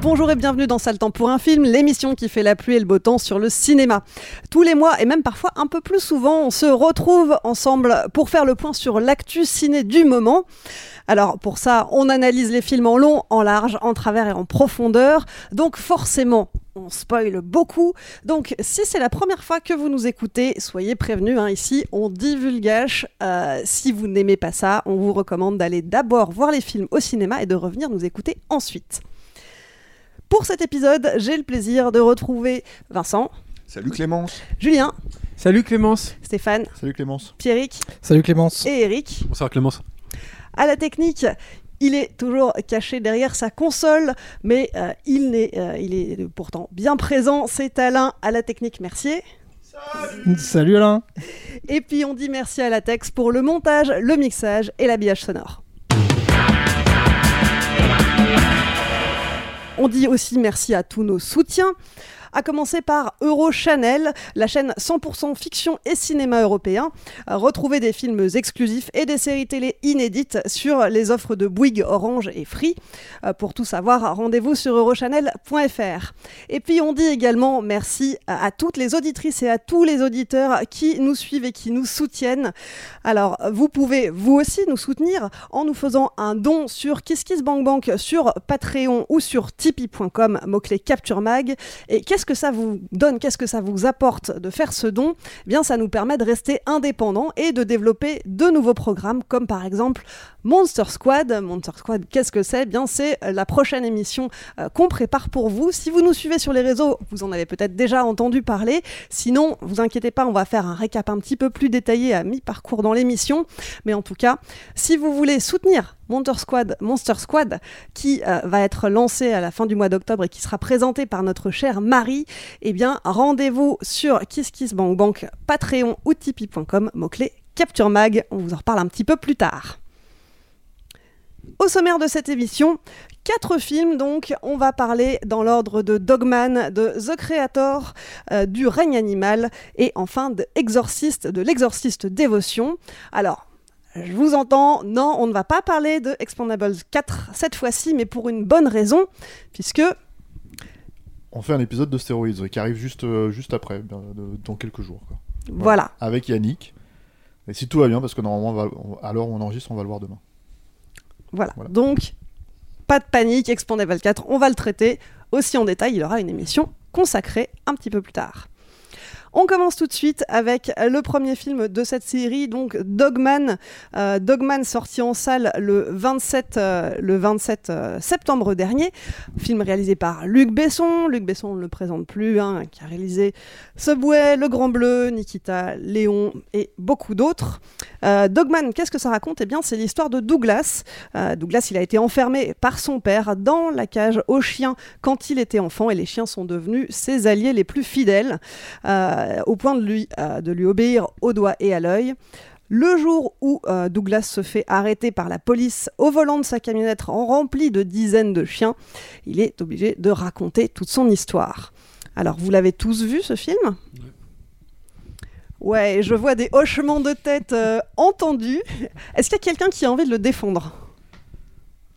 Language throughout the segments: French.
Bonjour et bienvenue dans Sale Temps pour un film, l'émission qui fait la pluie et le beau temps sur le cinéma. Tous les mois et même parfois un peu plus souvent, on se retrouve ensemble pour faire le point sur l'actu ciné du moment. Alors pour ça, on analyse les films en long, en large, en travers et en profondeur. Donc forcément, on spoil beaucoup. Donc si c'est la première fois que vous nous écoutez, soyez prévenus, hein, ici on divulgage. Euh, si vous n'aimez pas ça, on vous recommande d'aller d'abord voir les films au cinéma et de revenir nous écouter ensuite. Pour cet épisode, j'ai le plaisir de retrouver Vincent, Salut Clémence. Julien, Salut Clémence. Stéphane, Salut Clémence. Pierrick Salut Clémence. et Eric. Bonsoir Clémence. À la technique, il est toujours caché derrière sa console, mais euh, il, n'est, euh, il est pourtant bien présent. C'est Alain à la technique Mercier. Salut Alain. Et puis on dit merci à Latex pour le montage, le mixage et l'habillage sonore. On dit aussi merci à tous nos soutiens, à commencer par Eurochannel, la chaîne 100% fiction et cinéma européen. Euh, Retrouvez des films exclusifs et des séries télé inédites sur les offres de Bouygues, Orange et Free. Euh, Pour tout savoir, rendez-vous sur eurochannel.fr. Et puis on dit également merci à toutes les auditrices et à tous les auditeurs qui nous suivent et qui nous soutiennent. Alors, vous pouvez vous aussi nous soutenir en nous faisant un don sur KissKissBankBank, sur Patreon ou sur Tipeee.com, mot-clé Capture Mag. Et que ça vous donne Qu'est-ce que ça vous apporte de faire ce don? Eh Bien, ça nous permet de rester indépendants et de développer de nouveaux programmes, comme par exemple Monster Squad. Monster Squad, qu'est-ce que c'est? Eh Bien, c'est la prochaine émission euh, qu'on prépare pour vous. Si vous nous suivez sur les réseaux, vous en avez peut-être déjà entendu parler. Sinon, vous inquiétez pas, on va faire un récap un petit peu plus détaillé à mi-parcours dans l'émission. Mais en tout cas, si vous voulez soutenir Monster Squad, Monster Squad, qui euh, va être lancé à la fin du mois d'octobre et qui sera présenté par notre chère Marie, eh bien, rendez-vous sur KissKissBankBank, Patreon ou Tipeee.com, mot-clé Capture Mag. On vous en reparle un petit peu plus tard. Au sommaire de cette émission, quatre films donc. On va parler dans l'ordre de Dogman, de The Creator, euh, du règne animal et enfin de Exorciste, de l'exorciste dévotion. Alors, je vous entends, non, on ne va pas parler de Expandables 4 cette fois-ci, mais pour une bonne raison, puisque On fait un épisode de stéroïdes qui arrive juste, euh, juste après, dans quelques jours. quoi. voilà, Avec Yannick. Et si tout va bien, parce que normalement, on va, où on enregistre, on va le voir demain. Voilà. Voilà. Donc, pas de panique, Expandables 4, on va le traiter aussi en détail. Il y aura une émission consacrée un petit peu plus tard. On commence tout de suite avec le premier film de cette série, donc Dogman. Euh, Dogman sorti en salle le 27, euh, le 27 euh, septembre dernier. Film réalisé par Luc Besson. Luc Besson, on ne le présente plus, hein, qui a réalisé Subway, Le Grand Bleu, Nikita, Léon et beaucoup d'autres. Dogman, qu'est-ce que ça raconte? Eh bien, c'est l'histoire de Douglas. Douglas, il a été enfermé par son père dans la cage aux chiens quand il était enfant et les chiens sont devenus ses alliés les plus fidèles, au point de lui, euh, de lui obéir au doigt et à l'œil. Le jour où euh, Douglas se fait arrêter par la police au volant de sa camionnette remplie de dizaines de chiens, il est obligé de raconter toute son histoire. Alors, vous l'avez tous vu ce film? Ouais, je vois des hochements de tête euh, entendus. Est-ce qu'il y a quelqu'un qui a envie de le défendre?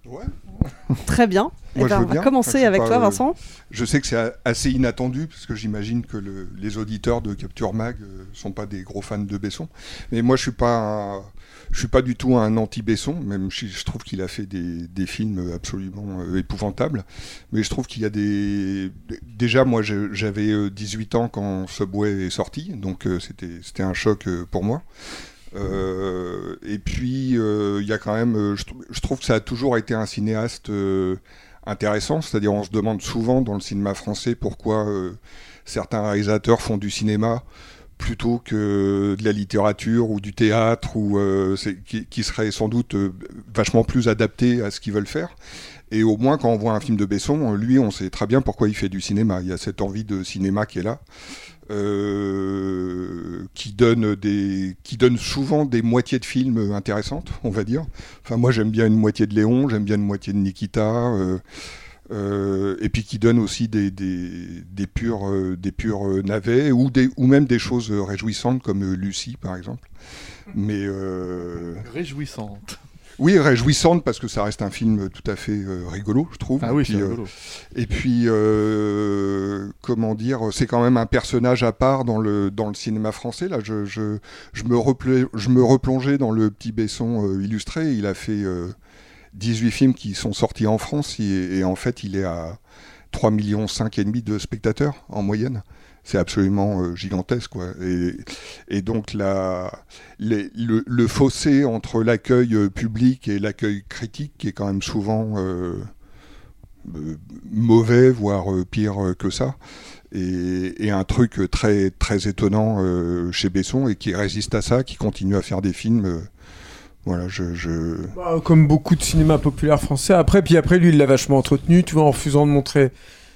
Ouais, Très bien. Eh ben, on va bien. commencer Enfin, avec pas, toi, euh, Vincent. Je sais que c'est assez inattendu, parce que j'imagine que le- les auditeurs de Capture Mag euh, sont pas des gros fans de Besson. Mais moi, je suis pas, un- je suis pas du tout un anti-Besson, même si je trouve qu'il a fait des, des films absolument euh, épouvantables. Mais je trouve qu'il y a des... Déjà, moi, j'avais euh, 18 ans quand Subway est sorti, donc c'était un choc pour moi. Euh, et puis, euh, il y a quand même, euh, je, trou- je trouve que ça a toujours été un cinéaste euh, intéressant. C'est-à-dire, on se demande souvent dans le cinéma français pourquoi euh, certains réalisateurs font du cinéma plutôt que de la littérature ou du théâtre, ou qui, qui serait sans doute vachement plus adapté à ce qu'ils veulent faire. Et au moins, quand on voit un film de Besson, lui, on sait très bien pourquoi il fait du cinéma. Il y a cette envie de cinéma qui est là, euh, qui donne des, qui donne souvent des moitiés de films intéressantes, on va dire. Enfin, moi, j'aime bien une moitié de Léon, j'aime bien une moitié de Nikita. euh, euh, et puis qui donne aussi des, des, des purs, des purs navets ou, des, ou même des choses réjouissantes comme Lucie par exemple. Mais euh, Réjouissante. Oui, réjouissante parce que ça reste un film tout à fait euh, rigolo, je trouve. Ah oui, et puis, c'est euh, rigolo. et puis, euh, comment dire, c'est quand même un personnage à part dans le, dans le cinéma français. Là, je, je, je, me, repla- je me replongeais dans le petit Besson illustré. Il a fait euh, 18 films qui sont sortis en France et, et en fait, il est à 3 millions 5 et demi de spectateurs en moyenne. C'est absolument euh, gigantesque, quoi. Et, donc le, fossé entre l'accueil euh, public et l'accueil critique, qui est quand même souvent euh, mauvais, voire pire que ça, et, un truc très très étonnant chez Besson et qui résiste à ça, qui continue à faire des films. voilà, je... Bah, comme beaucoup de cinéma populaire français. Après, puis après, lui, il l'a vachement entretenu, tu vois, en refusant de montrer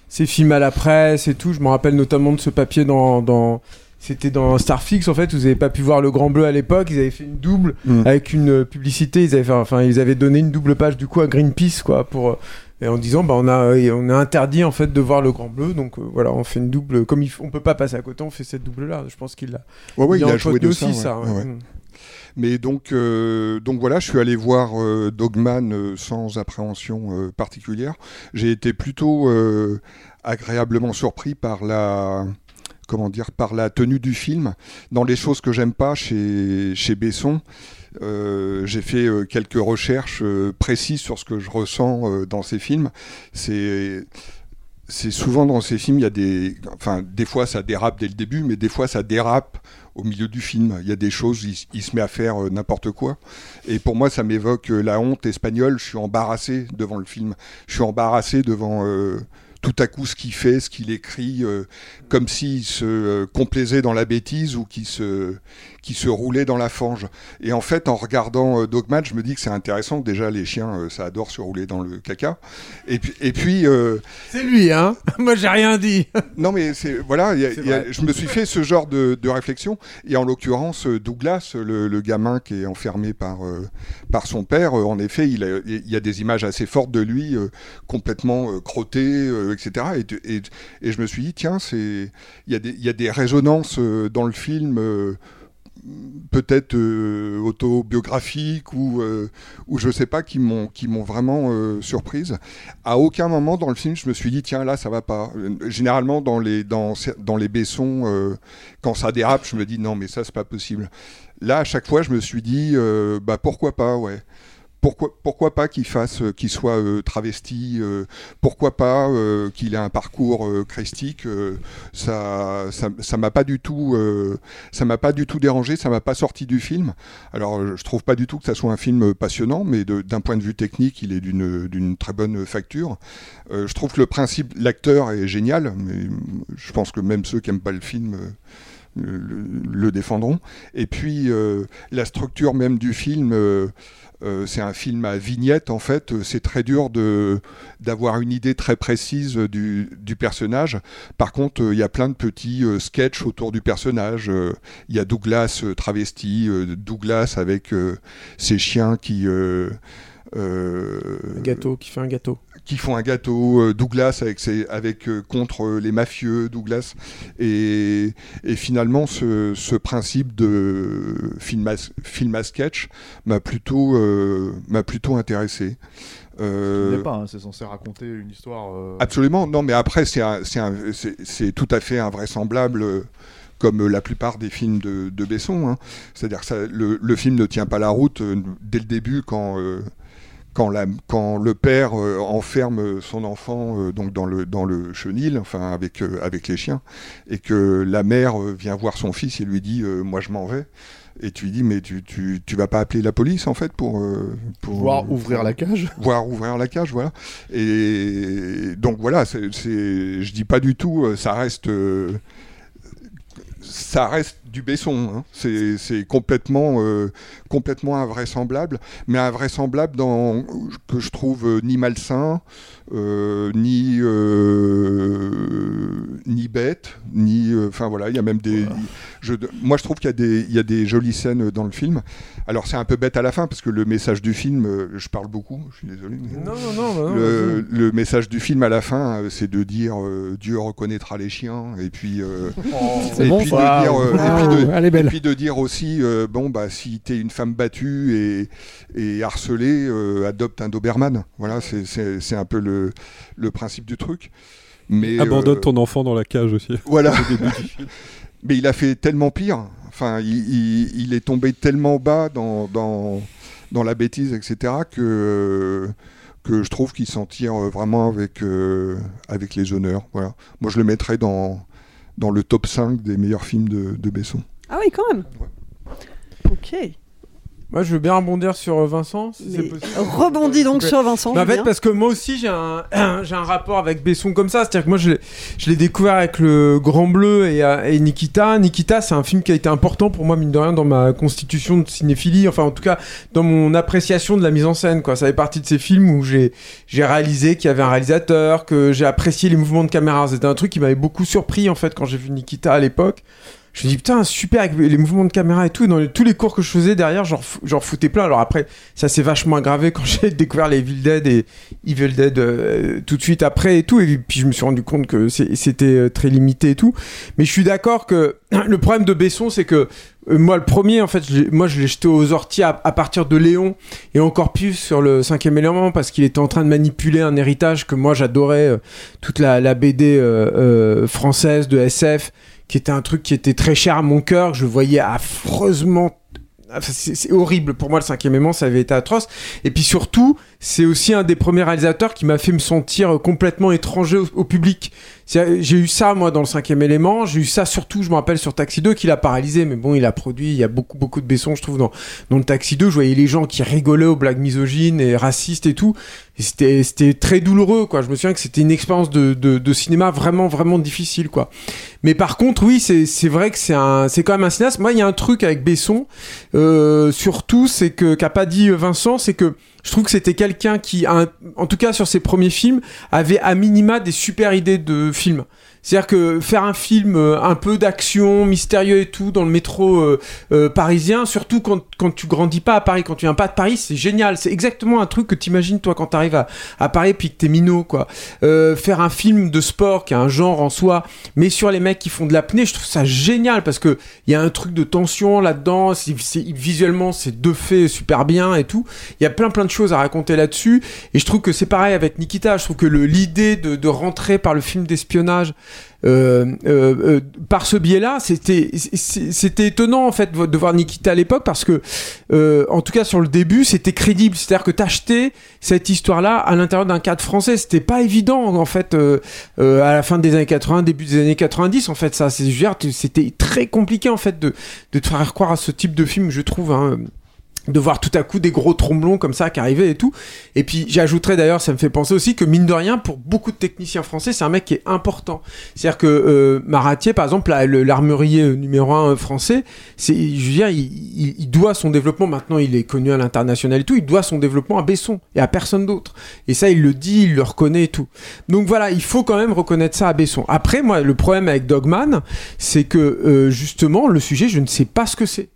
ses films à la presse et tout. Je me rappelle notamment de ce papier dans. dans... C'était dans Starfix en fait, vous avez pas pu voir le Grand Bleu à l'époque. Ils avaient fait une double Mm. avec une euh, publicité. Ils avaient, fait- enfin, ils avaient donné une double page du coup à Greenpeace quoi, pour euh, et en disant bah on a on a interdit en fait de voir le Grand Bleu. Donc euh, voilà, on fait une double. Comme il on peut pas passer à côté, on fait cette double là. Je pense qu'il l'a. Ouais, ouais, il, a joué entretenu de aussi ça. ouais. ça. ouais. Ouais, ouais. Mm. Mais donc, euh, donc voilà, je suis allé voir euh, Dogman euh, sans appréhension particulière. J'ai été plutôt agréablement surpris par la comment dire par la tenue du film. Dans les choses que j'aime pas chez chez Besson, j'ai fait quelques recherches précises sur ce que je ressens dans ces films. C'est c'est souvent dans ces films, il y a des, enfin, des fois ça dérape dès le début, mais des fois ça dérape au milieu du film. Il y a des choses, il, se met à faire euh, n'importe quoi. Et pour moi, ça m'évoque euh, la honte espagnole. Je suis embarrassé devant le film. Je suis embarrassé devant euh, tout à coup ce qu'il fait, ce qu'il écrit, comme s'il se complaisait dans la bêtise ou qu'il se, qui se roulait dans la fange. Et en fait, en regardant euh, Dogman, je me dis que c'est intéressant. Déjà, les chiens, euh, ça adore se rouler dans le caca. Et puis, et puis euh, C'est lui hein. Moi j'ai rien dit. non, mais voilà, y a- y a- je me suis fait ce genre de, de réflexion. Et en l'occurrence, euh, Douglas, le, le gamin qui est enfermé par, euh, par son père, en effet, il, a- il y a des images assez fortes de lui, euh, complètement crotté, etc. Et, et, et je me suis dit, tiens, c'est il y, a des- il y a des résonances dans le film. Peut-être euh, autobiographiques ou euh, ou je sais pas qui m'ont qui m'ont vraiment euh, surprise. À aucun moment dans le film je me suis dit tiens là ça va pas. Généralement dans les dans dans les baissons euh, quand ça dérape je me dis non mais ça c'est pas possible. Là à chaque fois je me suis dit bah pourquoi pas ouais pourquoi, pourquoi pas qu'il fasse, euh, qu'il soit euh, travesti, euh, pourquoi pas qu'il ait un parcours christique, ça, ça, ça m'a pas du tout, ça m'a pas du tout dérangé, ça m'a pas sorti du film. Alors, je trouve pas du tout que ça soit un film passionnant, mais d'un point de vue technique, il est d'une très bonne facture. Je trouve que le principe, l'acteur est génial, mais je pense que même ceux qui aiment pas le film. Le, défendront. Et puis euh, la structure même du film, euh, euh, c'est un film à vignette en fait. C'est très dur d'avoir une idée très précise du, du personnage. Par contre, il y a plein de petits sketchs autour du personnage. Il y a Douglas travesti, Douglas avec ses chiens qui Un gâteau qui fait un gâteau. qui font un gâteau, euh, Douglas avec, ses, avec euh, contre euh, les mafieux, Douglas, et, et finalement ce, ce principe de film à, film à sketch m'a plutôt, euh, m'a plutôt intéressé. Euh, Ce n'est pas, hein, c'est censé raconter une histoire. euh, Absolument, non, mais après, c'est tout à fait invraisemblable, euh, comme la plupart des films de, de Besson. hein. C'est-à-dire que ça- le, le film ne tient pas la route euh, dès le début quand, euh, quand, la, quand le père euh, enferme son enfant euh, donc dans, le, dans le chenil, enfin avec, euh, avec les chiens, et que la mère vient voir son fils et lui dit Moi, je m'en vais. Et tu lui dis, mais tu, tu, tu vas pas appeler la police en fait pour. pour Voir ouvrir la cage. Voir ouvrir la cage, voilà. Et donc voilà, c'est, c'est- je dis pas du tout, ça reste. ça reste du Besson, hein. c'est, c'est complètement, euh, complètement invraisemblable, mais invraisemblable dans, que je trouve euh, ni malsain, euh, ni, euh, ni bête, ni. euh, Enfin voilà, il y a même des. je- moi je trouve qu'il y a, des, il y a des jolies scènes dans le film. Alors c'est un peu bête à la fin parce que le message du film, je parle beaucoup, je suis désolé. mais- Non, non, non, non, le, message du film à la fin, c'est de dire euh, Dieu reconnaîtra les chiens, et puis, euh, C'est et bon, puis ça. de dire, euh, Ah, et puis de- elle est belle. et puis de dire aussi, euh, bon bah si t'es une femme battue et, et harcelée, euh, adopte un Doberman. Voilà, c'est- un peu le, le principe du truc. Mais Abandonne euh, ton enfant dans la cage aussi. voilà. Mais il a fait tellement pire. Enfin, il, il- il est tombé tellement bas dans, dans, dans la bêtise, etc., que, que je trouve qu'il s'en tire vraiment avec, euh, avec les honneurs. Voilà. Moi, je le mettrais dans, dans le top 5 des meilleurs films de, de Besson. Ah oui, quand même. Ok. Moi, je veux bien rebondir sur euh, Vincent, si c'est possible. rebondis donc sur Vincent. Bah, en fait, parce que moi aussi, j'ai un, j'ai un rapport avec Besson comme ça. C'est-à-dire que moi, je l'ai- je l'ai découvert avec le Grand Bleu et, euh, et Nikita. Nikita, c'est un film qui a été important pour moi, mine de rien, dans ma constitution de cinéphilie. Enfin, en tout cas, dans mon appréciation de la mise en scène. Quoi. Ça fait partie de ces films où j'ai, j'ai réalisé qu'il y avait un réalisateur, que j'ai apprécié les mouvements de caméra. C'était un truc qui m'avait beaucoup surpris, en fait, quand j'ai vu Nikita à l'époque. Je me dis putain super avec les mouvements de caméra et tout. Dans tous les cours que je faisais derrière, j'en fou- j'en foutais plein. Alors après, ça s'est vachement aggravé quand j'ai découvert les Evil Dead et Evil Dead euh, tout de suite après et tout. Et puis je me suis rendu compte que c'était euh, très limité et tout. Mais je suis d'accord que le problème de Besson, c'est que euh, moi, le premier, en fait, moi, je l'ai jeté aux orties à, partir de Léon et encore plus sur le cinquième élément parce qu'il était en train de manipuler un héritage que moi j'adorais, toute la, BD française de SF, qui était un truc qui était très cher à mon cœur, je voyais affreusement. Enfin, c'est horrible. Pour moi le cinquième aimant ça avait été atroce. Et puis surtout c'est aussi un des premiers réalisateurs qui m'a fait me sentir complètement étranger au, public j'ai eu ça moi dans le cinquième élément. J'ai eu ça surtout je me rappelle sur Taxi 2 qu'il a paralysé. Mais bon il a produit il y a beaucoup beaucoup de Besson je trouve dans, dans le Taxi 2 je voyais les gens qui rigolaient aux blagues misogynes et racistes et tout. C'était c'était très douloureux quoi. Je me souviens que c'était une expérience de, de, de cinéma vraiment vraiment difficile quoi. Mais par contre oui c'est c'est vrai que c'est un c'est quand même un cinéaste. Moi il y a un truc avec Besson euh, surtout, c'est que qu'a pas dit Vincent, c'est que je trouve que c'était quelqu'un qui, en tout cas sur ses premiers films, avait à minima des super idées de films. C'est-à-dire que faire un film euh, un peu d'action, mystérieux et tout, dans le métro euh, euh, parisien, surtout quand, quand tu grandis pas à Paris, quand tu viens pas de Paris, c'est génial. C'est exactement un truc que t'imagines toi quand t'arrives à, à Paris puis que t'es minot, quoi. Faire un film de sport qui a un genre en soi, mais sur les mecs qui font de l'apnée, je trouve ça génial parce que il y a un truc de tension là-dedans. visuellement, c'est deux faits super bien et tout. Il y a plein plein de choses à raconter là-dessus. Et je trouve que c'est pareil avec Nikita. Je trouve que l'idée de, de rentrer par le film d'espionnage euh, euh, euh, par ce biais-là, c'était étonnant en fait de voir Nikita à l'époque parce que, en tout cas sur le début, c'était crédible. C'est-à-dire que t'achetais cette histoire-là à l'intérieur d'un cadre français, c'était pas évident en fait à la fin des années 80, début des années 90 en fait ça. C'était très compliqué en fait de de te faire croire à ce type de film, je trouve. Hein, de voir tout à coup des gros tromblons comme ça qui arrivaient et tout. Et puis j'ajouterais d'ailleurs, ça me fait penser aussi que mine de rien, pour beaucoup de techniciens français, c'est un mec qui est important. C'est-à-dire que euh, Maratier, par exemple, la- le- l'armurier euh, numéro un euh, français, c'est, je veux dire, il, il- il doit son développement. Maintenant, il est connu à l'international et tout. Il doit son développement à Besson et à personne d'autre. Et ça, il le dit, il le reconnaît et tout. Donc voilà, il faut quand même reconnaître ça à Besson. Après, moi, le problème avec Dogman, c'est que euh, justement, le sujet, je ne sais pas ce que c'est.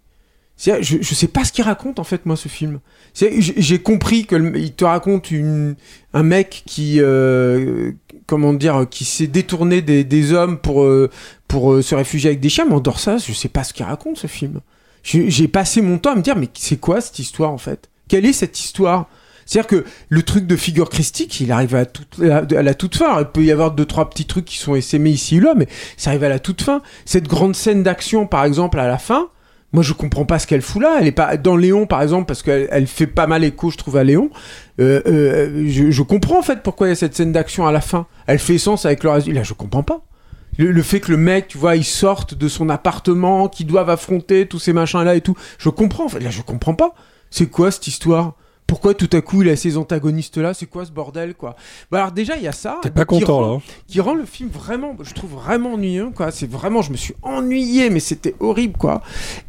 Je, je sais pas ce qu'il raconte en fait moi ce film. J'ai compris que le- il te raconte une, un mec qui euh, comment dire qui s'est détourné des, des hommes pour euh, pour euh, se réfugier avec des chiens. Mais en dehors de ça, je sais pas ce qu'il raconte ce film. J'ai passé mon temps à me dire mais c'est quoi cette histoire en fait? Quelle est cette histoire? C'est-à-dire que le truc de figure christique, il arrive à, à, à la toute fin. Il peut y avoir deux, trois petits trucs qui sont essaimés ici ou là, mais ça arrive à la toute fin. Cette grande scène d'action, par exemple, à la fin, moi, je comprends pas ce qu'elle fout là. Elle est pas dans Léon, par exemple, parce qu'elle elle fait pas mal écho, je trouve, à Léon. Euh, euh, je, comprends en fait pourquoi il y a cette scène d'action à la fin. Elle fait sens avec le reste. Là, je comprends pas. Le, le fait que le mec, tu vois, il sorte de son appartement, qu'ils doivent affronter tous ces machins là et tout. Je comprends. En fait, là, je comprends pas. C'est quoi cette histoire? Pourquoi tout à coup il a ces antagonistes là C'est quoi ce bordel quoi? Bah alors déjà il y a ça. T'es pas qui content, rend- là, hein. Qui rend le film vraiment, je trouve vraiment ennuyeux quoi. C'est vraiment, je me suis ennuyé mais c'était horrible quoi.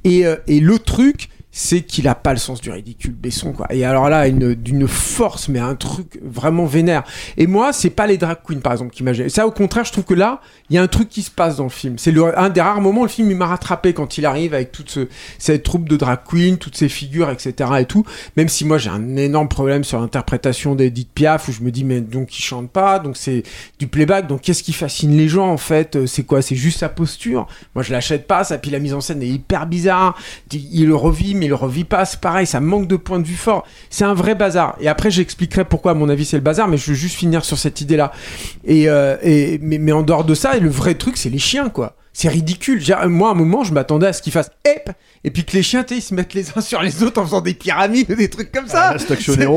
Et, euh, et le truc c'est qu'il a pas le sens du ridicule Besson quoi. Et alors là une d'une force mais un truc vraiment vénère. Et moi c'est pas les drag queens par exemple qui m'a. Ça au contraire je trouve que là il y a un truc qui se passe dans le film. C'est le- un des rares moments où le film il m'a rattrapé quand il arrive avec toute ce, cette troupe de drag queens, toutes ces figures etc et tout. Même si moi j'ai un énorme problème sur l'interprétation d'Edith Piaf où je me dis mais donc il chante pas donc c'est du playback donc qu'est-ce qui fascine les gens en fait? C'est quoi? C'est juste sa posture? Moi je l'achète pas ça puis la mise en scène est hyper bizarre il le revit mais il revit pas c'est pareil ça manque de points de vue forts c'est un vrai bazar et après j'expliquerai pourquoi à mon avis c'est le bazar mais je veux juste finir sur cette idée là et, euh, et mais, mais en dehors de ça le vrai truc c'est les chiens quoi c'est ridicule. J'ai- Moi, à un moment, je m'attendais à ce qu'ils fassent hep et puis que les chiens, tu sais, ils se mettent les uns sur les autres en faisant des pyramides, des trucs comme ça. Ah,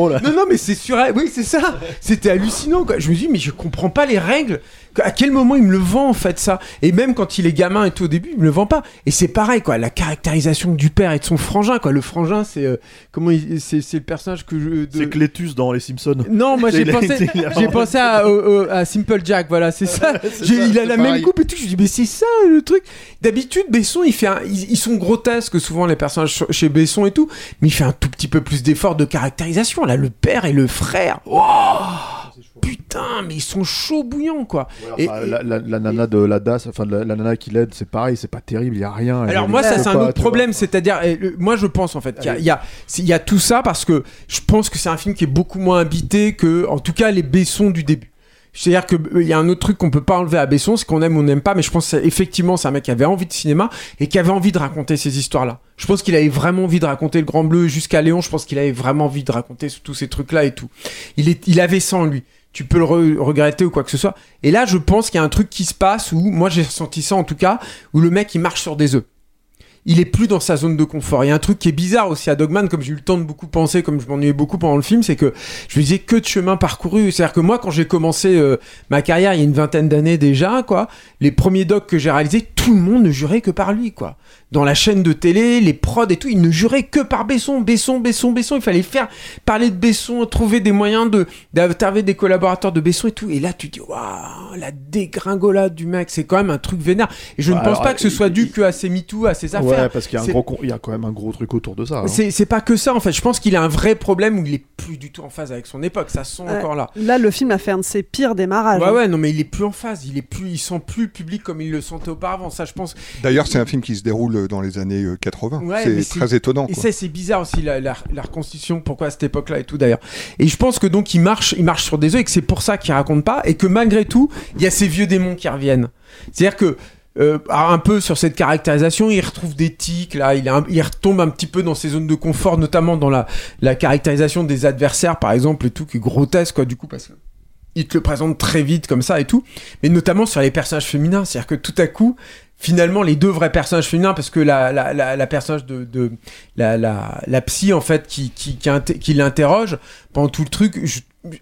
là. Non, non, mais c'est sur. Oui, c'est ça. C'était hallucinant, quoi. Je me dis, mais je comprends pas les règles. À quel moment il me le vend, en fait, ça? Et même quand il est gamin et tout au début, il me le vend pas. Et c'est pareil, quoi. La caractérisation du père et de son frangin, quoi. Le frangin, c'est. euh, comment il- C'est c'est le personnage que je. de- C'est Clétus dans Les Simpsons. non, moi j'ai pensé, j'ai pensé à, Simple Jack, voilà, c'est ça. c'est J'ai- ça, il a la pareil. même coupe et tout. Je dis mais c'est ça le truc. D'habitude Besson, il fait, un- ils, ils sont grotesques souvent les personnages chez Besson et tout, mais il fait un tout petit peu plus d'effort de caractérisation. Là, le père et le frère. Wow Putain, mais ils sont chauds bouillants quoi. Et- Enfin, la, la- la nana de la DAS, enfin la, la nana qui l'aide, c'est pareil, c'est pas terrible, il y a rien. Alors moi ça c'est un autre problème, c'est-à-dire moi je pense en fait qu'il y a- y, y tout ça parce que je pense que c'est un film qui est beaucoup moins habité que en tout cas les Bessons du début. C'est-à-dire que euh, y a un autre truc qu'on peut pas enlever à Besson, c'est qu'on aime ou on n'aime pas, mais je pense effectivement c'est un mec qui avait envie de cinéma et qui avait envie de raconter ces histoires-là. Je pense qu'il avait vraiment envie de raconter le Grand Bleu jusqu'à Léon. Je pense qu'il avait vraiment envie de raconter tous ces trucs-là et tout. Il est, il avait ça en lui. Tu peux le re- regretter ou quoi que ce soit. Et là, je pense qu'il y a un truc qui se passe où, moi j'ai ressenti ça en tout cas, où le mec il marche sur des œufs il est plus dans sa zone de confort. Il y a un truc qui est bizarre aussi à Dogman, comme j'ai eu le temps de beaucoup penser, comme je m'ennuyais beaucoup pendant le film, c'est que je me disais que de chemin parcouru. C'est-à-dire que moi, quand j'ai commencé euh, ma carrière il y a une vingtaine d'années déjà, quoi, les premiers docs que j'ai réalisés, tout le monde ne jurait que par lui, quoi. Dans la chaîne de télé, les prods et tout, ils ne juraient que par Besson, Besson, Besson, Besson. Il fallait faire parler de Besson, trouver des moyens de d'interviewer des collaborateurs de Besson et tout. Et là, tu te dis, waouh, la dégringolade du mec, c'est quand même un truc vénère. Et je ne pense alors, pas que ce il- soit dû que à ses MeToo, à ses affaires. Ouais, parce qu'il y a, un C'est- gros con- il y a quand même un gros truc autour de ça. hein. c'est pas que ça en fait. Je pense qu'il a un vrai problème où il est plus du tout en phase avec son époque. Ça sent encore là. Là, le film a fait un de ses pires démarrages. Ouais ouais non mais il est plus en phase. Il est plus, il sent plus public comme il le sentait auparavant. Ça je pense. D'ailleurs, c'est un film qui se déroule dans les années euh, 80. Ouais, mais c'est très étonnant. Et quoi. ça c'est bizarre aussi la, la, la reconstitution. Pourquoi à cette époque-là et tout d'ailleurs. Et je pense que donc il marche, il marche sur des œufs et que c'est pour ça qu'il raconte pas et que malgré tout il y a ces vieux démons qui reviennent. C'est-à-dire que euh, un peu sur cette caractérisation, il retrouve des tics, là, il, un- il retombe un petit peu dans ses zones de confort, notamment dans la, la caractérisation des adversaires, par exemple, et tout, qui est grotesque, quoi, du coup, parce que il te le présente très vite comme ça et tout, mais notamment sur les personnages féminins, c'est-à-dire que tout à coup, finalement, les deux vrais personnages féminins, parce que la, la, la, la personnage de, de la, la, la psy, en fait, qui, qui, qui, qui l'interroge pendant tout le truc, je,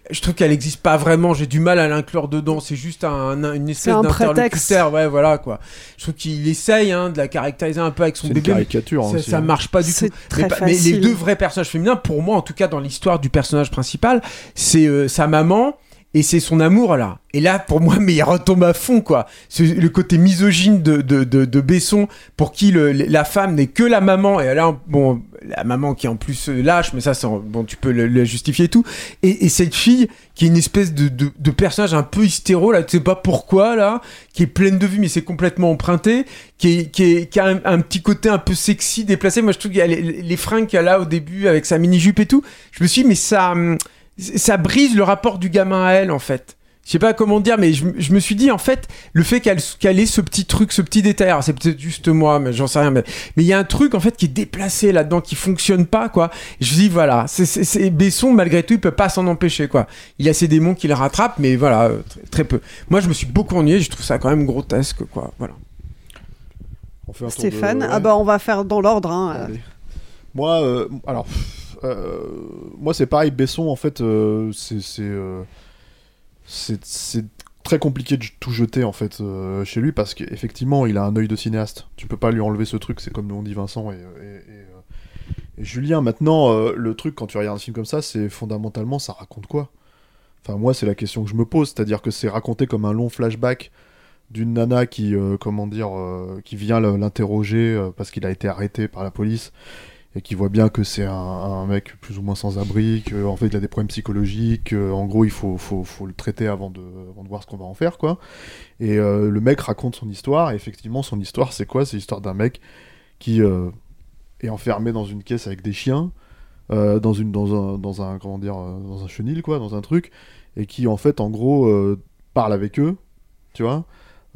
je trouve qu'elle n'existe pas vraiment, j'ai du mal à l'inclure dedans, c'est juste un, un- une espèce un d'interlocuteur, ouais, voilà, quoi. Je trouve qu'il essaye hein, de la caractériser un peu avec son C'est une bébé. mais caricature, ça, aussi, ça hein. marche pas du tout. Très mais, pas- mais les deux vrais personnages féminins, pour moi, en tout cas dans l'histoire du personnage principal, c'est euh, sa maman et c'est son amour là. Et là, pour moi, mais il retombe à fond quoi. Le côté misogyne de, de, de, Besson, pour qui la femme n'est que la maman. Et là, bon, la maman qui est en plus euh, lâche, mais ça, bon, tu peux le, justifier et tout. Et, et cette fille qui est une espèce de, de, personnage un peu hystéro là, tu sais pas pourquoi là, qui est pleine de vie, mais c'est complètement emprunté, qui, est, qui, est, qui a un, petit côté un peu sexy, déplacé. Moi, je trouve qu'il y a les, les fringues qu'elle a au début avec sa mini jupe et tout. Je me suis dit, mais ça, hum, ça brise le rapport du gamin à elle en fait. je sais pas comment dire, mais je, je me suis dit en fait le fait qu'elle qu'elle ait ce petit truc, ce petit détail. Alors c'est peut-être juste moi, mais j'en sais rien. Mais mais il y a un truc en fait qui est déplacé là-dedans, qui fonctionne pas quoi. Et je me dis voilà, c'est Besson malgré tout, il peut pas s'en empêcher quoi. Il a ses démons qui le rattrapent, mais voilà euh, très, très peu. Moi je me suis beaucoup ennuyé, je trouve ça quand même grotesque quoi. Voilà. On fait un tour de- Stéphane, ouais. ah bah on va faire dans l'ordre. hein. Allez. Moi, euh, alors, pff, euh, moi c'est pareil. Besson, en fait, euh, euh, c'est très compliqué de tout jeter en fait chez lui parce qu'effectivement, il a un œil de cinéaste. Tu peux pas lui enlever ce truc. C'est comme on dit Vincent et, Julien. Maintenant, le truc quand tu regardes un film comme ça, c'est fondamentalement ça raconte quoi? Enfin, moi, c'est la question que je me pose. C'est-à-dire que c'est raconté comme un long flashback d'une nana qui, comment dire, qui vient l'interroger parce qu'il a été arrêté par la police et qui voit bien que c'est un, mec plus ou moins sans abri, que en fait il a des problèmes psychologiques, que, en gros il faut, faut, le traiter avant de, voir ce qu'on va en faire, quoi. Et euh, le mec raconte son histoire, et effectivement son histoire c'est quoi? C'est l'histoire d'un mec qui euh, est enfermé dans une caisse avec des chiens, euh, dans, un, dans un, chenil, quoi, dans un truc, et qui en fait en gros parle avec eux, tu vois?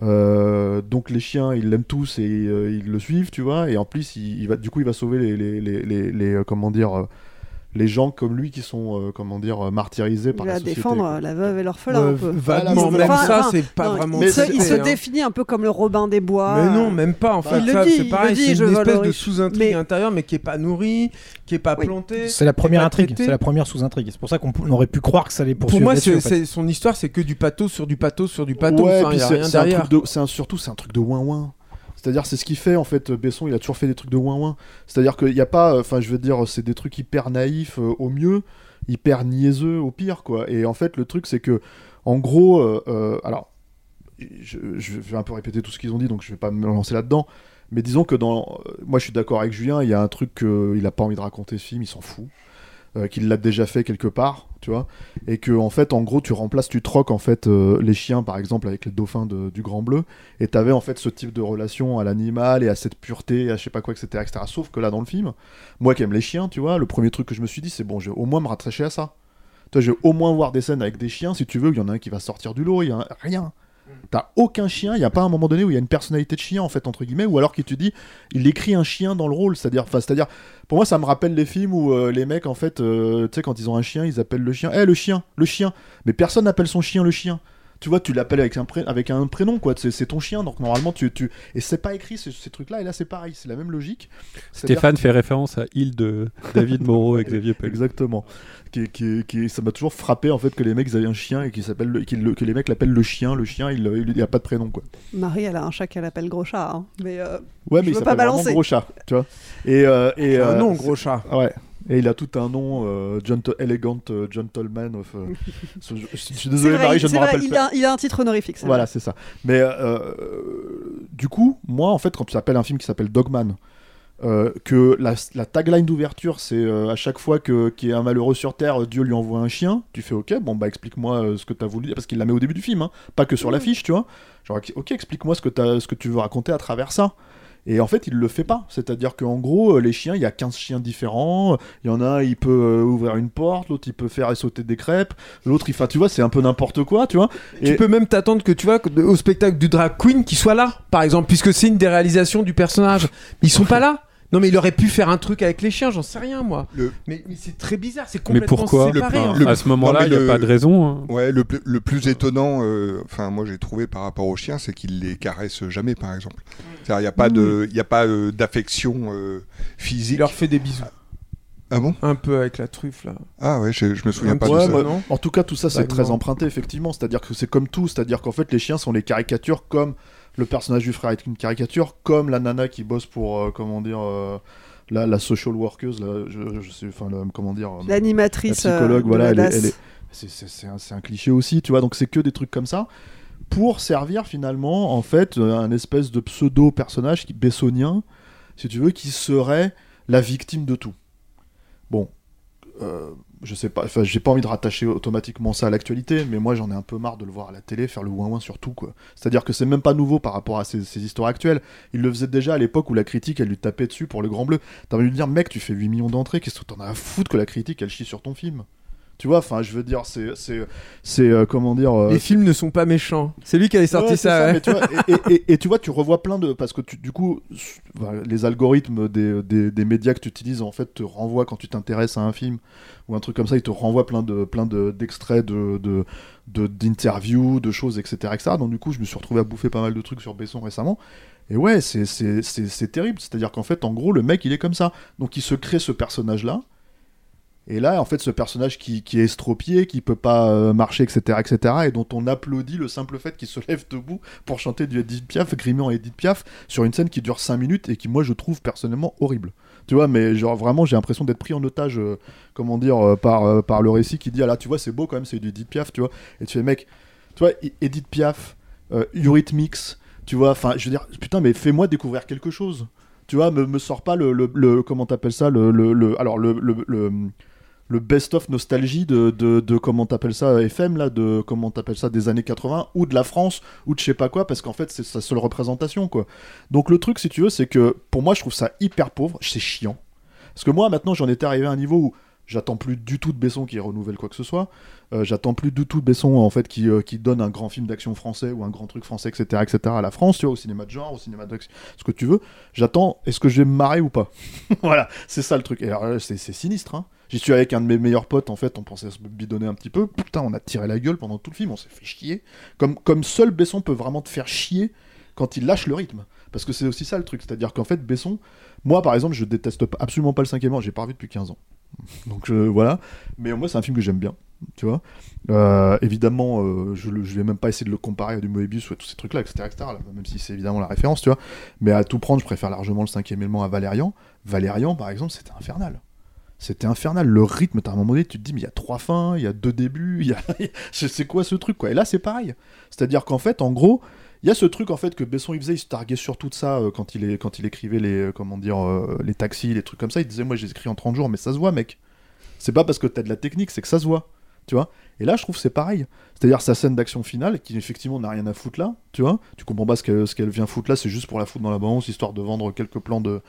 Euh, donc les chiens, ils l'aiment tous et euh, ils le suivent, tu vois. Et en plus, il, va, du coup, il va sauver les, les, les, les, euh, comment dire, les gens comme lui qui sont, euh, comment dire, euh, martyrisés par va la société. défendre quoi. euh, la veuve et l'orphelin Ouais, un peu. vaguement, Enfin, même ça, enfin, c'est pas non, vraiment Il, se, traité, il se hein. définit un peu comme le Robin des Bois. Mais non, même pas. En fait, il le ça, dit, c'est il le pareil. dit, C'est je une espèce de sous-intrigue Mais- intérieure, mais qui est pas nourrie, qui est pas plantée. C'est la première intrigue, c'est la première sous-intrigue. C'est pour ça qu'on aurait pu croire que ça allait Pour poursuivre. moi, là-dessus, c'est, en fait. c'est- son histoire, c'est que du pathos sur du pathos sur du pathos. Ouais, Enfin, puis il y a c'est rien c'est un derrière. truc de, c'est un- surtout c'est un truc de ouin ouin. C'est-à-dire c'est ce qu'il fait en fait. Besson, il a toujours fait des trucs de ouin ouin. C'est-à-dire qu'il n'y a pas, enfin je veux dire, c'est des trucs hyper naïfs euh, au mieux, hyper niaiseux au pire quoi. Et en fait le truc c'est que, en gros, euh, euh, alors je, je vais un peu répéter tout ce qu'ils ont dit, donc je vais pas me lancer là-dedans. Mais disons que dans, moi je suis d'accord avec Julien, il y a un truc qu'il a pas envie de raconter ce film, il s'en fout, qu'il l'a déjà fait quelque part, et que en fait en gros tu remplaces, tu troques en fait euh, les chiens par exemple avec les dauphins du Grand Bleu, et t'avais en fait ce type de relation à l'animal et à cette pureté, à je sais pas quoi, etc., etc. Sauf que là dans le film, moi qui aime les chiens, tu vois, le premier truc que je me suis dit c'est bon, je vais au moins me rattacher à ça. Toi, je vais au moins voir des scènes avec des chiens, si tu veux, il y en a un qui va sortir du lot, il y a rien. T'as aucun chien, il n'y a pas un moment donné où il y a une personnalité de chien, en fait, entre guillemets, ou alors qui te dit, il écrit un chien dans le rôle, c'est-à-dire, c'est-à-dire, pour moi, ça me rappelle les films où euh, les mecs, en fait, euh, tu sais, quand ils ont un chien, ils appellent le chien, eh, le chien, le chien, mais personne n'appelle son chien le chien. Tu vois, tu l'appelles avec un, pré- avec un prénom, quoi, c'est ton chien, donc normalement, tu. tu... Et c'est pas écrit, ces, ces trucs-là, et là, c'est pareil, c'est la même logique. Stéphane fait référence à Île de David Moreau et Xavier Pellew. Exactement. Qui, qui, qui- ça m'a toujours frappé en fait que les mecs ils avaient un chien et qui s'appelle le- qu'il le- que les mecs l'appellent le chien. Le chien, il il a pas de prénom quoi. Marie, elle a un chat qu'elle appelle Gros Chat. hein. Mais, euh, Ouais, je mais il veux pas s'appelle vraiment balancer. gros chat, tu vois. Et, euh, et un euh, nom, c'est- Gros Chat. Ouais. Et il a tout un nom, euh, Elegant euh, Gentleman of. euh, ce- je, je suis désolé, vrai, Marie, je ne me rappelle il a, il a un titre honorifique. c'est Voilà, c'est ça. Mais euh, du coup, moi, en fait, quand tu s'appelles un film qui s'appelle Dogman, euh, que la, la tagline d'ouverture, c'est euh, à chaque fois que qu'il y a un malheureux sur Terre, Dieu lui envoie un chien. Tu fais OK, bon bah explique-moi euh, ce que tu as voulu dire, parce qu'il la met au début du film, hein, pas que sur l'affiche, tu vois. Genre OK, explique-moi ce que t'as- ce que tu veux raconter à travers ça. Et en fait, il le fait pas. C'est-à-dire qu'en gros, les chiens, il y a 15 chiens différents. Il y en a un, il peut ouvrir une porte, l'autre, il peut faire sauter des crêpes, l'autre, il fait, tu vois, c'est un peu n'importe quoi, tu vois. Tu peux même t'attendre que tu vois au spectacle du drag queen qui soit là, par exemple, puisque c'est une des réalisations du personnage. Ils sont pas là. Non mais il aurait pu faire un truc avec les chiens, j'en sais rien moi. Mais, mais c'est très bizarre, c'est Mais complètement pourquoi séparé. Le-. À ce moment-là, mais il y a le- pas de raison, hein. Ouais, le, plus- le plus étonnant, euh, enfin moi j'ai trouvé par rapport aux chiens, c'est qu'ils les caressent jamais, par exemple. C'est-à-dire il n'y a pas de, il a pas euh, d'affection euh, physique. Il leur fait des bisous. Ah bon? Un peu avec la truffe là. Ah ouais, je, je me souviens pas Ouais, de ça. en tout cas, tout ça, c'est Vaguement. très emprunté, effectivement. C'est-à-dire que c'est comme tout. C'est-à-dire qu'en fait, les chiens sont les caricatures comme le personnage du frère est une caricature, comme la nana qui bosse pour, euh, comment dire, euh, la, la social workers, je, je sais, enfin, comment dire. euh, L'animatrice, La psychologue, voilà, elle elle est- c'est- un, cliché aussi, tu vois. Donc, c'est que des trucs comme ça. Pour servir finalement, en fait, un espèce de pseudo-personnage qui bessonien, si tu veux, qui serait la victime de tout. Bon, euh, je sais pas, enfin, j'ai pas envie de rattacher automatiquement ça à l'actualité, mais moi j'en ai un peu marre de le voir à la télé faire le ouin-ouin sur tout, quoi. C'est-à-dire que c'est même pas nouveau par rapport à ces, ces histoires actuelles. Il le faisait déjà à l'époque où la critique elle lui tapait dessus pour le Grand Bleu. T'as envie de lui dire, mec, tu fais 8 millions d'entrées, qu'est-ce que t'en as à foutre que la critique elle chie sur ton film? Tu vois, enfin, je veux dire, c'est, c'est, c'est euh, comment dire. euh, Les films ne sont pas méchants. C'est lui qui avait sorti Ouais, c'est ça. ouais. mais tu vois, et, et- et- et tu vois, tu revois plein de. Parce que tu- du coup, s- les algorithmes des, des, des médias que tu utilises, en fait, te renvoient quand tu t'intéresses à un film ou un truc comme ça, ils te renvoient plein de plein de- d'extraits de, de, de- d'interviews, de choses, etc., etc. Donc, du coup, je me suis retrouvé à bouffer pas mal de trucs sur Besson récemment. Et ouais, c'est, c'est, c'est, c'est terrible. C'est-à-dire qu'en fait, en gros, le mec, il est comme ça. Donc, il se crée ce personnage-là. Et là, en fait, ce personnage qui, est estropié, qui peut pas euh, marcher, etc., etc., et dont on applaudit le simple fait qu'il se lève debout pour chanter du Edith Piaf, grimé Edith Piaf, sur une scène qui dure 5 minutes et qui, moi, je trouve personnellement horrible. Tu vois, mais genre vraiment, j'ai l'impression d'être pris en otage, euh, comment dire, euh, par, par le récit qui dit, ah là, tu vois, c'est beau quand même, c'est du Edith Piaf, tu vois. Et tu fais, mec, tu vois, Edith Piaf, Eurythmics, tu vois, enfin, je veux dire, putain, mais fais-moi découvrir quelque chose. Tu vois, me, me sors pas le, le, le- comment t'appelles ça, le, le, le- alors le, le, best-of nostalgie de, de, de comment t'appelles ça, FM, là, de comment t'appelles ça, des années 80, ou de la France, ou de je sais pas quoi, parce qu'en fait, c'est sa seule représentation, quoi. Donc le truc, si tu veux, c'est que, pour moi, je trouve ça hyper pauvre, c'est chiant. Parce que moi, maintenant, j'en étais arrivé à un niveau où j'attends plus du tout de Besson qui renouvelle quoi que ce soit. Euh, j'attends plus du tout Besson, en fait, qui, euh, qui donne un grand film d'action français ou un grand truc français, etc., etc., à la France, tu au cinéma de genre, au cinéma d'action, ce que tu veux. J'attends, est-ce que je vais me marrer ou pas Voilà, c'est ça le truc. Et alors là, c'est sinistre, hein. J'y suis avec un de mes meilleurs potes, en fait, on pensait se bidonner un petit peu. Putain, on a tiré la gueule pendant tout le film, on s'est fait chier. Comme, comme seul Besson peut vraiment te faire chier quand il lâche le rythme. Parce que c'est aussi ça le truc. C'est-à-dire qu'en fait, Besson, moi par exemple, je déteste absolument pas le cinquième j'ai pas revu depuis 15 ans. Donc voilà. Mais moi, c'est un film que j'aime bien. Tu vois Euh, Évidemment, euh, je, je vais même pas essayer de le comparer à du Moebius ou à tous ces trucs-là, etc. etc., même si c'est évidemment la référence, tu vois. Mais à tout prendre, je préfère largement le cinquième élément à Valérian. Valérian, par exemple, c'était infernal. C'était infernal. Le rythme, t'as un moment donné, tu te dis, mais il y a trois fins, il y a deux débuts, c'est quoi ce truc, quoi Et là, c'est pareil. C'est-à-dire qu'en fait, en gros, il y a ce truc, en fait, que Besson, il faisait, il se targuait sur tout ça euh, quand, il est, quand il écrivait les, comment dire, les taxis, les trucs comme ça. Il disait, moi, j'ai écrit en 30 jours, mais ça se voit, mec. C'est pas parce que t'as de la technique, c'est que ça se voit. Et là, je trouve c'est pareil. C'est-à-dire sa scène d'action finale, qui effectivement n'a rien à foutre là, tu vois Tu comprends pas ce qu'elle vient foutre là, c'est juste pour la foutre dans la balance, histoire de vendre quelques plans de,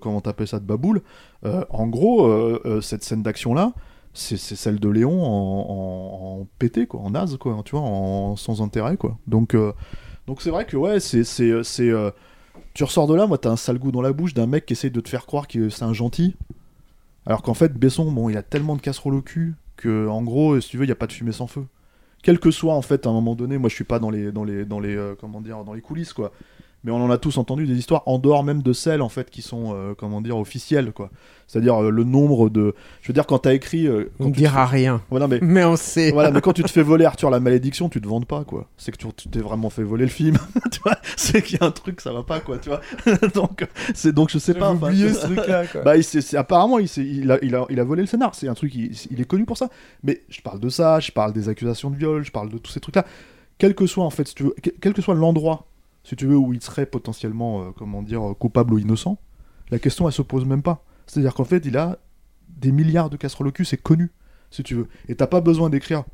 comment t'appelles ça, de baboule. Euh, en gros, euh, euh, cette scène d'action là, c'est celle de Léon en, pété, quoi, en naze, quoi, tu vois, en, sans intérêt, quoi. Donc, c'est vrai que, ouais, c'est. c'est, tu ressors de là, moi, t'as un sale goût dans la bouche d'un mec qui essaye de te faire croire que c'est un gentil. Alors qu'en fait, Besson, bon, il a tellement de casseroles au cul en gros, si tu veux, il n'y a pas de fumée sans feu. Quel que soit, en fait, à un moment donné, moi, je suis pas dans les, dans les, dans les, euh, comment dire, dans les coulisses, quoi. Mais on en a tous entendu des histoires en dehors même de celles, en fait, qui sont, euh, comment dire, officielles, quoi. C'est-à-dire euh, le nombre de, je veux dire, quand t'as écrit, euh, quand On tu dira rien. Mais Mais on sait. voilà, mais quand tu te fais voler Arthur la malédiction, tu te vantes pas, quoi. C'est que tu t'es vraiment fait voler le film. tu vois, c'est qu'il y a un truc, ça va pas, quoi, tu vois. donc, c'est donc je sais pas. oublié ce truc-là, bah, il c'est- apparemment, il, il, a, il, a, il a volé le scénar. C'est un truc, il, il est connu pour ça. Mais je parle de ça, je parle des accusations de viol, je parle de tous ces trucs-là. Quel que soit, en fait, si tu veux, quel que soit l'endroit, si tu veux, où il serait potentiellement, euh, comment dire, euh, coupable ou innocent, la question, elle se pose même pas. C'est-à-dire qu'en fait, il a des milliards de casseroles au cul, c'est connu, si tu veux. Et t'as pas besoin d'écrire.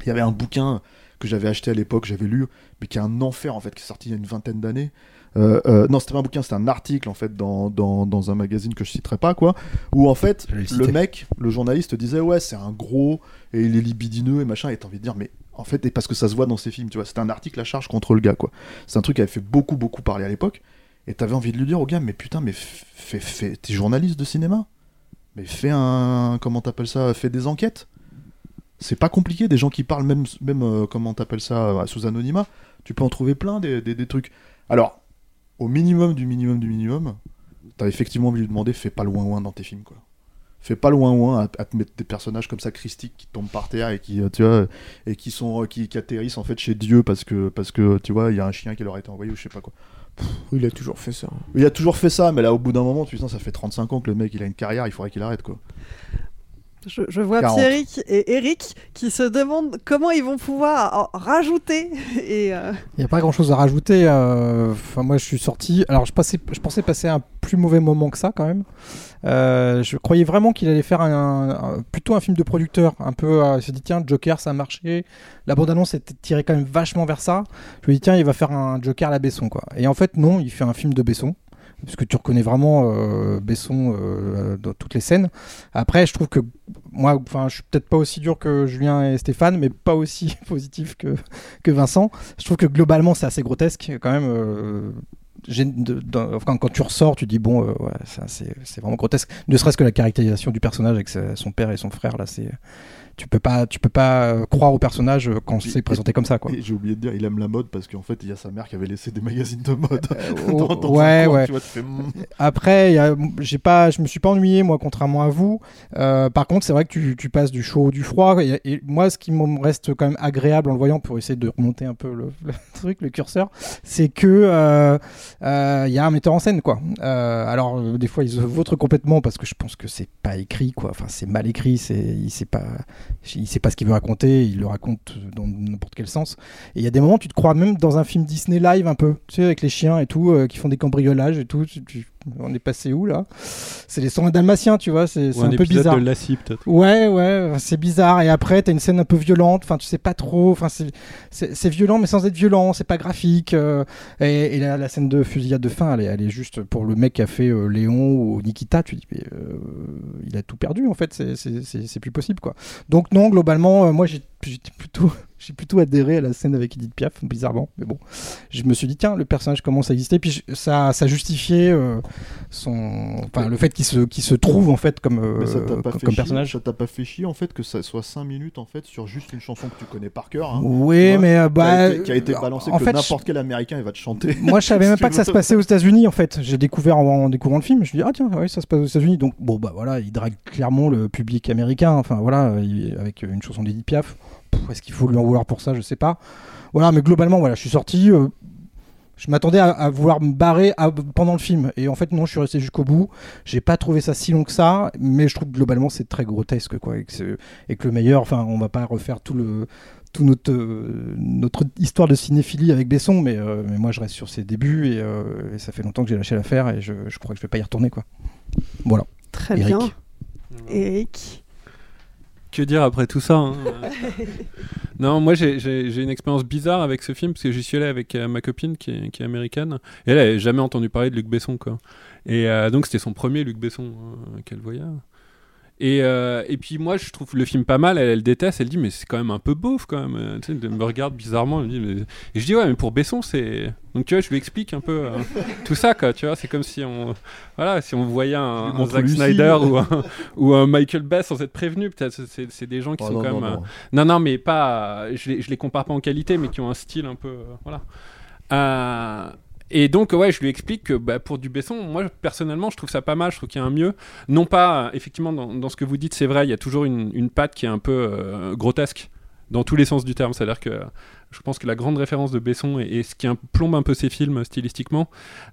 Il y avait un bouquin que j'avais acheté à l'époque, j'avais lu, mais qui est un enfer, en fait, qui est sorti il y a une vingtaine d'années. Euh, euh, non, c'était pas un bouquin, c'était un article en fait dans, dans, dans un magazine que je citerai pas quoi, où en fait le le, mec, le journaliste disait ouais c'est un gros et il est libidineux et machin et t'as envie de dire mais en fait et parce que ça se voit dans ses films tu vois, c'était un article à charge contre le gars quoi. C'est un truc qui avait fait beaucoup beaucoup parler à l'époque et t'avais envie de lui dire au gars mais putain mais fais, fais, t'es journaliste de cinéma, mais fais un comment t'appelles ça, fais des enquêtes? C'est pas compliqué, des gens qui parlent même, même euh, comment t'appelles ça, euh, sous anonymat, tu peux en trouver plein des, des, des trucs. Alors, au minimum du minimum du minimum, t'as effectivement envie de lui demander fais pas loin loin dans tes films quoi. Fais pas loin loin à, à te mettre des personnages comme ça christiques qui tombent par terre et qui euh, tu vois et qui sont euh, qui, qui atterrissent en fait chez Dieu parce que parce que tu vois il y a un chien qui leur a été envoyé ou je sais pas quoi. Il a toujours fait ça. Il a toujours fait ça mais là au bout d'un moment tu sais ça fait 35 ans que le mec il a une carrière il faudrait qu'il arrête quoi. Je, je vois 40. Thierry et Eric qui se demandent comment ils vont pouvoir rajouter. Et euh, Il n'y a pas grand chose à rajouter. euh, Enfin, moi, je suis sorti. Alors, je, passais, je pensais passer un plus mauvais moment que ça, quand même. Euh, je croyais vraiment qu'il allait faire un, un- plutôt un film de producteur. Un peu. euh, il s'est dit, tiens, Joker, ça a marché. La bande-annonce était tirée quand même vachement vers ça. Je me dis, tiens, il va faire un Joker à la Besson, quoi. Et en fait, non, il fait un film de Besson. Parce que tu reconnais vraiment euh, Besson euh, dans toutes les scènes. Après, je trouve que moi, enfin, je suis peut-être pas aussi dur que Julien et Stéphane, mais pas aussi positif que, que Vincent. Je trouve que globalement, c'est assez grotesque quand même. euh, quand tu ressors, tu dis bon, euh, ouais, c'est vraiment grotesque. Ne serait-ce que la caractérisation du personnage avec son père et son frère là, c'est tu peux pas, tu peux pas euh, croire au personnage euh, quand c'est présenté comme ça quoi. J'ai oublié de dire, il aime la mode parce qu'en fait, il y a sa mère qui avait laissé des magazines de mode. Oh, dans- dans un ouais, coin, ouais. tu vois, tu fais, mm. Après, il y a- j'ai pas, je me suis pas ennuyé moi, contrairement à vous. Euh, par contre, c'est vrai que tu, tu passes du chaud au du froid. Et, et moi, ce qui me reste quand même agréable en le voyant, pour essayer de remonter un peu le, le truc, le curseur, c'est que euh, euh, il y a un metteur en scène, quoi. Euh, alors, euh, des fois, il se vautre complètement parce que je pense que c'est pas écrit, quoi. Enfin, c'est mal écrit. C'est, sait pas, il sait pas ce qu'il veut raconter. Il le raconte dans n'importe quel sens. Et il y a des moments, tu te crois même dans un film Disney live un peu, tu sais, avec les chiens et tout, euh, qui font des cambriolages et tout. On est passé où là? C'est les 101 dalmatiens, tu vois, c'est un un, peu bizarre. de Lassie, peut-être. Ouais, ouais, c'est bizarre. Et après, t'as une scène un peu violente, enfin, tu sais pas trop, enfin, c'est- violent, mais sans être violent, c'est pas graphique. euh, et et la, la scène de fusillade de fin, elle est, elle est juste pour le mec qui a fait euh, Léon ou Nikita, tu dis, mais, euh, il a tout perdu en fait, c'est- plus possible quoi. Donc, non, globalement, moi j'étais plutôt. J'ai plutôt adhéré à la scène avec Edith Piaf, bizarrement. Mais bon, je me suis dit, tiens, le personnage commence à exister. Puis je- ça, ça justifiait euh, son, enfin, le fait qu'il se, qu'il se trouve en fait comme, euh, ça pas comme, personnage. Ça t'a pas fait chier en fait que ça soit 5 minutes en fait sur juste une chanson que tu connais par cœur. hein, Oui, vois, mais, euh, qui a bah, été- qui a été balancée en que n'importe quel américain il va te chanter. Moi, je savais même pas que ça se passait aux États-Unis en fait. J'ai découvert en, en découvrant le film. Je me suis dit, ah tiens, oui, ça se passe aux États-Unis. Donc, bon, bah voilà, il drague clairement le public américain. Enfin, voilà, il- avec une chanson d'Edith Piaf. Est-ce qu'il faut lui en vouloir pour ça? Je sais pas. Voilà, mais globalement, voilà, je suis sorti. euh, je m'attendais à, à vouloir me barrer à- pendant le film. Et en fait, non, je suis resté jusqu'au bout. J'ai pas trouvé ça si long que ça. Mais je trouve que globalement, c'est très grotesque. Quoi, et, que c'est- et que le meilleur, enfin, on va pas refaire tout le. Tout notre, euh, notre histoire de cinéphilie avec Besson, mais, euh, mais moi je reste sur ses débuts et, euh, et ça fait longtemps que j'ai lâché l'affaire et je, je crois que je vais pas y retourner quoi. Voilà. Très Eric. bien. Eric. Que dire après tout ça hein Non, moi j'ai- une expérience bizarre avec ce film parce que j'y suis allé avec euh, ma copine qui est, qui est américaine et elle avait jamais entendu parler de Luc Besson quoi. Et euh, donc c'était son premier Luc Besson euh, qu'elle voyait. Et, euh, et puis moi je trouve le film pas mal, elle, elle déteste, elle dit mais c'est quand même un peu beauf quand même, Euh, tu sais, elle me regarde bizarrement, elle me dit, mais... et je dis ouais mais pour Besson c'est... Donc tu vois je lui explique un peu euh, tout ça quoi, tu vois, c'est comme si on, voilà, si on voyait un, un Zack. Snyder ou un, ou un Michael Bay sans être prévenu, peut-être c'est- des gens qui Oh sont non, quand non, même... non. euh, non, non, mais pas. Je les, je les compare pas en qualité, mais qui ont un style un peu. euh, voilà. Et donc, ouais, je lui explique que bah, pour du Besson, moi personnellement, je trouve ça pas mal. Je trouve qu'il y a un mieux. Non pas, euh, effectivement, dans, ce que vous dites, c'est vrai, il y a toujours une, une patte qui est un peu euh, grotesque dans tous les sens du terme. C'est-à-dire que je pense que la grande référence de Besson et, ce qui plombe un peu ses films stylistiquement,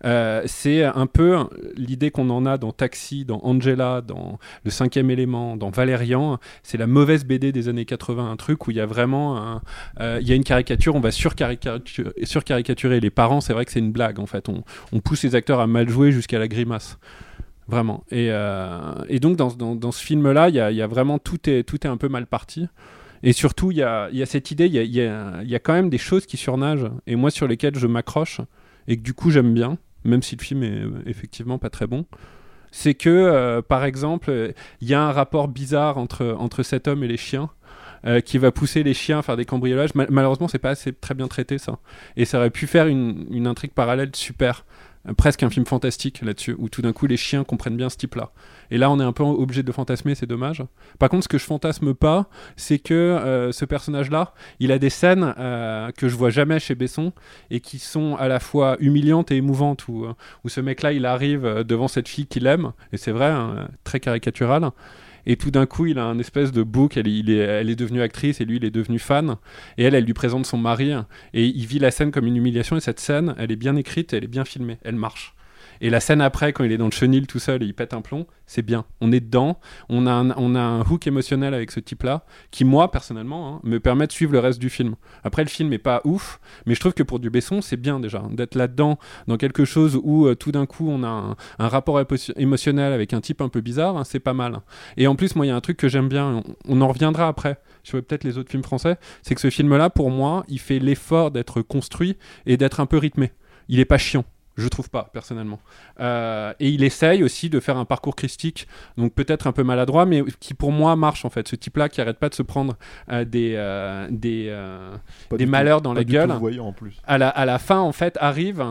euh, c'est un peu l'idée qu'on en a dans Taxi, dans Angela, dans Le Cinquième Élément, dans Valérian. C'est la mauvaise BD des années 80, un truc où il y a vraiment euh, il y a une caricature, on va surcaricaturer, surcaricaturer les parents. C'est vrai que c'est une blague en fait. On, pousse les acteurs à mal jouer jusqu'à la grimace. Vraiment. Et, euh, donc, dans, ce film-là, il y a, vraiment tout tout est un peu mal parti. Et surtout, il y a, y a cette idée, il y a, quand même des choses qui surnagent, et moi sur lesquelles je m'accroche, et que du coup j'aime bien, même si le film est euh, effectivement pas très bon. C'est que, euh, par exemple, euh, il y a un rapport bizarre entre, cet homme et les chiens. qui va pousser les chiens à faire des cambriolages. Mal- malheureusement, c'est pas assez très bien traité ça. Et ça aurait pu faire une, intrigue parallèle super. Presque un film fantastique là-dessus, où tout d'un coup les chiens comprennent bien ce type-là. Et là, on est un peu obligé de fantasmer, c'est dommage. Par contre, ce que je fantasme pas, c'est que euh, ce personnage-là, il a des scènes euh, que je vois jamais chez Besson et qui sont à la fois humiliantes et émouvantes, où, euh, où ce mec-là, il arrive devant cette fille qu'il aime, et c'est vrai, hein, très caricatural. Et tout d'un coup, il a un espèce de bouc, elle, est, devenue actrice et lui, il est devenu fan. Et elle, elle lui présente son mari et il vit la scène comme une humiliation. Et cette scène, elle est bien écrite, elle est bien filmée, elle marche. Et la scène après, quand il est dans le chenil tout seul et il pète un plomb, c'est bien. On est dedans, on a un, hook émotionnel avec ce type-là, qui moi, personnellement, hein, me permet de suivre le reste du film. Après, le film est pas ouf, mais je trouve que pour du Besson, c'est bien déjà, d'être là-dedans, dans quelque chose où euh, tout d'un coup, on a un, rapport émotionnel avec un type un peu bizarre, hein, c'est pas mal. Et en plus, moi, il y a un truc que j'aime bien, on, on en reviendra après, sur peut-être les autres films français, c'est que ce film-là, pour moi, il fait l'effort d'être construit et d'être un peu rythmé. Il est pas chiant. Je trouve pas, personnellement. Euh, et il essaye aussi de faire un parcours christique, donc peut-être un peu maladroit, mais qui pour moi marche en fait. Ce type-là qui arrête pas de se prendre euh, des, euh, des, malheurs tout- dans la gueule. en plus. À la, à la fin, en fait, arrive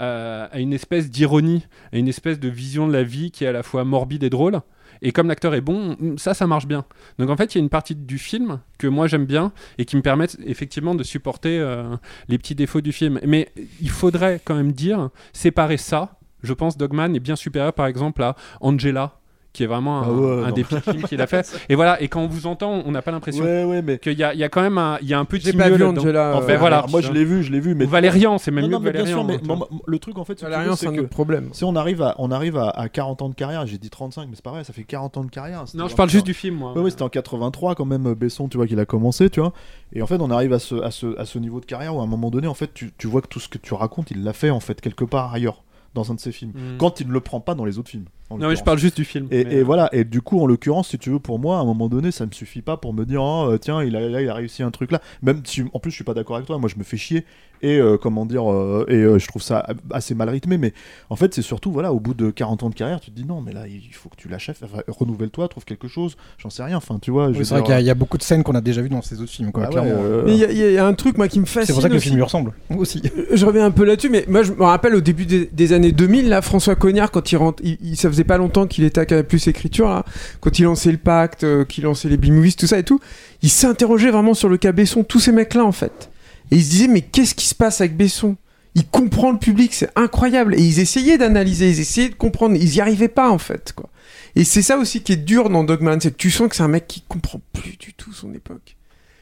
euh, à une espèce d'ironie, à une espèce de vision de la vie qui est à la fois morbide et drôle. Et comme l'acteur est bon, ça, ça marche bien. Donc en fait, il y a une partie du film que moi j'aime bien et qui me permettent effectivement de supporter euh, les petits défauts du film. Mais il faudrait quand même dire, séparer ça, je pense Dogman est bien supérieur par exemple à Angela qui est vraiment un, Ah ouais, un non. des pires films qu'il a fait. Et voilà, et quand on vous entend, on n'a pas l'impression Ouais, ouais, mais- qu'il y a, il y a quand même un, il y a un petit pas vu. Angela, En euh, fait, voilà. Alors, moi je l'ai vu, je l'ai vu, mais Ou Valérian, c'est même Non, mieux non, que mais bien Valérian. sûr, mais tu vois. moi, le truc en fait, Valérian, c'est un que autre problème. Si on arrive à, on arrive à, à 40 ans de carrière, j'ai dit 35, mais c'est pas vrai, ça fait 40 ans de carrière. Non, je parle juste du film, moi. Ouais, ouais, c'était en 83 quand même, Besson, tu vois, qu'il a commencé, tu vois. Et en fait, on arrive à ce, à ce, à ce niveau de carrière où à un moment donné, en fait, tu, tu vois que tout ce que tu racontes, il l'a fait en fait quelque part ailleurs dans un de ses films. Mm. Quand il ne le prend pas dans les autres films. Non, mais je parle juste du film. Et, Mais, et euh, voilà, et du coup, en l'occurrence, si tu veux, pour moi, à un moment donné, ça me suffit pas pour me dire, oh, euh, tiens, il a, là, il a réussi un truc là. Même si, en plus, je suis pas d'accord avec toi, moi, je me fais chier, et euh, comment dire, euh, et euh, je trouve ça assez mal rythmé, mais en fait, c'est surtout, voilà, au bout de 40 ans de carrière, tu te dis, non, mais là, il faut que tu l'achèves, enfin, renouvelle-toi, trouve quelque chose, j'en sais rien, enfin, tu vois. Oui, c'est vrai qu'il y a- il y, a beaucoup de scènes qu'on a déjà vues dans ces autres films. Quoi, Ah ouais, clairement. euh, Mais il y, a- il y a un truc, moi, qui me fascine. C'est pour ça que le film lui ressemble. Aussi. Je reviens un peu là-dessus, mais moi je me rappelle au début des, des années 2000, là, François Cognard, quand il rentre, il, il- ça faisait pas longtemps qu'il était à Canal Plus Écriture, là, quand il lançait le pacte, euh, qu'il lançait les B-movies, tout ça et tout, il s'interrogeait vraiment sur le cas Besson, tous ces mecs-là en fait. Et il se disait, mais qu'est-ce qui se passe avec Besson? Il comprend le public, c'est incroyable. Et ils essayaient d'analyser, ils essayaient de comprendre, ils y arrivaient pas en fait, quoi. Et c'est ça aussi qui est dur dans Dogman, c'est que tu sens que c'est un mec qui comprend plus du tout son époque.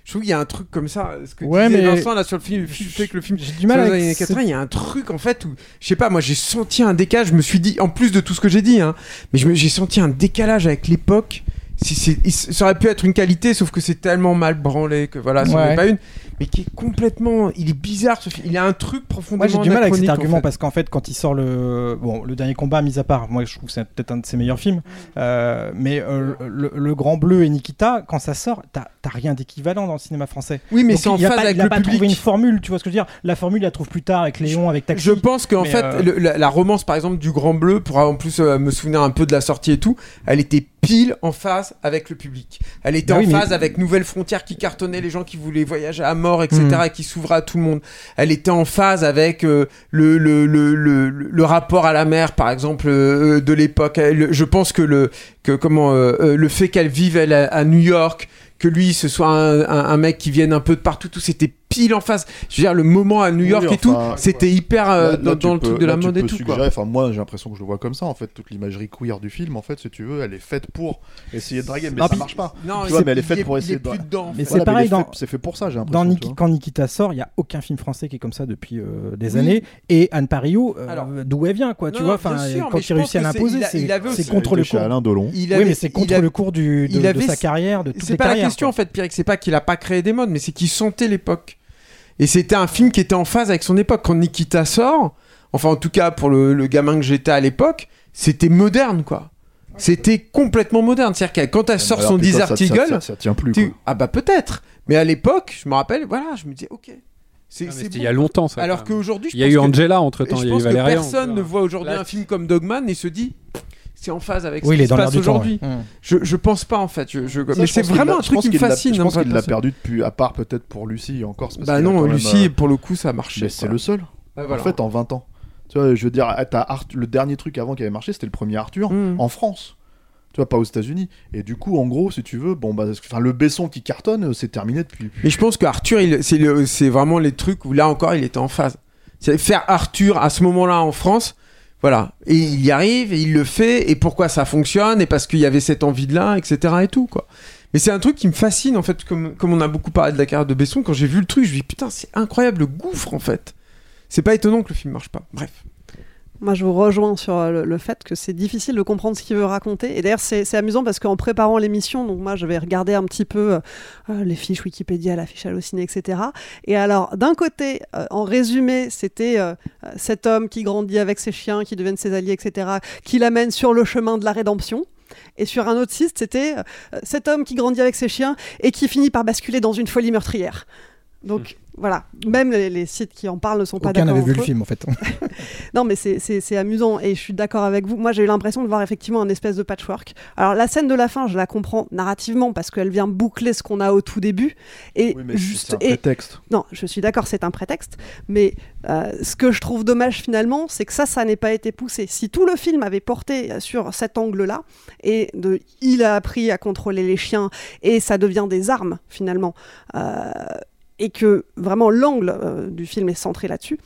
Je trouve qu'il y a un truc comme ça, ce que Ouais, disait mais- Vincent là sur le film, film fait que le film J'ai du mal sur les avec années cette- 80, il y a un truc en fait où, je sais pas, moi j'ai senti un décalage, je me suis dit, en plus de tout ce que j'ai dit, hein, mais je j'ai senti un décalage avec l'époque. Si il- ça aurait pu être une qualité, sauf que c'est tellement mal branlé que voilà, ça Ouais. n'est pas une. Mais qui est complètement, il est bizarre ce film. Il a un truc profondément. Moi j'ai du mal avec cet en argument fait. parce qu'en fait quand il sort le bon le dernier combat mis à part moi je trouve que c'est peut-être un de ses meilleurs films Euh, mais euh, le, le Grand Bleu et Nikita quand ça sort t'as t'as rien d'équivalent dans le cinéma français Oui, mais c'est en phase pas, avec il a le pas public. trouvé une formule tu vois ce que je veux dire? La formule il la trouve plus tard avec Léon avec Taxi Je pense qu'en fait, euh, le- la, la romance, par exemple, du Grand Bleu, pour en plus euh, me souvenir un peu de la sortie et tout, elle était pile en phase avec le public. Elle était Bah en oui, mais- phase avec Nouvelles Frontières qui cartonnaient les gens qui voulaient voyager à mort, etc., Mm. et qui s'ouvraient à tout le monde. Elle était en phase avec euh, le, le, le, le, le rapport à la mer, par exemple, de l'époque. Je pense que le, que, comment, le fait qu'elle vive elle, à, à New York, que lui, ce soit un, un- mec qui vienne un peu de partout, tout, c'était pile en face. Je veux dire, le moment à New Oui, York et enfin, tout, c'était hyper euh, Là- dans, le peux- truc de là, la mode et tout. suggérer- Quoi. Enfin, moi, j'ai l'impression que je le vois comme ça. En fait, toute l'imagerie queer du film, en fait, si tu veux, elle est faite pour essayer de draguer, mais Non, ça puis- marche pas. Non, tu vois, c'est- mais elle est faite pour essayer de. Mais c'est pareil c'est fait pour ça, j'ai l'impression. Quand Nikita sort, il y a aucun film français qui est comme ça depuis euh, des années. Et Anne Parillo, euh, d'où elle vient, quoi, tu vois, enfin, quand il réussit à l'imposer, c'est- c'est c'est contre le cours. Alain Delon. Il Oui, avait- mais c'est il contre le cours du, de, il de avait- sa carrière, de toutes C'est les pas la carrières. question quoi. en fait, Pierre, c'est pas qu'il a pas créé des modes, mais c'est qu'il sentait l'époque. Et c'était un film qui était en phase avec son époque. Quand Nikita sort, enfin en tout cas pour le, le gamin que j'étais à l'époque, c'était moderne quoi. C'était complètement moderne. C'est-à-dire que quand elle sort Alors, son Desert ça- ça- Eagle, ça- ça tient plus, tu- quoi. ah bah peut-être. Mais à l'époque, je me rappelle, voilà, je me disais ok. C'est il y a longtemps, ça, Alors qu'aujourd'hui, je Il y a pense eu que- Angela entre temps, je il y a eu pense que Valérian. personne ne voit aujourd'hui un film comme Dogman et se dit c'est en phase avec Oui, ce qui se passe aujourd'hui. ouais. Mm. Je, je pense pas en fait. Je, je- Ça, mais c'est vraiment un truc qui me fascine. Je pense qu'il l'a perdu depuis, à part peut-être pour Lucie encore. Bah non, même, Lucie, euh, pour le coup, ça a marché. mais c'est le seul. Bah, voilà. En fait, en 20 ans. Tu vois, je veux dire, t'as Art- le dernier truc avant qui avait marché, c'était le premier Arthur Mm. en France. Tu vois, pas aux États-Unis. Et du coup, en gros, si tu veux, bon, bah, enfin, le Besson qui cartonne, euh, c'est terminé depuis. Mais je pense que Arthur, il- c'est le- c'est vraiment les trucs où là encore, il était en phase. C'est faire Arthur à ce moment-là en France. Voilà. Et il y arrive, et il le fait, et pourquoi ça fonctionne, et parce qu'il y avait cette envie de là, etc. et tout, quoi. Mais c'est un truc qui me fascine, en fait, comme, comme on a beaucoup parlé de la carrière de Besson, quand j'ai vu le truc, je me dis, putain, c'est incroyable le gouffre, en fait. C'est pas étonnant que le film marche pas. Bref. Moi, je vous rejoins sur euh, le, fait que c'est difficile de comprendre ce qu'il veut raconter. Et d'ailleurs, c'est amusant parce qu'en préparant l'émission, donc moi, j'avais regardé un petit peu euh, euh, les fiches Wikipédia, la fiche Allociné, etc. Et alors, d'un côté, en résumé, c'était cet homme qui grandit avec ses chiens, qui deviennent ses alliés, etc., qui l'amène sur le chemin de la rédemption. Et sur un autre site, c'était cet homme qui grandit avec ses chiens et qui finit par basculer dans une folie meurtrière. Donc voilà, même les, les sites qui en parlent ne sont pas Aucun d'accord. n'avait vu le film en fait. Non, mais c'est- amusant et je suis d'accord avec vous. Moi, j'ai eu l'impression de voir effectivement un espèce de patchwork. Alors, la scène de la fin, je la comprends narrativement parce qu'elle vient boucler ce qu'on a au tout début. Et Oui, mais juste. c'est un et- prétexte. Non, je suis d'accord, c'est un prétexte. Mais euh, ce que je trouve dommage finalement, c'est que ça, ça n'ait pas été poussé. Si tout le film avait porté sur cet angle-là, et de il a appris à contrôler les chiens, et ça devient des armes finalement, euh, et que vraiment l'angle euh, du film est centré là-dessus.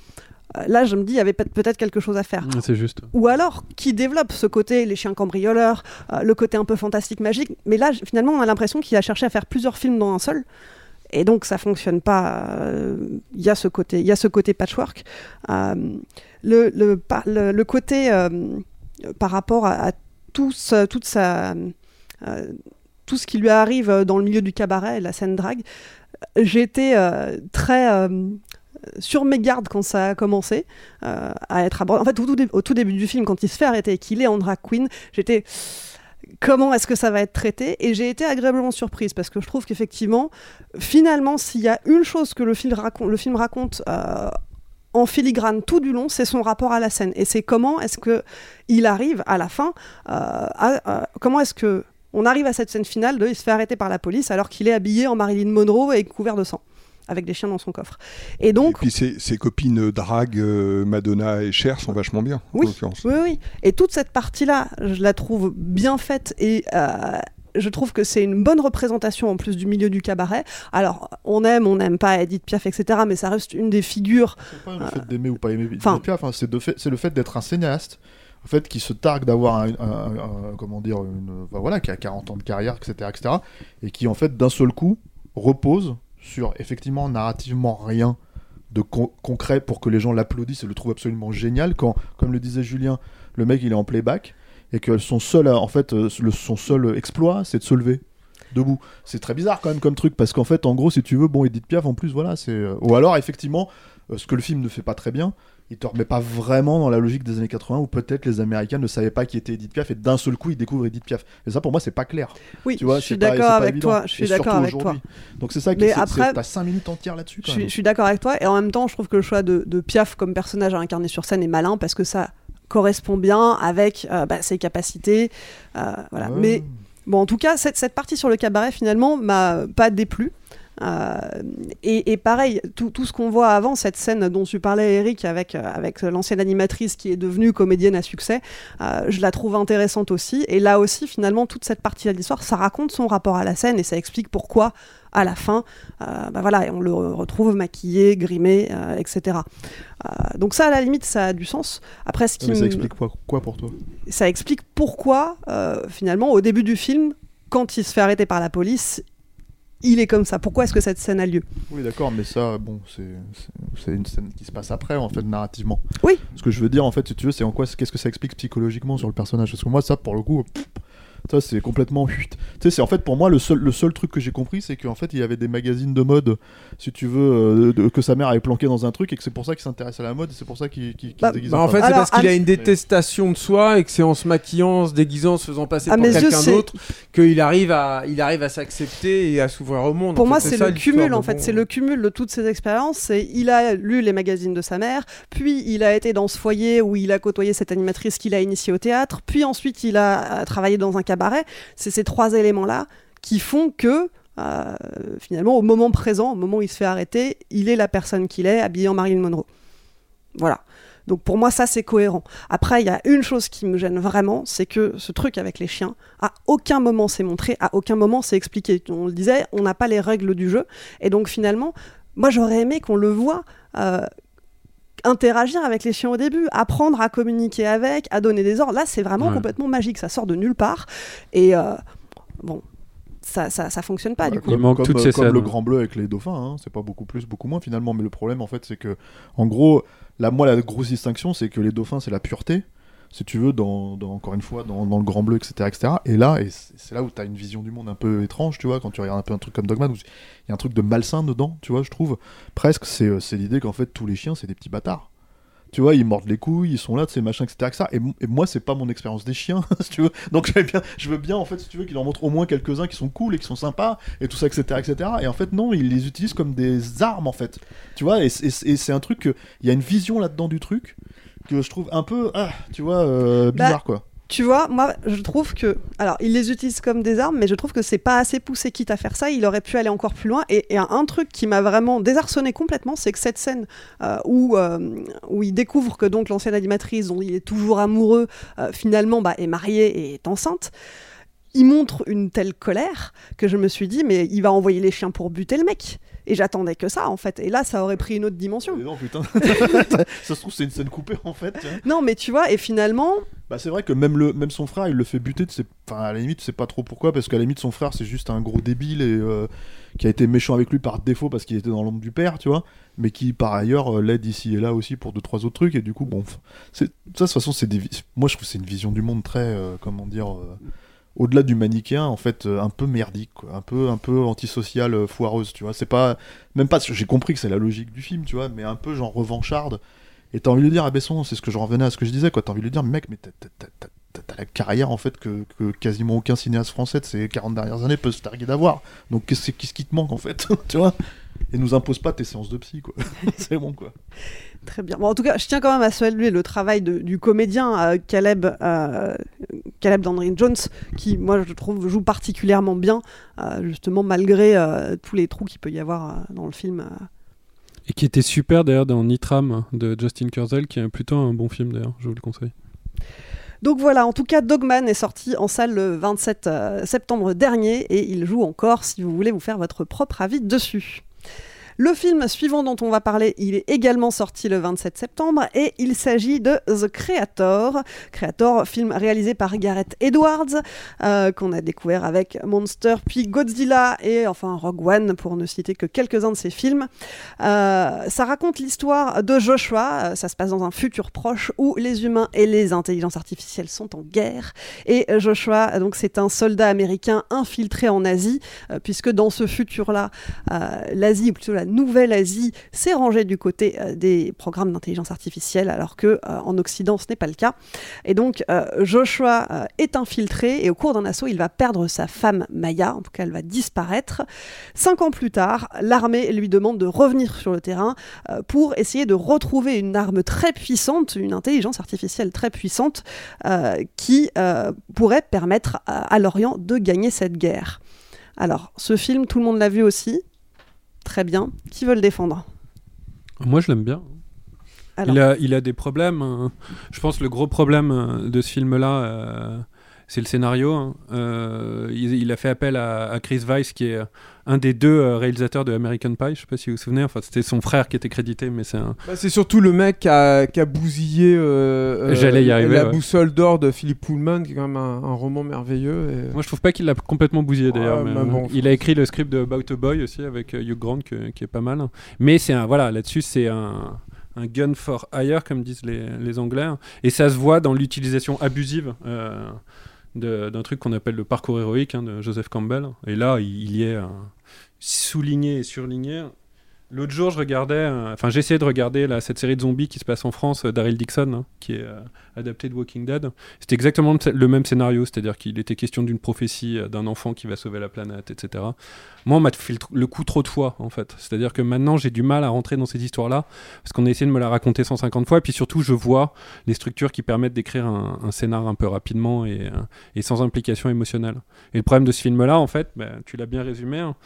euh, Là, je me dis, il y avait peut- peut-être quelque chose à faire. C'est juste. Ou alors, qui développe ce côté, les chiens cambrioleurs, euh, le côté un peu fantastique, magique. Mais là, finalement, on a l'impression qu'il a cherché à faire plusieurs films dans un seul. Et donc, ça fonctionne pas. Il y, a ce côté- il y a ce côté patchwork. Le, le, pa- le- le côté par rapport à, à tout, ce- toute sa, tout ce qui lui arrive dans le milieu du cabaret, la scène drague, été euh, très euh, sur mes gardes quand ça a commencé euh, à être abordé. En fait, au tout, début du film, quand il se fait arrêter et qu'il est en drag queen, j'étais comment est-ce que ça va être traité? Et j'ai été agréablement surprise parce que je trouve qu'effectivement, finalement, s'il y a une chose que le film, racon- le film raconte en filigrane tout du long, c'est son rapport à la scène. Et c'est comment est-ce que il arrive à la fin, comment est-ce que on arrive à cette scène finale de il se fait arrêter par la police alors qu'il est habillé en Marilyn Monroe et couvert de sang, avec des chiens dans son coffre. Et donc, Et puis ses, ses copines drag, euh, Madonna et Cher sont vachement bien, en Oui. l'occurrence. Oui, oui. Et toute cette partie-là, je la trouve bien faite et euh, je trouve que c'est une bonne représentation en plus du milieu du cabaret. Alors, on aime, on n'aime pas Edith Piaf, etc. Mais ça reste une des figures. C'est pas le fait d'aimer ou pas aimer Edith enfin- Piaf, hein, c'est de fait- c'est le fait d'être un cinéaste en fait, qui se targue d'avoir un, comment dire, une, voilà, qui a 40 ans de carrière, etc., etc., et qui en fait d'un seul coup repose sur effectivement narrativement rien de con- concret pour que les gens l'applaudissent et le trouvent absolument génial quand, comme le disait Julien, le mec il est en playback et que son seul, en fait, euh, son seul exploit c'est de se lever debout. C'est très bizarre quand même comme truc parce qu'en fait, en gros, si tu veux, bon, Edith Piaf en plus, voilà, c'est. euh, Ou alors, effectivement, euh, ce que le film ne fait pas très bien, il te remet pas vraiment dans la logique des années 80 où peut-être les Américains ne savaient pas qui était Edith Piaf et d'un seul coup ils découvrent Edith Piaf. Et ça, pour moi, c'est pas clair. Oui, tu vois, je suis d'accord avec évident. toi, je suis d'accord avec toi. Donc c'est ça qui c'est- après- T'as 5 minutes entières là-dessus. Je suis, même. je suis d'accord avec toi. Et en même temps, je trouve que le choix de, de Piaf comme personnage à incarner sur scène est malin parce que ça correspond bien avec euh, bah, ses capacités. euh, voilà. Ouais. Mais bon, en tout cas, cette, cette partie sur le cabaret, finalement, m'a pas déplu. Euh, et, et pareil, tout, tout ce qu'on voit avant, cette scène dont tu parlais, Eric, avec, euh, avec l'ancienne animatrice qui est devenue comédienne à succès, euh, je la trouve intéressante aussi. Et là aussi, finalement, toute cette partie de l'histoire, ça raconte son rapport à la scène et ça explique pourquoi, à la fin, euh, bah voilà, on le retrouve maquillé, grimé, euh, etc. Euh, donc ça, à la limite, ça a du sens. Après, ce qui Mais ça explique quoi, quoi pour toi? Ça explique pourquoi, finalement, au début du film, quand il se fait arrêter par la police, il est comme ça. Pourquoi est-ce que cette scène a lieu? Oui, d'accord, mais ça, bon, c'est une scène qui se passe après, en fait, narrativement. Oui. Ce que je veux dire, en fait, si tu veux, c'est en quoi, qu'est-ce que ça explique psychologiquement sur le personnage? Parce que moi, ça, pour le coup, pff, ça, c'est complètement. Tu sais, c'est en fait, pour moi, le seul, le seul truc que j'ai compris, c'est qu'en fait, il y avait des magazines de mode, si tu veux, euh, de- que sa mère avait planqué dans un truc, et que c'est pour ça qu'il s'intéresse à la mode, et c'est pour ça qu'il qu'il- qu'il Bah, se déguise Bah, en fait, c'est parce qu'il à- a une détestation de soi et que c'est en se maquillant, en se déguisant, en se faisant passer À pour quelqu'un d'autre qu'il arrive à, il arrive à s'accepter et à s'ouvrir au monde. Pour En moi, c'est le cumul, de en fait. bon- C'est le cumul de toutes ces expériences. C'est il a lu les magazines de sa mère, puis il a été dans ce foyer où il a côtoyé cette animatrice qu'il a initiée au théâtre, puis ensuite il a travaillé dans un C'est ces trois éléments-là qui font que. euh, finalement, au moment présent, au moment où il se fait arrêter, il est la personne qu'il est, habillé en Marilyn Monroe. Voilà. Donc pour moi, ça c'est cohérent. Après, il y a une chose qui me gêne vraiment, c'est que ce truc avec les chiens, à aucun moment c'est montré, à aucun moment c'est expliqué. On le disait, on n'a pas les règles du jeu. Et donc finalement, moi j'aurais aimé qu'on le voit. euh, interagir avec les chiens au début, apprendre à communiquer avec, à donner des ordres. Là, c'est vraiment Ouais. complètement magique. Ça sort de nulle part. Et euh, bon, ça, ça, ça fonctionne pas du coup. Il comme, manque comme, toutes euh, ces comme scènes. le grand bleu avec les dauphins, hein. c'est pas beaucoup plus, beaucoup moins finalement. Mais le problème en fait, c'est que, en gros, là, moi, la grosse distinction, c'est que les dauphins, c'est la pureté, si tu veux, dans, encore une fois, dans, le grand bleu, etc., etc. Et là, et c'est là où tu as une vision du monde un peu étrange, tu vois, quand tu regardes un peu un truc comme Dogman, où il y a un truc de malsain dedans, tu vois, je trouve. Presque, c'est euh, c'est l'idée qu'en fait, tous les chiens, c'est des petits bâtards. Tu vois, ils mordent les couilles, ils sont là, ces machins, etc. etc. Et, et moi, c'est pas mon expérience des chiens, si tu veux. Donc bien, je veux bien, en fait, si tu veux, qu'il en montre au moins quelques-uns qui sont cool et qui sont sympas, et tout ça, etc. etc. Et en fait, non, ils les utilisent comme des armes, en fait. Tu vois, et, c'est- et c'est un truc. Il y a une vision là-dedans du truc que je trouve un peu, ah, tu vois, euh, Bah, bizarre, quoi. Tu vois, moi, je trouve que. Alors, ils les utilisent comme des armes, mais je trouve que c'est pas assez poussé, quitte à faire ça. Il aurait pu aller encore plus loin. Et, et un, un truc qui m'a vraiment désarçonné complètement, c'est que cette scène euh, où, euh, où il découvre que donc l'ancienne animatrice, dont il est toujours amoureux, euh, finalement bah, est mariée et est enceinte. Il montre une telle colère que je me suis dit, mais il va envoyer les chiens pour buter le mec. Et j'attendais que ça, en fait. Et là, ça aurait pris une autre dimension. Mais non, putain. ça se trouve, c'est une scène coupée, en fait. Non, mais tu vois, et finalement, Bah c'est vrai que même le même son frère il le fait buter enfin à la limite sais pas trop pourquoi parce qu'à la limite son frère c'est juste un gros débile et euh, qui a été méchant avec lui par défaut parce qu'il était dans l'ombre du père tu vois mais qui par ailleurs euh, l'aide ici et là aussi pour deux trois autres trucs et du coup bon c'est ça de toute façon c'est des moi je trouve que c'est une vision du monde très euh, comment dire au-delà du manichéen en fait euh, un peu merdique un peu un peu antisociale euh, foireuse tu vois c'est pas même pas j'ai compris que c'est la logique du film tu vois mais un peu genre revancharde et t'as envie de dire, ah Besson, c'est ce que je revenais à ce que je disais, quoi. T'as envie de dire, mec, mais t'as- la carrière, en fait, que, que quasiment aucun cinéaste français de ces 40 dernières années peut se targuer d'avoir. Donc, qu'est-ce qui te manque, en fait Tu vois? Et nous impose pas tes séances de psy, quoi. c'est bon, quoi. Très bien. Bon, en tout cas, je tiens quand même à saluer le travail de- du comédien euh, Caleb, euh, Caleb Dandrin Jones, qui, moi, je trouve, joue particulièrement bien, euh, justement, malgré euh, tous les trous qu'il peut y avoir euh, dans le film. euh. Et qui était super d'ailleurs dans Nitram de Justin Kurzel, qui est plutôt un bon film d'ailleurs, je vous le conseille. Donc voilà, en tout cas, Dogman est sorti en salle le 27 euh, septembre dernier et il joue encore si vous voulez vous faire votre propre avis dessus. Le film suivant dont on va parler, il est également sorti le 27 septembre et il s'agit de The Creator. Creator, film réalisé par Gareth Edwards, euh, qu'on a découvert avec Monster, puis Godzilla et enfin Rogue One, pour ne citer que quelques-uns de ses films. Euh, ça raconte l'histoire de Joshua, ça se passe dans un futur proche où les humains et les intelligences artificielles sont en guerre. Et Joshua, donc c'est un soldat américain infiltré en Asie, euh, puisque dans ce futur-là, l'Asie, ou plutôt la Nouvelle-Asie, s'est rangée du côté euh, des programmes d'intelligence artificielle, alors que euh, en Occident, ce n'est pas le cas. Et donc, euh, Joshua est infiltré, et au cours d'un assaut, il va perdre sa femme Maya, en tout cas, elle va disparaître. Cinq ans plus tard, l'armée lui demande de revenir sur le terrain pour essayer de retrouver une arme très puissante, une intelligence artificielle très puissante, qui pourrait permettre à l'Orient de gagner cette guerre. Alors, ce film, tout le monde l'a vu aussi. Très bien. Qui veut le défendre? Moi, je l'aime bien. Alors. Il, a, il a des problèmes. hein. Je pense que le gros problème euh, de ce film-là, euh, c'est le scénario. hein. Euh, il, il a fait appel à, à Chris Weiss, qui est un des deux euh, réalisateurs de American Pie. Je sais pas si vous vous souvenez. Enfin, c'était son frère qui était crédité, mais c'est un. Bah, c'est surtout le mec qui a, qui a bousillé euh, euh, J'allais y arriver, La ouais. boussole d'or de Philippe Pullman, qui est quand même un, un roman merveilleux. et- Moi, je trouve pas qu'il l'a complètement bousillé d'ailleurs. Ouais, bon, euh, il a écrit le script de About a Boy aussi avec Hugh Grant que- qui est pas mal. Mais c'est un voilà là-dessus c'est un, un gun for hire comme disent les, les Anglais et ça se voit dans l'utilisation abusive. euh, d'un truc qu'on appelle le parcours héroïque hein, de Joseph Campbell. Et là il, y est euh, souligné et surligné L'autre jour, euh, j'essayais de regarder cette série de zombies qui se passe en France, euh, Daryl Dixon, hein, qui est euh, adapté de Walking Dead. C'était exactement le- même scénario, c'est-à-dire qu'il était question d'une prophétie euh, d'un enfant qui va sauver la planète, etc. Moi, on m'a fait le, coup trop de fois, en fait. C'est-à-dire que maintenant, j'ai du mal à rentrer dans cette histoire-là, parce qu'on a essayé de me la raconter 150 fois, et puis surtout, je vois les structures qui permettent d'écrire un, un scénar un peu rapidement et, sans implication émotionnelle. Et le problème de ce film-là, en fait, bah, tu l'as bien résumé, hein,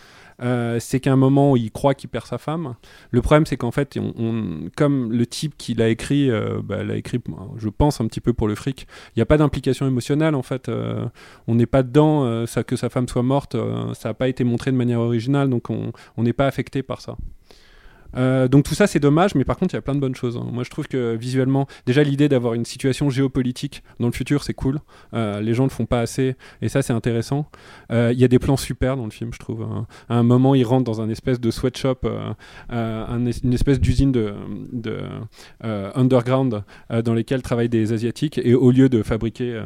euh, c'est qu'à un moment où il croit qu'il perd sa femme, le problème c'est qu'en fait, on, comme le type qui l'a écrit, euh, bah, l'a écrit, je pense un petit peu pour le fric, il n'y a pas d'implication émotionnelle en fait. euh, on n'est pas dedans, ça, que sa femme soit morte, ça n'a pas été montré de manière originale, donc on on n'est pas affecté par ça. Euh, donc tout ça c'est dommage, mais par contre il y a plein de bonnes choses. hein. Moi je trouve que visuellement, déjà l'idée d'avoir une situation géopolitique dans le futur c'est cool. Euh, les gens le font pas assez et ça c'est intéressant. Euh, Il y a des plans super dans le film je trouve. hein. À un moment il rentre dans un espèce de sweatshop, une espèce d'usine de, de, underground dans lesquelles travaillent des asiatiques et au lieu de fabriquer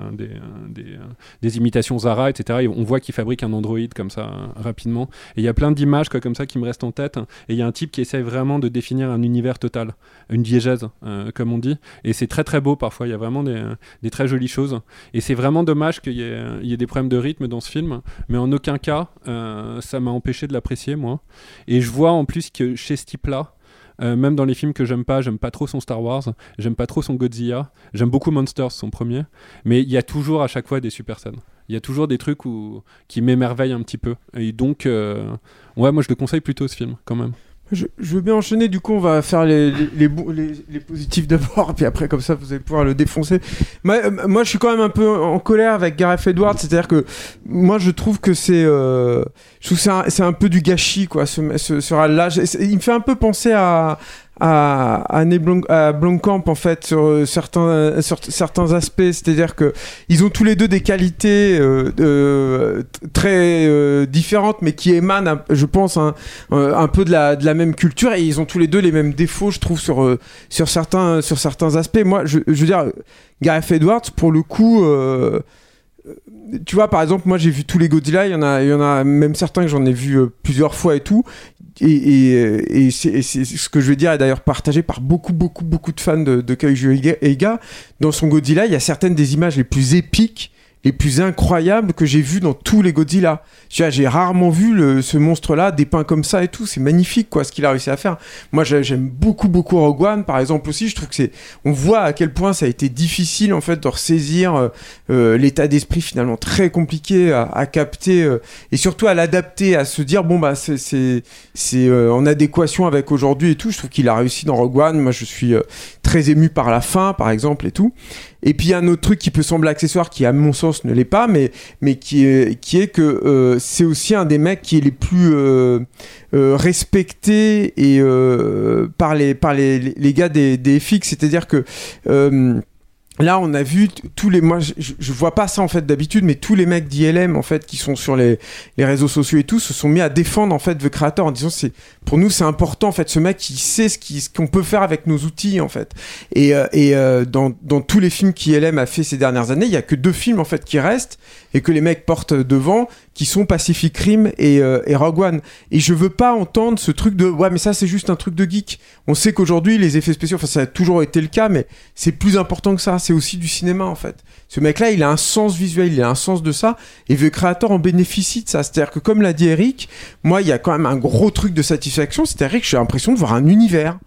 des, imitations Zara etc. On voit qu'ils fabriquent un android comme ça rapidement. Et il y a plein d'images comme ça qui me restent en tête. Et il y a un type qui essaie vraiment vraiment de définir un univers total, une diégèse, euh, comme on dit. Et c'est très très beau parfois, il y a vraiment des, des très jolies choses. Et c'est vraiment dommage qu'il il y ait des problèmes de rythme dans ce film, mais en aucun cas, euh, ça m'a empêché de l'apprécier, moi. Et je vois en plus que chez ce type-là, euh, même dans les films que j'aime pas, j'aime pas trop son Star Wars, j'aime pas trop son Godzilla, j'aime beaucoup Monsters, son premier, mais il y a toujours à chaque fois des super scènes. Il y a toujours des trucs où, qui m'émerveillent un petit peu. Et donc, euh, ouais, moi je le conseille plutôt ce film, quand même. Je, je veux bien enchaîner, du coup on va faire les, les, les, les- positifs d'abord, puis après comme ça vous allez pouvoir le défoncer. Moi, euh, moi je suis quand même un peu en colère avec Gareth Edwards, c'est-à-dire que moi je trouve que c'est euh, c'est un, un peu du gâchis quoi, ce, ce, ce c'est- Il me fait un peu penser à à, à, Blomkamp en fait sur euh, certains euh, sur certains aspects. C'est-à-dire que ils ont tous les deux des qualités euh, très différentes mais qui émanent je pense un, un peu de la, de la même culture. Et ils ont tous les deux les mêmes défauts je trouve sur sur certains sur certains aspects. Moi je, veux dire Gareth Edwards pour le coup tu vois, par exemple, moi j'ai vu tous les Godzilla, il y en a, y en a même certains que j'en ai vu plusieurs fois et tout. Et, et, c'est et c'est ce que je veux dire est d'ailleurs partagé par beaucoup, beaucoup, beaucoup de fans de, de Kaiju Eiga. Dans son Godzilla, il y a certaines des images les plus épiques, les plus incroyables que j'ai vues dans tous les Godzilla. Tu vois, J'ai rarement vu ce monstre-là dépeint comme ça et tout. C'est magnifique, quoi, ce qu'il a réussi à faire. Moi, j'ai- j'aime beaucoup, beaucoup Rogue One, par exemple aussi. Je trouve que c'est, on voit à quel point ça a été difficile en fait de ressaisir euh, euh, l'état d'esprit finalement très compliqué à, capter euh, et surtout à l'adapter, à se dire bon bah c'est en adéquation avec aujourd'hui et tout. Je trouve qu'il a réussi dans Rogue One. Moi, je suis très ému par la fin, par exemple et tout. Et puis un autre truc qui peut sembler accessoire, qui à mon sens ne l'est pas, mais mais qui est qui est que euh, c'est aussi un des mecs qui est les plus euh, euh, respectés et euh, par les par les, les gars des, des FX, c'est-à-dire que euh, Là, on a vu tous les. Moi, je, je- vois pas ça en fait d'habitude, mais tous les mecs d'ILM en fait qui sont sur les, les réseaux sociaux et tout se sont mis à défendre en fait The Creator en disant c'est pour nous c'est important en fait ce mec il sait ce qui- ce qu'on peut faire avec nos outils en fait. Et, euh, et euh, dans, dans tous les films qu'ILM a fait ces dernières années, il y a que deux films en fait qui restent et que les mecs portent devant qui sont Pacific Rim et, euh, et Rogue One. Et je veux pas entendre ce truc de ouais mais ça c'est juste un truc de geek. On sait qu'aujourd'hui les effets spéciaux, enfin ça a toujours été le cas, mais c'est plus important que ça. C'est aussi du cinéma en fait. Ce mec-là, il a un sens visuel, il a un sens de ça, et The Creator en bénéficie de ça. C'est-à-dire que comme l'a dit Eric, moi il y a quand même un gros truc de satisfaction, c'est-à-dire que j'ai l'impression de voir un univers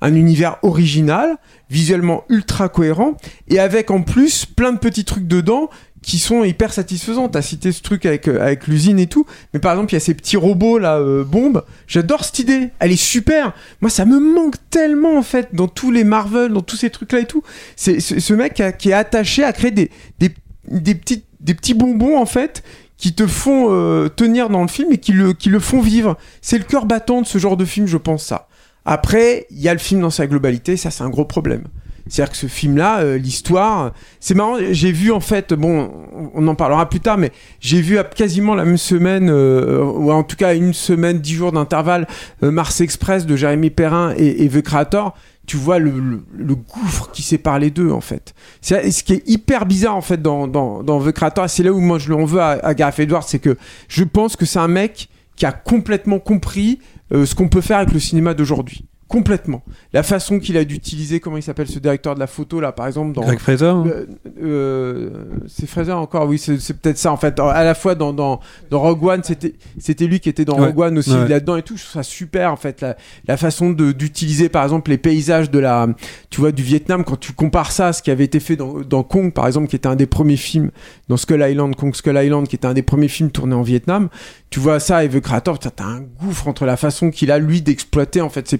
un univers original, visuellement ultra cohérent, et avec en plus plein de petits trucs dedans qui sont hyper satisfaisants. T'as cité ce truc avec, euh, avec l'usine et tout, mais par exemple, il y a ces petits robots là, euh, bombes. J'adore cette idée, elle est super. Moi, ça me manque tellement en fait dans tous les Marvel, dans tous ces trucs là et tout. C'est ce mec qui, est attaché à créer des, des, des, petits, des petits bonbons en fait qui te font euh, tenir dans le film et qui le, qui le font vivre. C'est le cœur battant de ce genre de film, je pense ça. Après, il y a le film dans sa globalité, ça c'est un gros problème. C'est-à-dire que ce film-là, euh, l'histoire, c'est marrant. J'ai vu en fait, bon, on en parlera plus tard, mais j'ai vu à quasiment la même semaine, euh, ou en tout cas une semaine, dix jours d'intervalle, euh, Mars Express de Jérémy Perrin et, et The Creator. Tu vois le, le- le gouffre qui sépare les deux en fait. C'est ce qui est hyper bizarre en fait dans, dans, dans The Creator. C'est là où moi je l'en veux à, à Gareth Edwards, c'est que je pense que c'est un mec qui a complètement compris euh, ce qu'on peut faire avec le cinéma d'aujourd'hui. Complètement. La façon qu'il a d'utiliser, comment il s'appelle ce directeur de la photo là, par exemple dans. Greg Fraser, hein. Euh, euh, c'est Fraser encore, oui, c'est c'est peut-être ça en fait. À la fois dans, dans, dans Rogue One, c'était c'était lui qui était dans Ouais. Rogue One aussi Ouais. là-dedans et tout. Je trouve ça super en fait. La, la façon de- d'utiliser par exemple les paysages de la, tu vois, du Vietnam quand tu compares ça à ce qui avait été fait dans, dans Kong par exemple, qui était un des premiers films dans Skull Island, Kong Skull Island, qui était un des premiers films tournés en Vietnam. Tu vois ça et The Creator, t'as un gouffre entre la façon qu'il a lui d'exploiter en fait ces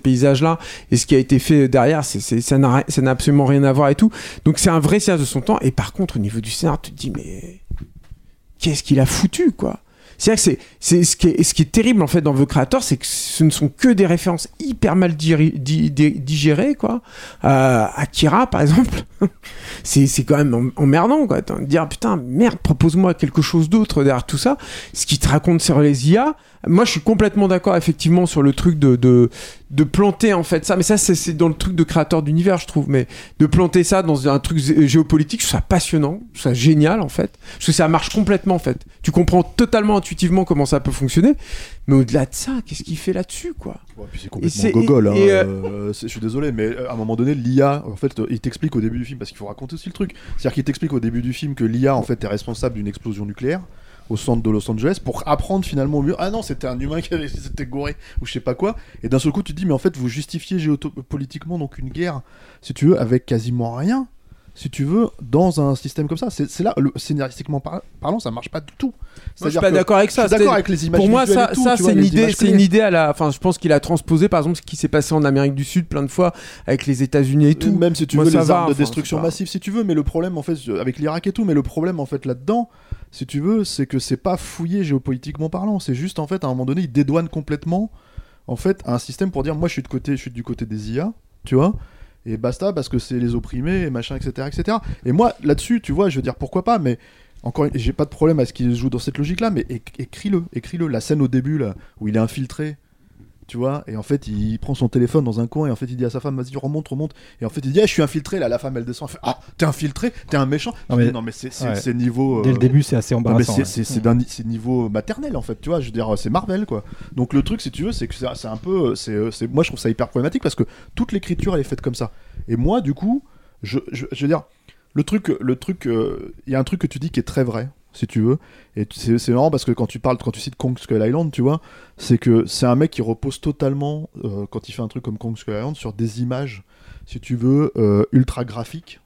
et ce qui a été fait derrière. Ça n'a absolument rien à voir et tout. Donc c'est un vrai cinéaste de son temps. Et par contre, au niveau du scénario, tu te dis mais qu'est-ce qu'il a foutu quoi? C'est que c'est, ce, qui est, ce qui est terrible en fait dans The Creator, c'est que ce ne sont que des références hyper mal digérées quoi. Euh, Akira par exemple, c'est, quand même em- emmerdant quoi. Dire putain merde propose-moi quelque chose d'autre derrière tout ça. Ce qui te raconte sur les IA, moi je suis complètement d'accord effectivement sur le truc de, de, de planter en fait ça, mais ça c'est, dans le truc de créateur d'univers je trouve, mais de planter ça dans un truc géopolitique, je trouve ça passionnant, je trouve ça génial en fait, parce que ça marche complètement en fait. Tu comprends totalement, intuitivement comment ça peut fonctionner. Mais au-delà de ça, qu'est-ce qu'il fait là-dessus, quoi? Ouais, puis c'est complètement gogol. hein, euh, euh, je suis désolé, mais euh, à un moment donné, l'IA, en fait, il t'explique au début du film, parce qu'il faut raconter aussi le truc. C'est-à-dire qu'il t'explique au début du film que l'IA, en fait, est responsable d'une explosion nucléaire au centre de Los Angeles pour apprendre finalement au mieux. Ah non, c'était un humain qui avait s'était goré ou je sais pas quoi. Et d'un seul coup, tu te dis, mais en fait, vous justifiez géopolitiquement donc une guerre, si tu veux, avec quasiment rien. Si tu veux, dans un système comme ça, c'est là, le, scénaristiquement par- parlant, ça marche pas du tout. Moi, je suis pas d'accord avec ça. D'accord avec les images Pour moi, ça, tout, ça c'est une idée, c'est une idée à la. Enfin, je pense qu'il a transposé, par exemple, ce qui s'est passé en Amérique du Sud plein de fois avec les États-Unis et tout. Même si tu Moi, veux les va, armes de enfin, destruction massive, si tu veux, mais le problème en fait avec l'Irak et tout, mais le problème en fait là-dedans, si tu veux, c'est que c'est pas fouillé géopolitiquement parlant, c'est juste en fait à un moment donné, il dédouane complètement en fait un système pour dire moi je suis de côté, je suis du côté des IA, tu vois. Et basta parce que c'est les opprimés machin etc etc. Et moi là-dessus, tu vois, je veux dire pourquoi pas, mais encore, j'ai pas de problème à ce qu'il joue dans cette logique-là, mais éc- écris-le, écris-le. La scène au début là où il est infiltré, tu vois, et en fait il prend son téléphone dans un coin et en fait il dit à sa femme vas-y remonte remonte et en fait il dit ah, je suis infiltré là la femme elle descend elle fait ah t'es infiltré t'es un méchant Non, mais- dis, non mais c'est ouais. niveau Dès le euh, début, c'est assez embarrassant, ouais. c'est- Mm. c'est niveau maternel en fait tu vois je veux dire c'est Marvel quoi donc le truc si tu veux c'est que c'est un peu c'est euh, c'est- moi je trouve ça hyper problématique parce que toute l'écriture elle est faite comme ça et moi du coup je, je, je veux dire le truc le truc euh, il y a un truc que tu dis qui est très vrai si tu veux et c'est marrant parce que quand tu parles quand tu cites Kong Skull Island tu vois c'est que c'est un mec qui repose totalement euh, quand il fait un truc comme Kong Skull Island sur des images si tu veux euh, ultra graphiques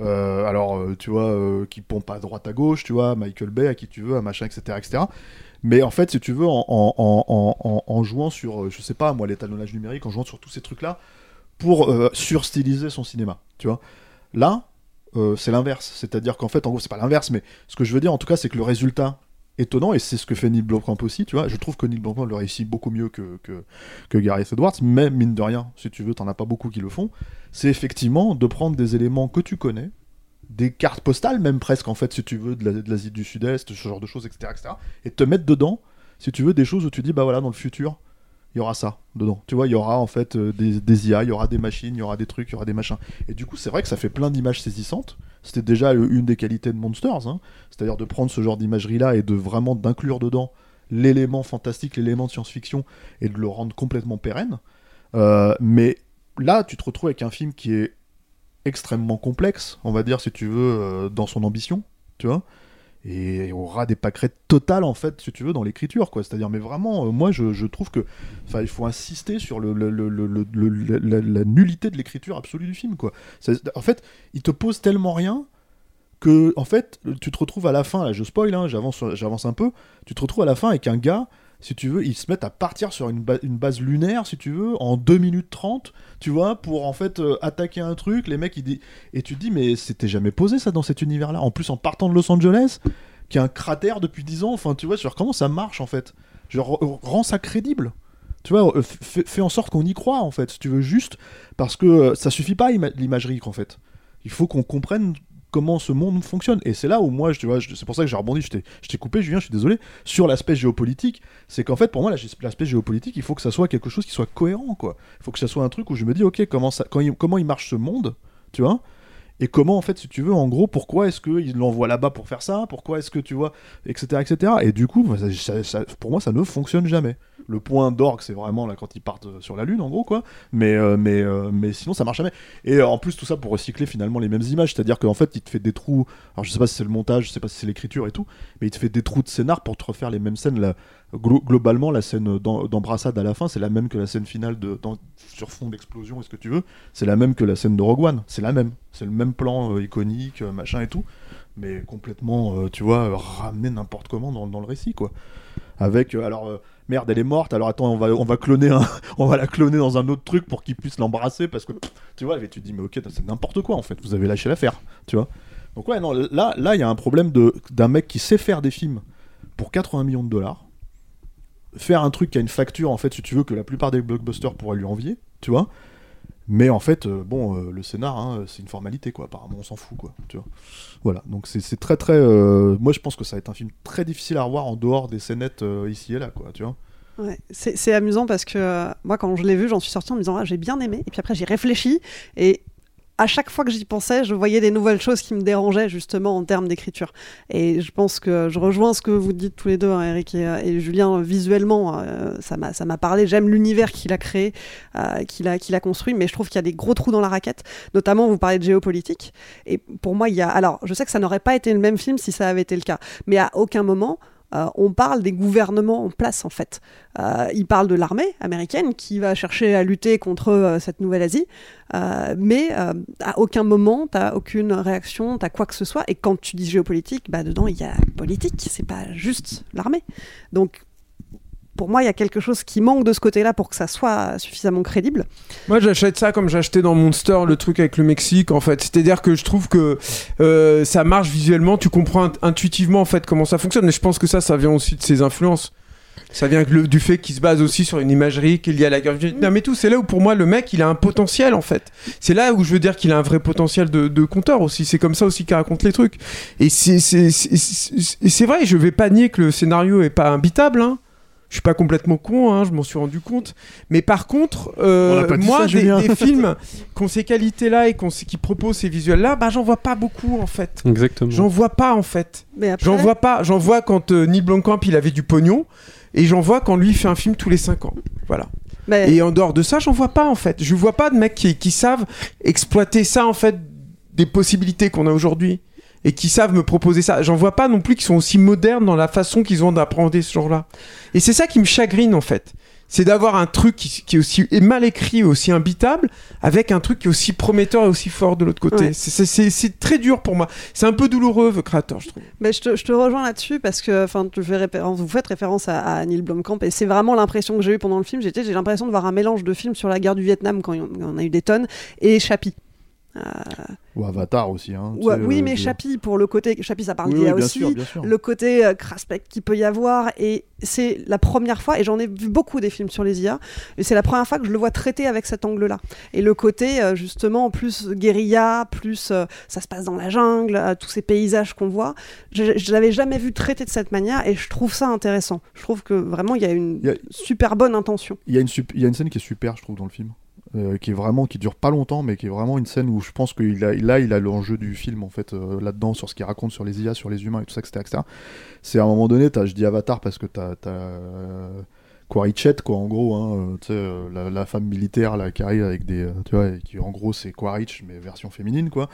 euh, alors, tu vois, qui pompe à droite à gauche, tu vois, Michael Bay, à qui tu veux, un machin, etc., etc. Mais en fait, si tu veux, en, en, en, en- jouant sur, je sais pas, moi, l'étalonnage numérique, en jouant sur tous ces trucs-là, pour surstyliser son cinéma, tu vois. Là, euh, c'est l'inverse. C'est-à-dire qu'en fait, en gros, c'est pas l'inverse, mais ce que je veux dire, en tout cas, c'est que le résultat étonnant, et c'est ce que fait Neil Blomkamp aussi, tu vois, je trouve que Neil Blomkamp le réussit beaucoup mieux que, que, Gareth Edwards, mais mine de rien, si tu veux, t'en as pas beaucoup qui le font, c'est effectivement de prendre des éléments que tu connais, des cartes postales, même presque en fait, si tu veux, de l'Asie du Sud-Est, ce genre de choses, etc., etc., et te mettre dedans, si tu veux, des choses où tu dis, bah voilà, dans le futur, il y aura ça dedans. Tu vois, il y aura en fait euh, des, IA, il y aura des machines, il y aura des trucs, il y aura des machins. Et du coup, c'est vrai que ça fait plein d'images saisissantes. C'était déjà une des qualités de Monsters, hein. c'est-à-dire de prendre ce genre d'imagerie-là et de vraiment d'inclure dedans l'élément fantastique, l'élément de science-fiction et de le rendre complètement pérenne. Euh, mais là, tu te retrouves avec un film qui est extrêmement complexe, on va dire, si tu veux, euh, dans son ambition, tu vois, et aura des pâquerettes totales, en fait, si tu veux, dans l'écriture, quoi. C'est-à-dire, mais vraiment, euh, moi, je, je trouve que, il faut insister sur le, le- le- le- la, nullité de l'écriture absolue du film, quoi. C'est- En fait, il te pose tellement rien que, en fait, tu te retrouves à la fin, là, je spoil, hein, j'avance un peu, tu te retrouves à la fin avec un gars, si tu veux, ils se mettent à partir sur une, ba- une base lunaire, si tu veux, en 2 minutes 30, tu vois, pour en fait euh, attaquer un truc, les mecs, ils disent... Et tu te dis, mais c'était jamais posé ça dans cet univers-là. En plus, en partant de Los Angeles, qui est un cratère depuis 10 ans, enfin, tu vois, genre, comment ça marche, en fait? Genre, rends ça crédible. Tu vois, euh, fais en sorte qu'on y croit, en fait, si tu veux, juste parce que euh, ça suffit pas, ima- l'imagerie, en fait. Il faut qu'on comprenne comment ce monde fonctionne. Et c'est là où moi, je- je- c'est pour ça que j'ai rebondi, je t'ai coupé, Julien, je suis désolé, sur l'aspect géopolitique. C'est qu'en fait, pour moi, la- l'aspect géopolitique, il faut que ça soit quelque chose qui soit cohérent, quoi. Il faut que ça soit un truc où je me dis, ok, comment, ça, il- comment il marche ce monde, tu vois et comment en fait si tu veux en gros pourquoi est-ce qu'il l'envoie là-bas pour faire ça pourquoi est-ce que tu vois etc etc et du coup ça- ça- pour moi ça ne fonctionne jamais le point d'orgue c'est vraiment là quand ils partent euh, sur la lune en gros quoi. Mais euh, mais euh, mais sinon ça marche jamais. Et en plus tout ça pour recycler finalement les mêmes images. C'est-à-dire qu'en fait il te fait des trous. Alors je sais pas si c'est le montage je sais pas si c'est l'écriture et tout mais il te fait des trous de scénar pour te refaire les mêmes scènes. Globalement la scène d'em- d'embrassade à la fin c'est la même que la scène finale de dans- sur fond d'explosion est-ce que tu veux. C'est la même que la scène de Rogue One. C'est la même. C'est le même plan iconique machin et tout. Mais complètement tu vois ramené n'importe comment dans, dans le récit quoi. Avec alors merde elle est morte alors attends on va on va cloner on va la cloner dans un autre truc pour qu'il puisse l'embrasser parce que tu vois tu te dis mais ok c'est n'importe quoi en fait vous avez lâché l'affaire tu vois. Donc ouais non là là il y a un problème d'un mec qui sait faire des films pour 80 millions de dollars faire un truc qui a une facture en fait si tu veux que la plupart des blockbusters pourraient lui envier tu vois mais en fait euh, bon euh, le scénar hein, c'est une formalité quoi. Apparemment on s'en fout quoi tu vois. Voilà. Donc c'est très très euh, moi je pense que ça va être un film très difficile à revoir en dehors des scénettes euh, ici et là quoi tu vois. Ouais, c'est amusant parce que euh, moi, quand je l'ai vu, j'en suis sortie en me disant ah, j'ai bien aimé. Et puis après, j'ai réfléchi. Et à chaque fois que j'y pensais, je voyais des nouvelles choses qui me dérangeaient justement en termes d'écriture. Et je pense que je rejoins ce que vous dites tous les deux, hein, Eric et, et, Julien, visuellement, euh, ça m'a parlé. J'aime l'univers qu'il a créé, euh, qu'il a a construit, mais je trouve qu'il y a des gros trous dans la raquette. Notamment, vous parlez de géopolitique. Et pour moi, il y a. Alors, je sais que ça n'aurait pas été le même film si ça avait été le cas, mais à aucun moment euh, on parle des gouvernements en place en fait. Euh, il parle de l'armée américaine qui va chercher à lutter contre euh, cette nouvelle Asie, mais à aucun moment tu n'as aucune réaction, tu quoi que ce soit. Et quand tu dis géopolitique, bah, dedans il y a politique, c'est pas juste l'armée. Donc pour moi, il y a quelque chose qui manque de ce côté-là pour que ça soit suffisamment crédible. Moi, j'achète ça comme j'achetais dans Monster le truc avec le Mexique, en fait. C'est-à-dire que je trouve que euh, ça marche visuellement, tu comprends intuitivement en fait comment ça fonctionne. Mais je pense que ça, ça vient aussi de ses influences. Ça vient du fait qu'il se base aussi sur une imagerie qu'il y a la guerre Vietnam et tout. C'est là où pour moi le mec il a un potentiel en fait. C'est là où je veux dire qu'il a un vrai potentiel de, de conteur aussi. C'est comme ça aussi qu'il raconte les trucs. Et c'est vrai, je vais pas nier que le scénario est pas imbitable. Hein je suis pas complètement con, hein, je m'en suis rendu compte. Mais par contre, euh, moi, des, films qui ont ces qualités-là et qui proposent ces visuels-là, bah, j'en vois pas beaucoup en fait. Exactement. J'en vois pas en fait. Après... J'en vois pas. J'en vois quand euh, Neil Blomkamp il avait du pognon et j'en vois quand lui fait un film tous les 5 ans. Voilà. Et en dehors de ça, j'en vois pas en fait. Je vois pas de mecs qui, qui savent exploiter ça en fait des possibilités qu'on a aujourd'hui et qui savent me proposer ça. J'en vois pas non plus qui sont aussi modernes dans la façon qu'ils ont d'apprendre ce genre-là. Et c'est ça qui me chagrine en fait. C'est d'avoir un truc qui, est aussi mal écrit, aussi imbitable, avec un truc qui est aussi prometteur et aussi fort de l'autre côté. C'est très dur pour moi. C'est un peu douloureux, The Creator, je trouve. Mais je, te, je te rejoins là-dessus parce que tu fais référence, vous faites référence à, Neil Blomkamp et c'est vraiment l'impression que j'ai eue pendant le film. J'ai l'impression de voir un mélange de films sur la guerre du Vietnam quand on, a eu des tonnes et Chappie. Euh, ou Avatar aussi. Hein, oui, mais Chappie, pour le côté. Chappie, ça parle oui, aussi. Le côté euh, Craspec qu'il peut y avoir. Et c'est la première fois, et j'en ai vu beaucoup des films sur les IA, et c'est la première fois que je le vois traité avec cet angle-là. Et le côté, euh, justement, plus guérilla, plus euh, ça se passe dans la jungle, tous ces paysages qu'on voit, je, je l'avais jamais vu traité de cette manière, et je trouve ça intéressant. Je trouve que vraiment, il y a une super bonne intention. Il y, a une il y a une scène qui est super, je trouve, dans le film. Euh, qui est vraiment qui dure pas longtemps mais qui est vraiment une scène où je pense qu'il a là il a l'enjeu du film en fait euh, là-dedans sur ce qu'il raconte sur les IA sur les humains et tout ça etc, c'est à un moment donné as, je dis Avatar parce que t'as as, euh, Quaritchet quoi en gros hein, la, la, femme militaire là qui arrive avec des tu vois qui en gros c'est Quaritch mais version féminine quoi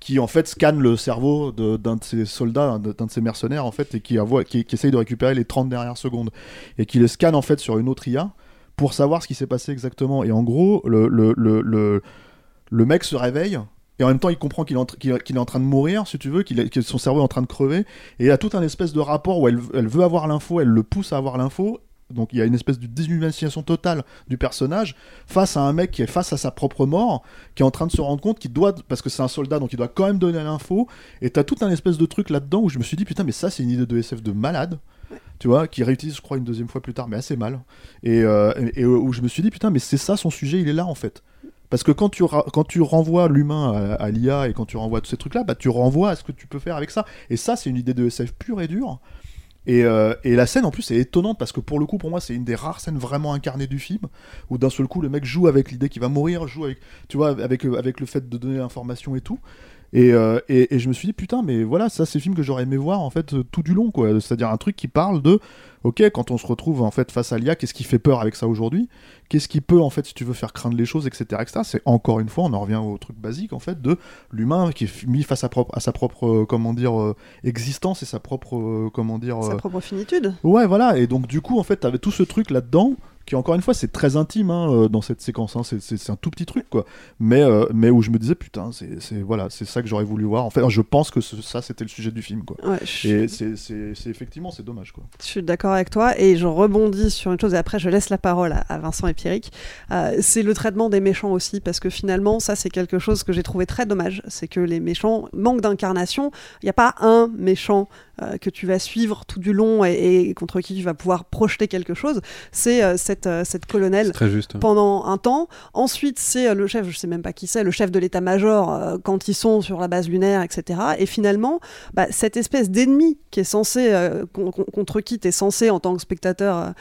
qui en fait scanne le cerveau d'un de, ses soldats, d'un de ses mercenaires en fait, et qui, qui, qui, essaye de récupérer les 30 dernières secondes, et qui le scanne en fait sur une autre IA, pour savoir ce qui s'est passé exactement. Et en gros, le, le, le, le, mec se réveille. Et en même temps, il comprend qu'il est, en train de mourir, si tu veux, que son cerveau est en train de crever. Et il a tout un espèce de rapport où elle, elle veut avoir l'info, elle le pousse à avoir l'info. Donc il y a une espèce de déshumanisation totale du personnage face à un mec qui est face à sa propre mort, qui est en train de se rendre compte qu'il doit, parce que c'est un soldat, donc il doit quand même donner l'info. Et t'as tout un espèce de truc là-dedans où je me suis dit, putain, mais ça c'est une idée de SF de malade tu vois, qui réutilise, je crois, une deuxième fois plus tard, mais assez mal. Et, euh, et, où je me suis dit, putain, mais c'est ça son sujet, il est là en fait. Parce que quand tu, quand tu renvoies l'humain à, l'IA et quand tu renvoies tous ces trucs-là, bah, tu renvoies à ce que tu peux faire avec ça. Et ça, c'est une idée de SF pure et dure. Et, euh, et, la scène en plus est étonnante parce que pour le coup, pour moi, c'est une des rares scènes vraiment incarnées du film où d'un seul coup, le mec joue avec l'idée qu'il va mourir, joue avec, tu vois, avec, avec le fait de donner l'information et tout. Euh, et, et, je me suis dit, putain, mais voilà, ça, c'est le film que j'aurais aimé voir, en fait, tout du long, quoi. C'est-à-dire un truc qui parle de, ok, quand on se retrouve, en fait, face à l'IA, qu'est-ce qui fait peur avec ça aujourd'hui? Qu'est-ce qui peut, en fait, si tu veux faire craindre les choses, etc., etc. C'est encore une fois, on en revient au truc basique, en fait, de l'humain qui est mis face à, propre, à sa propre, euh, comment dire, euh, existence et sa propre, comment dire... Sa propre finitude. Ouais, voilà. Et donc, du coup, en fait, t'avais tout ce truc là-dedans qui encore une fois c'est très intime hein, euh, dans cette séquence hein. c'est un tout petit truc quoi. Mais euh, mais où je me disais putain c'est voilà c'est ça que j'aurais voulu voir. En fait je pense que ça c'était le sujet du film quoi. Et c'est effectivement c'est dommage quoi. Je suis d'accord avec toi et je rebondis sur une chose et après je laisse la parole à, Vincent et Pierrick. Euh, c'est le traitement des méchants aussi parce que finalement ça c'est quelque chose que j'ai trouvé très dommage. C'est que les méchants manquent d'incarnation. Il n'y a pas un méchant que tu vas suivre tout du long et, et, contre qui tu vas pouvoir projeter quelque chose. C'est cette cette, euh, cette colonelle C'est très juste. pendant un temps. Ensuite, c'est euh, le chef, je sais même pas qui c'est, le chef de l'état-major euh, quand ils sont sur la base lunaire, etc. Et finalement, bah, cette espèce d'ennemi qui est censé, con- con- contre qui tu es censé, en tant que spectateur,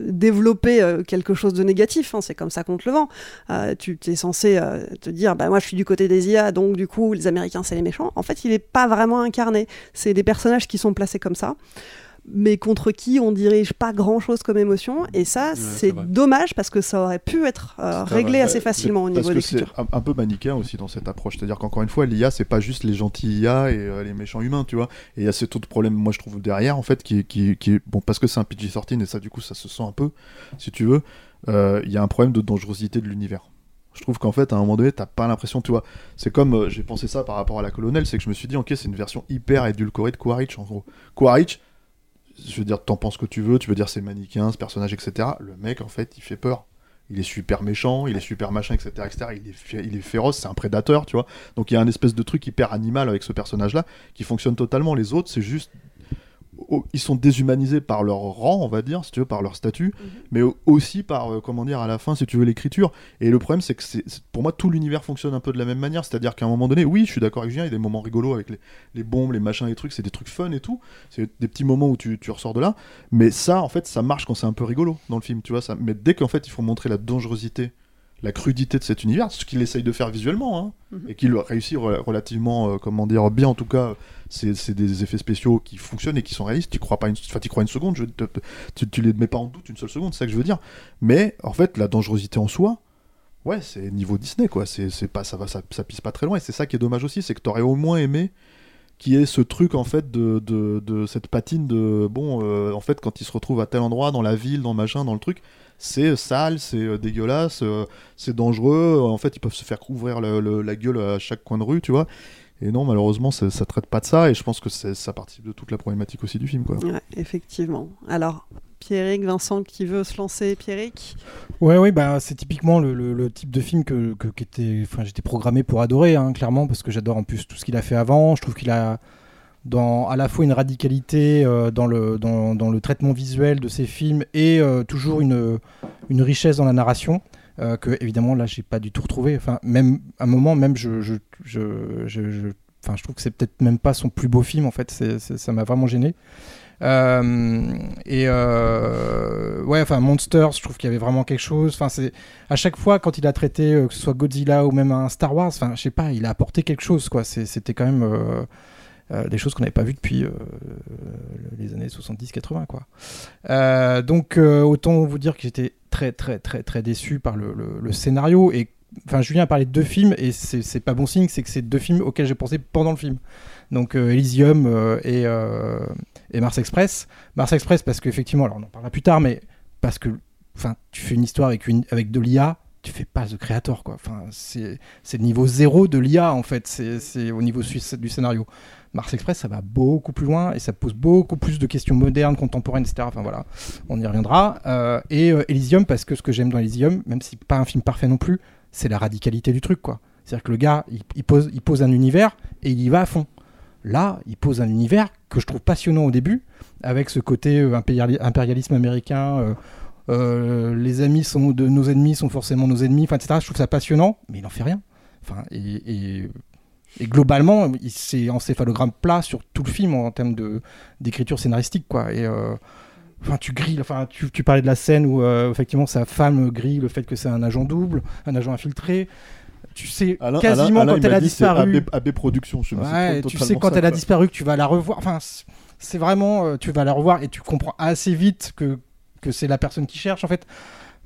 développer quelque chose de négatif, hein, c'est comme ça contre le vent. Euh, tu es censé te dire, bah, moi je suis du côté des IA, donc du coup, les Américains, c'est les méchants. En fait, il n'est pas vraiment incarné. C'est des personnages qui sont placés comme ça mais contre qui on dirige pas grand chose comme émotion et ça c'est dommage parce que ça aurait pu être euh, C'est réglé vrai. assez facilement au parce niveau de que c'est l'écriture. un, un peu manichéen aussi dans cette approche. C'est-à-dire qu'encore une fois, l'IA, c'est pas juste les gentils IA et euh, les méchants humains, tu vois. Et il y a cet autre problème, moi je trouve, derrière, en fait, qui, qui, qui. Bon, parce que c'est un PG-13 et ça, du coup, ça se sent un peu, si tu veux. euh, Il y a un problème de dangerosité de l'univers. Je trouve qu'en fait, à un moment donné, t'as pas l'impression, tu vois. C'est comme, euh, j'ai pensé ça par rapport à la colonelle, c'est que je me suis dit, ok, c'est une version hyper édulcorée de Quaritch, en gros. Quaritch, je veux dire, t'en penses ce que tu veux, tu veux dire c'est manichéen, ce personnage, etc. Le mec, en fait, il fait peur. Il est super méchant, il est super machin, etc. etc. Il, est il est féroce, c'est un prédateur, tu vois. Donc il y a un espèce de truc hyper animal avec ce personnage-là qui fonctionne totalement. Les autres, c'est juste. Ils sont déshumanisés par leur rang, on va dire, si tu veux, par leur statut, mais au- aussi par, euh, comment dire, à la fin, si tu veux, l'écriture. Et le problème, c'est que pour moi, tout l'univers fonctionne un peu de la même manière. C'est-à-dire qu'à un moment donné, oui, je suis d'accord avec Julien, il y a des moments rigolos avec les, les bombes, les machins, les trucs, c'est des trucs fun et tout. C'est des petits moments où tu, tu ressors de là. Mais ça, en fait, ça marche quand c'est un peu rigolo dans le film, tu vois. Ça... Mais dès qu'en fait, il faut montrer la dangerosité, la crudité de cet univers, ce qu'il essaye de faire visuellement, hein, Mhm. et qu'il réussit re- relativement, euh, comment dire, bien en tout cas. C'est des effets spéciaux qui fonctionnent et qui sont réalistes. Tu crois pas une, enfin, crois une seconde, je, te- te- tu, tu les mets pas en doute une seule seconde, c'est ça que je veux dire. Mais en fait, la dangerosité en soi, ouais, c'est niveau Disney, quoi. C'est c'est pas, ça va, ça, ça pisse pas très loin. Et c'est ça qui est dommage aussi, c'est que t'aurais au moins aimé qui est ce truc en fait de, de, cette patine de bon euh, en fait quand ils se retrouvent à tel endroit dans la ville dans le machin dans le truc c'est sale c'est euh, dégueulasse euh, c'est dangereux en fait ils peuvent se faire couvrir la gueule à chaque coin de rue tu vois et non malheureusement ça, traite pas de ça et je pense que ça participe de toute la problématique aussi du film quoi effectivement. Alors, Pierrick, Vincent qui veut se lancer, Pierrick? Ouais, oui, bah, c'est typiquement le, type de film que, j'étais programmé pour adorer, hein, clairement, parce que j'adore en plus tout ce qu'il a fait avant. Je trouve qu'il a dans, à la fois une radicalité euh, dans, le, traitement visuel de ses films et euh, toujours une, richesse dans la narration. euh, que évidemment là j'ai pas du tout retrouvé enfin même à un moment même je trouve que c'est peut-être même pas son plus beau film en fait ça m'a vraiment gêné et euh, ouais, enfin Monsters, je trouve qu'il y avait vraiment quelque chose. Enfin, c'est à chaque fois quand il a traité euh, que ce soit Godzilla ou même un Star Wars, enfin, je sais pas, il a apporté quelque chose quoi. C'était quand même euh, euh, des choses qu'on n'avait pas vues depuis euh, les années 70-80 quoi. Euh, donc euh, autant vous dire que j'étais très très très très déçu par le, scénario et enfin Julien a parlé de deux films et c'est pas bon signe, c'est que c'est deux films auxquels j'ai pensé pendant le film. Donc euh, Elysium euh, et, euh, et Mars Express. Mars Express parce qu'effectivement, alors on en parlera plus tard, mais parce que tu fais une histoire avec de l'IA, tu fais pas The Creator quoi. Enfin c'est le niveau zéro de l'IA en fait. C'est au niveau su- du scénario. Mars Express, ça va beaucoup plus loin et ça pose beaucoup plus de questions modernes, contemporaines, etc. Enfin voilà, on y reviendra. Et Elysium, parce que ce que j'aime dans Elysium, même si pas un film parfait non plus, c'est la radicalité du truc, quoi. C'est-à-dire que le gars, il pose un univers et il y va à fond. Là, il pose un univers que je trouve passionnant au début, avec ce côté euh, impériali- impérialisme américain. euh, euh, les amis sont de nos ennemis sont forcément nos ennemis, etc. Je trouve ça passionnant, mais il en fait rien. Enfin, et, globalement, c'est encéphalogramme plat sur tout le film en, termes d'écriture scénaristique, quoi. Et enfin, tu grilles. Enfin, tu, parlais de la scène où effectivement sa femme grille le fait que c'est un agent double, un agent infiltré. Tu sais Alain- quasiment Alain- Alain, quand elle a disparu. AB, AB Productions, je Ouais, tu sais quand ça, elle a disparu que tu vas la revoir. Enfin, c'est vraiment, euh, tu vas la revoir et tu comprends assez vite que que c'est la personne qui cherche en fait.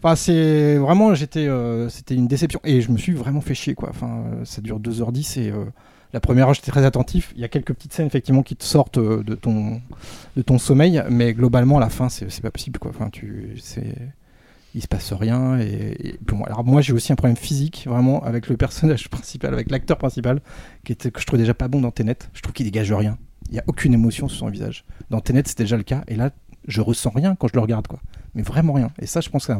Enfin, c'est vraiment, j'étais, euh, c'était une déception et je me suis vraiment fait chier quoi. Enfin, euh, ça dure 2h10 et euh, la première heure j'étais très attentif. Il y a quelques petites scènes effectivement qui te sortent de ton de ton sommeil, mais globalement à la fin c'est c'est pas possible quoi. Enfin, tu, c'est il se passe rien et, moi, alors moi j'ai aussi un problème physique vraiment avec le personnage principal, avec l'acteur principal qui était que je trouvais déjà pas bon dans Tenet. Je trouve qu'il dégage rien. Il y a aucune émotion sur son visage. Dans Tenet c'était déjà le cas et là je ressens rien quand je le regarde quoi. Mais vraiment rien. Et ça je pense que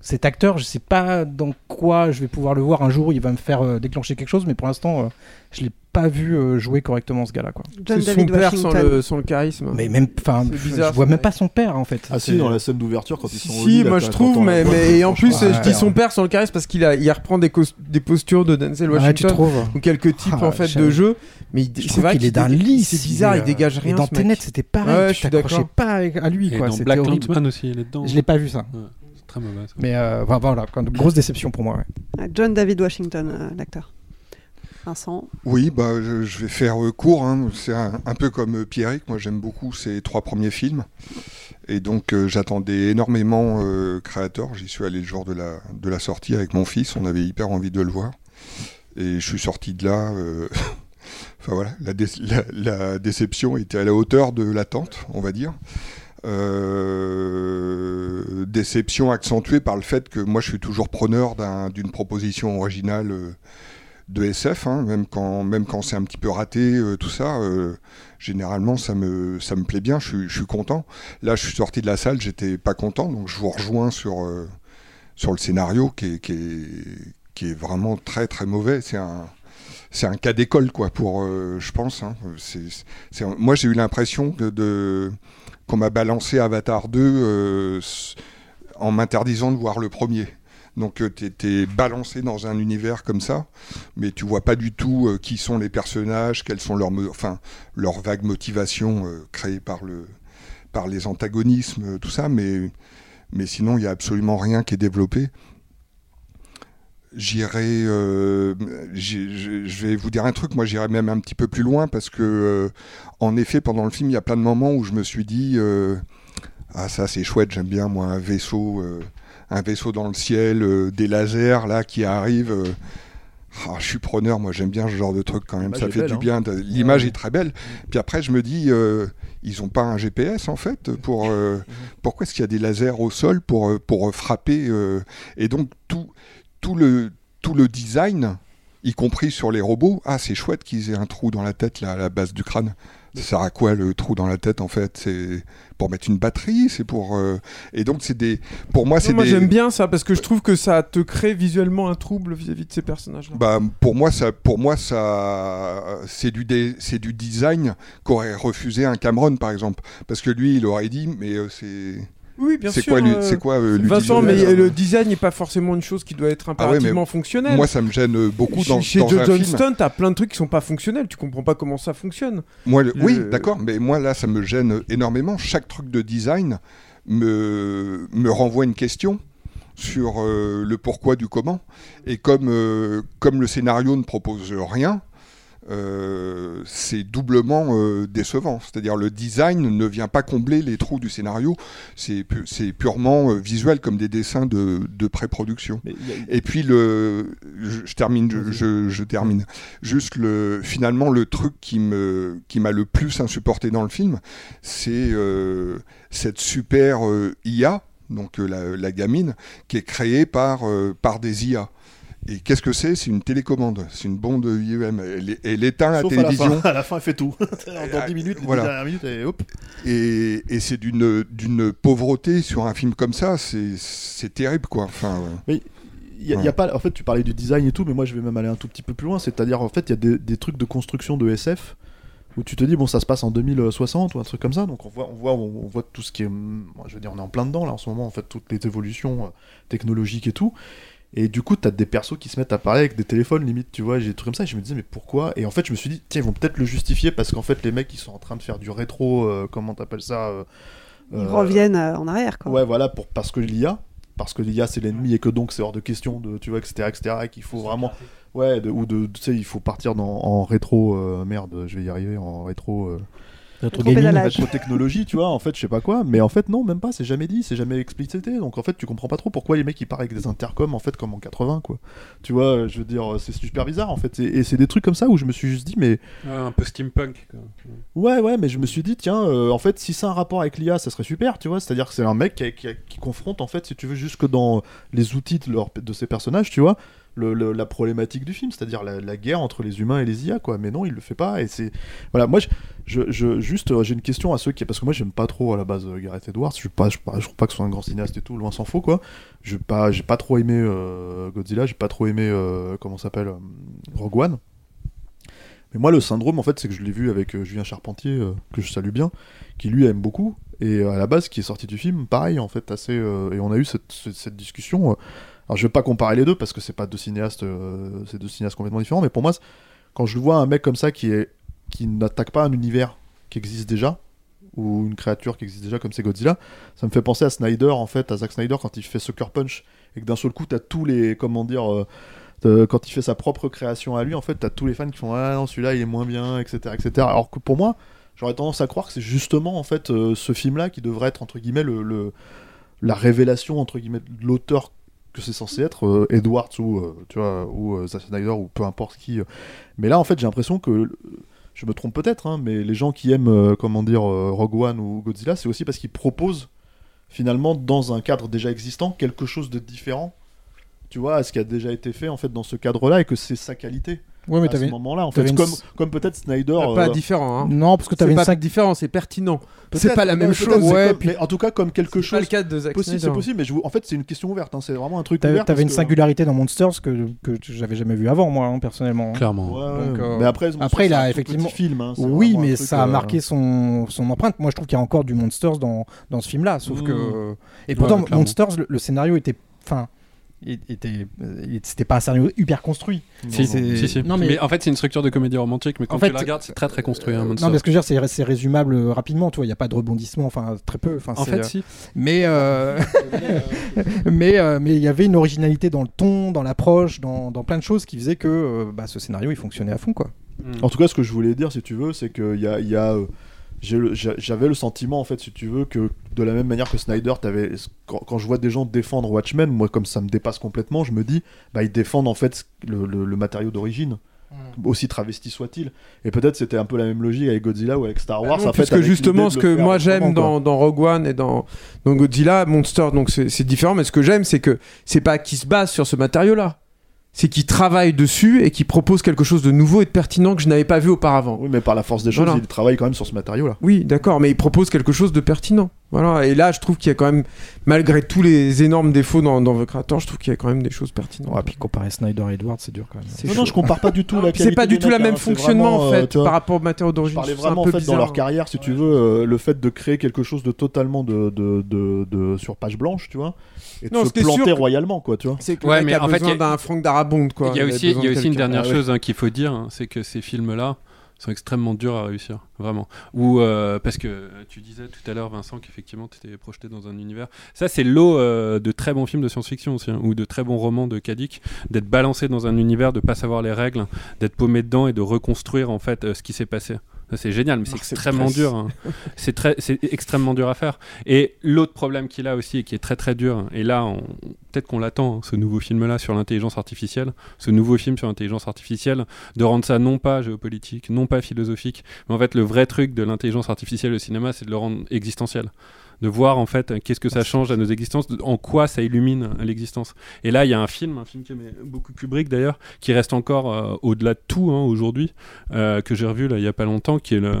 cet acteur, je sais pas dans quoi je vais pouvoir le voir un jour, il va me faire euh, déclencher quelque chose, mais pour l'instant, euh, je l'ai pas vu euh, jouer correctement ce gars-là, quoi. C'est son David père sans Washington. le, sans le charisme. Mais même, enfin, je vois même pas son père en fait. Ah si, dans la scène d'ouverture, quand ils sont au Si, lit, moi je trouve, mais, mais et en plus, je dis ouais. son père sans le charisme parce qu'il a, il reprend des, des postures de Denzel Ouais, Washington ou quelques types Ah, en fait de jeu. Mais il- Je c'est vrai qu'il est d'un lisse. C'est bizarre, il, euh, dégage rien. Et dans. Tenet, c'était pareil. Ouais, je t'accrochais d'accord. pas à lui, Et quoi. dans Black aussi, il est dedans. Je l'ai pas vu ça. Très mauvais. Mais euh, voilà, grosse déception pour moi. Ah, John David Washington, euh, l'acteur. Vincent. Oui, bah, je, vais faire euh, court. hein. C'est un, peu comme euh, Pierrick. Moi, j'aime beaucoup ses trois premiers films. Et donc, euh, j'attendais énormément euh, Créateur. J'y suis allé le jour de la, de la sortie avec mon fils. On avait hyper envie de le voir. Et je suis sorti de là. Enfin voilà, la, dé- la- la déception était à la hauteur de l'attente, on va dire. Déception accentuée par le fait que moi je suis toujours preneur d'un- d'une proposition originale de SF, hein, même quand, même quand c'est un petit peu raté, euh, tout ça. euh, généralement, ça me, ça me plaît bien, je suis, je suis content. Là, je suis sorti de la salle, j'étais pas content, donc je vous rejoins sur, euh, sur le scénario qui est, qui, est, qui est vraiment très très mauvais. C'est un, c'est un cas d'école, quoi, pour, je pense. hein. Moi, j'ai eu l'impression de, qu'on m'a balancé Avatar 2 euh, s- en m'interdisant de voir le premier. Donc tu étais balancé dans un univers comme ça, mais tu vois pas du tout euh, qui sont les personnages, quelles sont leurs, enfin, leurs vagues motivations euh, créées par, le, par les antagonismes, euh, tout ça, mais, sinon il y a absolument rien qui est développé. J'irai, euh, je vais vous dire un truc, moi j'irai même un petit peu plus loin parce que, euh, en effet, pendant le film, il y a plein de moments où je me suis dit, euh, ah ça c'est chouette, j'aime bien moi un vaisseau, euh, un vaisseau dans le ciel, euh, des lasers là qui arrivent. euh, ah, je suis preneur, moi j'aime bien ce genre de truc quand même, L'image ça fait belle, du hein. bien. L'image est très belle. Puis après je me dis, euh, ils ont pas un GPS en fait pour euh, pourquoi est-ce qu'il y a des lasers au sol pour pour frapper euh, et donc tout tout le tout le design y compris sur les robots ah c'est chouette qu'ils aient un trou dans la tête là à la base du crâne ça sert à quoi le trou dans la tête en fait? C'est pour mettre une batterie c'est pour euh, et donc c'est des pour moi c'est moi des j'aime bien ça parce que je trouve que ça te crée visuellement un trouble vis-à-vis de ces personnages-là. Bah, pour moi, ça, pour moi, ça, c'est du, dé- c'est du design qu'aurait refusé un Cameron, par exemple, parce que lui, il aurait dit, mais euh, c'est. Oui, bien c'est sûr. Quoi, euh, c'est quoi euh, Vincent, mais le design n'est pas forcément une chose qui doit être Ah ouais, impérativement fonctionnelle. Moi, ça me gêne euh, beaucoup Chez- dans, Chez dans film. Johnston, t'as plein de trucs qui sont pas fonctionnels. Tu comprends pas comment ça fonctionne. Moi, le- Oui, d'accord, mais moi là, ça me gêne énormément. Chaque truc de design me, me renvoie une question sur euh, le pourquoi du comment. Et comme, euh, comme le scénario ne propose rien, euh, c'est doublement euh, décevant. C'est-à-dire le design ne vient pas combler les trous du scénario, c'est pu- c'est purement euh, visuel comme des dessins de, de pré-production. Et puis le, je, je termine, je, je- je termine. Juste le, finalement le truc qui me, qui m'a le plus insupporté dans le film, c'est cette super IA, donc euh, la, la gamine, qui est créée par, euh, par des IA. Et qu'est-ce que c'est? C'est une télécommande, c'est une bombe de IEM. Elle, elle éteint la Sauf à la télévision. fin. À la fin, elle fait tout. Dans 10 minutes, les Voilà. 10 dernières minutes, et hop. Et, et c'est d'une d'une pauvreté sur un film comme ça, c'est c'est terrible quoi. Enfin, euh, Mais il y a, il y a pas, en fait, tu parlais du design et tout, mais moi je vais même aller un tout petit peu plus loin. C'est-à-dire, en fait, il y a des, des trucs de construction de SF où tu te dis, bon, ça se passe en 2060 ou un truc comme ça. Donc on voit, on voit, on voit tout ce qui est. Je veux dire, on est en plein dedans là en ce moment, en fait, toutes les évolutions euh, technologiques et tout. Et du coup, t'as des persos qui se mettent à parler avec des téléphones, limite, tu vois, j'ai des trucs comme ça. Et je me disais, mais pourquoi? Et en fait, je me suis dit, tiens, ils vont peut-être le justifier parce qu'en fait, les mecs, ils sont en train de faire du rétro, euh, comment t'appelles ça euh, Ils euh, reviennent euh, en arrière, quoi. Ouais, voilà, pour, parce que l'IA, parce que l'IA c'est l'ennemi et que donc c'est hors de question de, tu vois, etc., etc., et qu'il faut vraiment, ouais, de- ou de, tu sais, il faut partir dans, en rétro, euh, merde, je vais y arriver, en rétro, euh, gaming. rétro technologie, tu vois, en fait, je sais pas quoi, mais en fait, non, même pas, c'est jamais dit, c'est jamais explicité, donc en fait, tu comprends pas trop pourquoi les mecs ils parlent avec des intercoms, en fait, comme en 80, quoi. Tu vois, je veux dire, c'est super bizarre, en fait, et, et c'est des trucs comme ça où je me suis juste dit, mais. Ouais, un peu steampunk. quoi. Ouais, ouais, mais je me suis dit, tiens, euh, en fait, si c'est un rapport avec l'IA, ça serait super, tu vois. C'est-à-dire que c'est un mec qui, qui- qui confronte, en fait, si tu veux, jusque dans les outils de, leur- de ces personnages, tu vois, la problématique du film, c'est-à-dire la, guerre entre les humains et les IA, quoi. Mais non, il le fait pas, et c'est. Voilà, moi, je, juste, euh, j'ai une question à ceux qui. Parce que moi, j'aime pas trop à la base euh, Gareth Edwards, je, pas, je, je trouve pas que ce soit un grand cinéaste et tout, loin s'en faut, quoi. Je pas, j'ai pas trop aimé euh, Godzilla, j'ai pas trop aimé, euh, comment s'appelle, euh, Rogue One. Mais moi, le syndrome, en fait, c'est que je l'ai vu avec Julien Charpentier, que je salue bien, qui lui aime beaucoup. Et à la base, qui est sorti du film, pareil, en fait, assez. et on a eu cette discussion. Alors, je vais pas comparer les deux parce que c'est pas deux cinéastes, euh, c'est deux cinéastes complètement différents. Mais pour moi, quand je vois un mec comme ça qui est qui n'attaque pas un univers qui existe déjà ou une créature qui existe déjà comme c'est Godzilla, ça me fait penser à Snyder en fait, à Zack Snyder quand il fait Sucker Punch et que d'un seul coup t'as tous les comment dire euh, quand il fait sa propre création à lui en fait t'as tous les fans qui font ah non celui-là il est moins bien etc etc alors que pour moi j'aurais tendance à croire que c'est justement en fait euh, ce film là qui devrait être entre guillemets le, le- la révélation entre guillemets de l'auteur que c'est censé être euh, Edwards ou euh, tu vois ou euh, Zack Snyder ou peu importe qui euh. mais là en fait j'ai l'impression que euh, je me trompe peut-être hein, mais les gens qui aiment comment dire Rogue One ou Godzilla c'est aussi parce qu'ils proposent finalement dans un cadre déjà existant quelque chose de différent tu vois à ce qui a déjà été fait en fait dans ce cadre là et que c'est sa qualité Ouais, mais à ce t'avais- moment-là en fait une comme, peut-être Snyder Pas euh, différent. Hein. Non, parce que t'avais pas cinq- différent, c'est pertinent. C'est pas la même chose. Ouais, comme- puis- mais en tout cas comme quelque C'est pas chose le cas de Zack possible, c'est Snyder. possible mais je en fait c'est une question ouverte hein, c'est vraiment un truc T'avais ouvert t'avais une que- singularité dans Monsters que, que j'avais jamais vu avant, moi, hein, personnellement. Clairement. Ouais, ouais. Donc, euh, mais après, Monsters, après, il a effectivement. petit film, hein, oui, mais ça a euh, marqué son, son empreinte. Moi, je trouve qu'il y a encore du Monsters dans, dans ce film-là. Sauf Mmh. que. Et pourtant, clairement. Monsters, le, le scénario était. Enfin. Était, c'était pas un scénario hyper construit. Si, si, si. Non, mais... mais, en fait, c'est une structure de comédie romantique, mais quand En fait, tu la regardes, c'est très très construit. hein, non, mais ce que je veux dire, c'est, c'est résumable euh, rapidement. Tu vois, il n'y a pas de rebondissement, enfin très peu. Enfin, En fait, euh, si. Mais euh, mais euh, mais il y avait une originalité dans le ton, dans l'approche, dans, dans plein de choses qui faisaient que bah, ce scénario il fonctionnait à fond quoi. En tout cas, ce que je voulais dire, si tu veux, c'est qu'il y a, y a, j'avais le sentiment, en fait, si tu veux, que de la même manière que Snyder, t'avais, quand, quand je vois des gens défendre Watchmen, moi, comme ça me dépasse complètement, je me dis, bah, ils défendent en fait le, le- le matériau d'origine. Aussi travesti soit-il, et peut-être c'était un peu la même logique avec Godzilla ou avec Star Wars. Ah non, en fait, puisque avec justement, ce que moi j'aime dans, dans Rogue One et dans, dans Godzilla, Monster, donc c'est différent, mais ce que j'aime, c'est que c'est pas qu'ils se basent sur ce matériau-là. C'est qu'ils travaillent dessus et qu'ils proposent quelque chose de nouveau et de pertinent que je n'avais pas vu auparavant. Oui, mais par la force des choses, Voilà. ils travaillent quand même sur ce matériau-là. Oui, d'accord, mais ils proposent quelque chose de pertinent. Voilà, et là, je trouve qu'il y a quand même, malgré tous les énormes défauts dans, dans The Creator, je trouve qu'il y a quand même des choses pertinentes. Ouais, puis comparer Snyder et Edwards, c'est dur quand même. C'est Non, chaud. non, je compare pas du tout la C'est pas du tout la mecs, même hein, fonctionnement vraiment, en euh, fait par rapport au matériau Je d'origine. parlais je un vraiment en fait dans leur carrière, si tu veux, euh, le fait de créer quelque chose de totalement de, de, de, de- sur page blanche, tu vois, et de Non, se c'était sûr planter que- royalement, quoi, tu vois. C'est que Ouais, le mais a en fait, besoin il y a- d'un Frank Darabont, quoi. Il y a aussi, il y a aussi une dernière Ah chose hein, qu'il faut dire, hein, c'est que ces films-là sont extrêmement durs à réussir, vraiment. Ou euh, parce que tu disais tout à l'heure, Vincent, qu'effectivement tu étais projeté dans un univers. Ça, c'est l'eau euh, de très bons films de science-fiction aussi, hein, ou de très bons romans de Kadik, d'être balancé dans un univers, de pas savoir les règles, d'être paumé dedans et de reconstruire en fait euh, ce qui s'est passé. C'est génial, mais c'est extrêmement dur. hein. C'est très, c'est extrêmement dur à faire. Et l'autre problème qu'il a aussi, et qui est très très dur, et là, on- peut-être qu'on l'attend, hein, ce nouveau film-là sur l'intelligence artificielle, ce nouveau film sur l'intelligence artificielle, de rendre ça non pas géopolitique, non pas philosophique, mais en fait le vrai truc de l'intelligence artificielle au cinéma, c'est de le rendre existentiel. De voir en fait qu'est-ce que ça change à nos existences, en quoi ça illumine l'existence. Et là, il y a un film, un film qui aimait beaucoup Kubrick d'ailleurs, qui reste encore euh, au-delà de tout hein, aujourd'hui, euh, que j'ai revu là il y a pas longtemps, qui est le,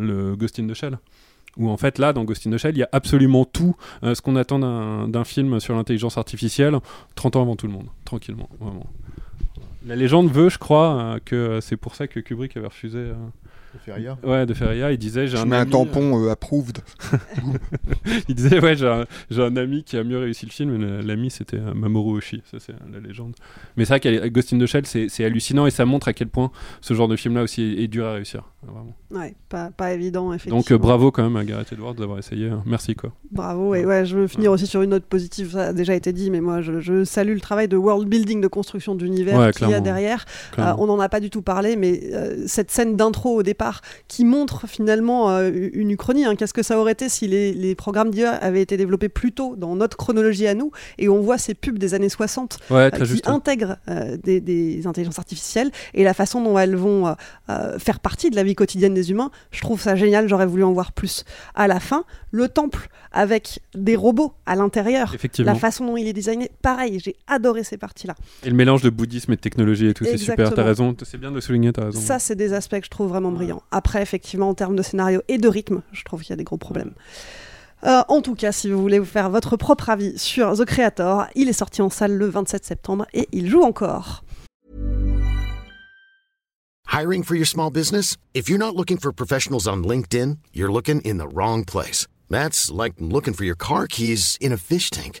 le Ghost in the Shell. Où en fait là, dans Ghost in the Shell, il y a absolument tout euh, ce qu'on attend d'un d'un film sur l'intelligence artificielle, 30 ans avant tout le monde, tranquillement, vraiment. La légende veut, je crois, euh, que c'est pour ça que Kubrick avait refusé. euh, De Feria. Ouais, de Feria. Il disait j'ai Je un mets un ami, tampon euh, approved. il disait ouais j'ai un, j'ai un ami qui a mieux réussi le film. L'ami c'était euh, Mamoru Oshii, ça c'est euh, la légende. Mais c'est vrai qu'à Ghost in the Shell c'est c'est hallucinant et ça montre à quel point ce genre de film là aussi est, est dur à réussir. Vraiment. Ouais, pas, pas évident, effectivement. Donc euh, bravo quand même à Gareth Edwards d'avoir essayé. hein. Merci quoi. Bravo, et ouais, je veux finir aussi sur une note positive, ça a déjà été dit, mais moi je, je salue le travail de world building, de construction d'univers Ouais, qu'il y a derrière. Euh, on n'en a pas du tout parlé, mais euh, cette scène d'intro au départ qui montre finalement euh, une uchronie, hein. qu'est-ce que ça aurait été si les, les programmes d'IA avaient été développés plus tôt dans notre chronologie à nous, et on voit ces pubs des années 60 Ouais, très euh, qui juste, intègrent euh, des, des intelligences artificielles et la façon dont elles vont faire partie de la vie quotidienne des humains, je trouve ça génial, j'aurais voulu en voir plus. À la fin, le temple avec des robots à l'intérieur, la façon dont il est designé, pareil, j'ai adoré ces parties-là. Et le mélange de bouddhisme et de technologie et tout, c'est super. T'as raison. C'est bien de le souligner. T'as raison. Ça, c'est des aspects que je trouve vraiment brillants. Après, effectivement, en termes de scénario et de rythme, je trouve qu'il y a des gros problèmes. Euh, en tout cas, si vous voulez vous faire votre propre avis sur The Creator, il est sorti en salle le 27 septembre et il joue encore. Hiring for your small business? If you're not looking for professionals on LinkedIn, you're looking in the wrong place. That's like looking for your car keys in a fish tank.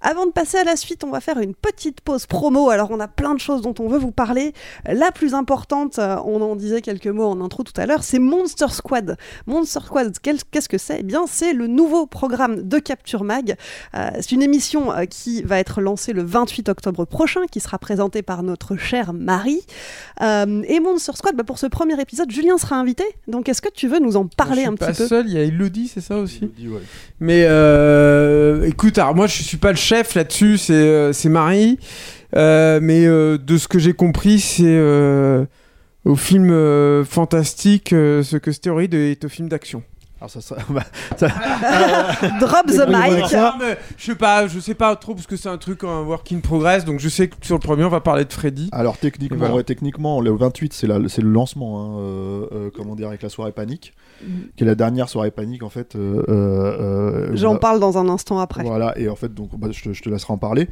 Avant de passer à la suite, on va faire une petite pause promo. Alors, on a plein de choses dont on veut vous parler. La plus importante, euh, on en disait quelques mots en intro tout à l'heure, c'est Monster Squad. Monster Squad, qu'est-ce que c'est? Eh bien, c'est le nouveau programme de Capture Mag. Euh, c'est une émission euh, qui va être lancée le 28 octobre prochain, qui sera présentée par notre chère Marie. Euh, et Monster Squad, bah, pour ce premier épisode, Julien sera invité. Donc, est-ce que tu veux nous en parler je un suis pas petit peu? seul, il y a Elodie, c'est ça aussi? Mais euh, écoute, alors moi je suis pas le chef là-dessus, c'est euh, c'est Marie. Euh, mais euh, de ce que j'ai compris, c'est au film fantastique ce que stéroïde est au film d'action. Alors ça, ça, bah, ça- Drop the mic. Non, mais je sais pas, je sais pas trop parce que c'est un truc en work in progress, donc je sais que sur le premier on va parler de Freddy. Alors techniquement, voilà. ouais, techniquement, le 28 c'est la- c'est le lancement, hein, euh, euh, comment dire, avec la soirée panique, Mhm. qui est la dernière soirée panique en fait. euh, euh, J'en voilà. parle dans un instant après. Voilà, et en fait, donc, bah, je, te, je te laisserai en parler.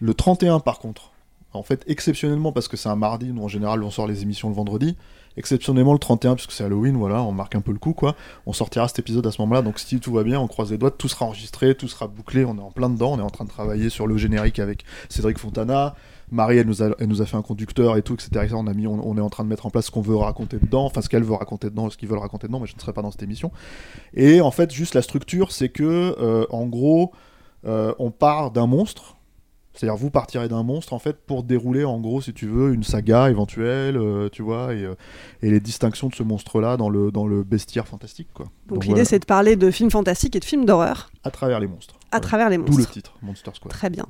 Le 31, par contre, en fait, exceptionnellement, parce que c'est un mardi, nous en général, on sort les émissions le vendredi. Exceptionnellement, le 31, puisque c'est Halloween, voilà, on marque un peu le coup, quoi. On sortira cet épisode à ce moment-là, donc si tout va bien, on croise les doigts, tout sera enregistré, tout sera bouclé, on est en plein dedans, on est en train de travailler sur le générique avec Cédric Fontana. Marie, elle nous a, elle nous a fait un conducteur et tout, etc. Et ça, on, a mis, on est en train de mettre en place ce qu'on veut raconter dedans, enfin ce qu'elle veut raconter dedans, ce qu'ils veulent raconter dedans, mais je ne serai pas dans cette émission. Et en fait, juste la structure, c'est que, euh, en gros, euh, on part d'un monstre. C'est-à-dire, vous partirez d'un monstre, en fait, pour dérouler, en gros, si tu veux, une saga éventuelle, euh, tu vois, et, euh, et les distinctions de ce monstre-là dans le, dans le bestiaire fantastique, quoi. Donc, l'idée, voilà, c'est de parler de films fantastiques et de films d'horreur à travers les monstres. à travers les D'où monstres. le titre, Monster Squad. Très bien.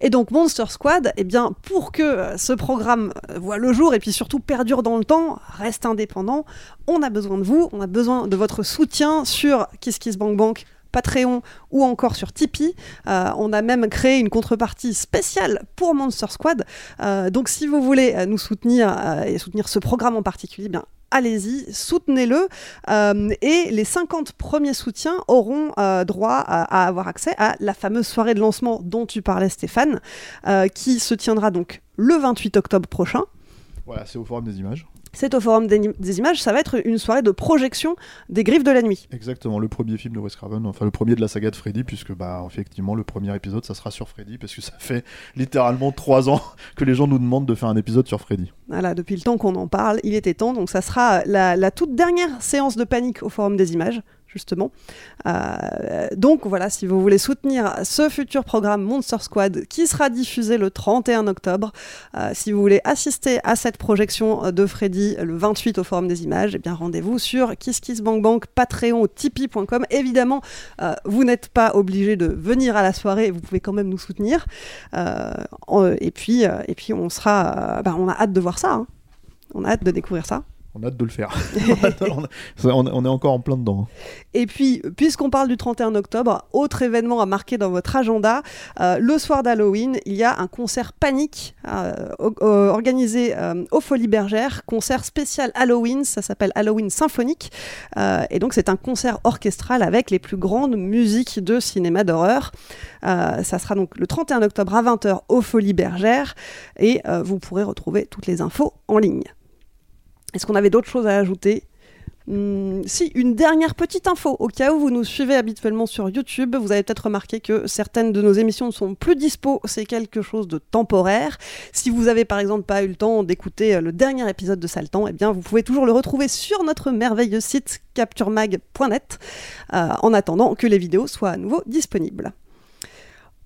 Et donc Monster Squad, eh bien, pour que euh, ce programme voit le jour et puis surtout perdure dans le temps, reste indépendant, on a besoin de vous, on a besoin de votre soutien sur KissKissBankBank. Patreon ou encore sur Tipeee. Euh, on a même créé une contrepartie spéciale pour Monster Squad. Euh, donc si vous voulez euh, nous soutenir et soutenir ce programme en particulier, allez-y, soutenez-le. Et les 50 premiers soutiens auront droit à, avoir accès à la fameuse soirée de lancement dont tu parlais, Stéphane, qui se tiendra donc le 28 octobre prochain. Voilà, c'est au Forum des images. C'est au Forum des, des images, ça va être une soirée de projection des Griffes de la Nuit. Exactement, le premier film de Wes Craven, enfin le premier de la saga de Freddy, puisque bah effectivement le premier épisode ça sera sur Freddy, parce que ça fait littéralement trois ans que les gens nous demandent de faire un épisode sur Freddy. Voilà, depuis le temps qu'on en parle, il était temps. Donc ça sera la, la toute dernière séance de panique au Forum des images, justement. Euh, donc voilà, si vous voulez soutenir ce futur programme Monster Squad qui sera diffusé le 31 octobre, euh, si vous voulez assister à cette projection de Freddy le 28 au Forum des images, eh bien rendez-vous sur KissKissBankBank, Patreon Tipeee.com. Évidemment, euh, vous n'êtes pas obligé de venir à la soirée, vous pouvez quand même nous soutenir. Euh, en- et, puis, euh, on sera, euh, bah, on a hâte de voir ça. hein. On a hâte de découvrir ça. On a hâte de le faire. on, est encore en plein dedans. Et puis, puisqu'on parle du 31 octobre, autre événement à marquer dans votre agenda, euh, le soir d'Halloween, il y a un concert panique euh, o- organisé euh, aux Folies Bergères, concert spécial Halloween, ça s'appelle Halloween Symphonique, Euh, et donc c'est un concert orchestral avec les plus grandes musiques de cinéma d'horreur. Euh, ça sera donc le 31 octobre à 20h aux Folies Bergères, et euh, vous pourrez retrouver toutes les infos en ligne. Est-ce qu'on avait d'autres choses à ajouter? Hmm, si, une dernière petite info, au cas où vous nous suivez habituellement sur YouTube, vous avez peut-être remarqué que certaines de nos émissions ne sont plus dispo, c'est quelque chose de temporaire. Si vous avez par exemple pas eu le temps d'écouter euh, le dernier épisode de Saltan, eh bien vous pouvez toujours le retrouver sur notre merveilleux site capturemag.net euh, en attendant que les vidéos soient à nouveau disponibles.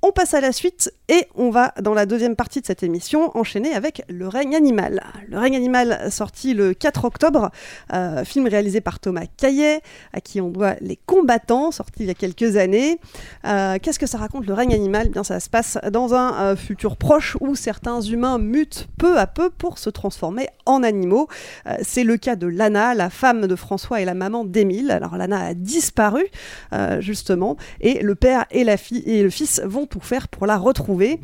On passe à la suite et on va, dans la deuxième partie de cette émission, enchaîner avec Le règne animal. Le règne animal, sorti le 4 octobre, euh, film réalisé par Thomas Caillet, à qui on doit Les combattants, sorti il y a quelques années. Euh, Qu'est-ce que ça raconte Le règne animal? Eh Bien, ça se passe dans un euh, futur proche où certains humains mutent peu à peu pour se transformer en animaux. C'est le cas de Lana, la femme de François et la maman d'Émile. Alors, Lana a disparu, justement, et le père et, la fille, et le fils vont tout faire pour la retrouver.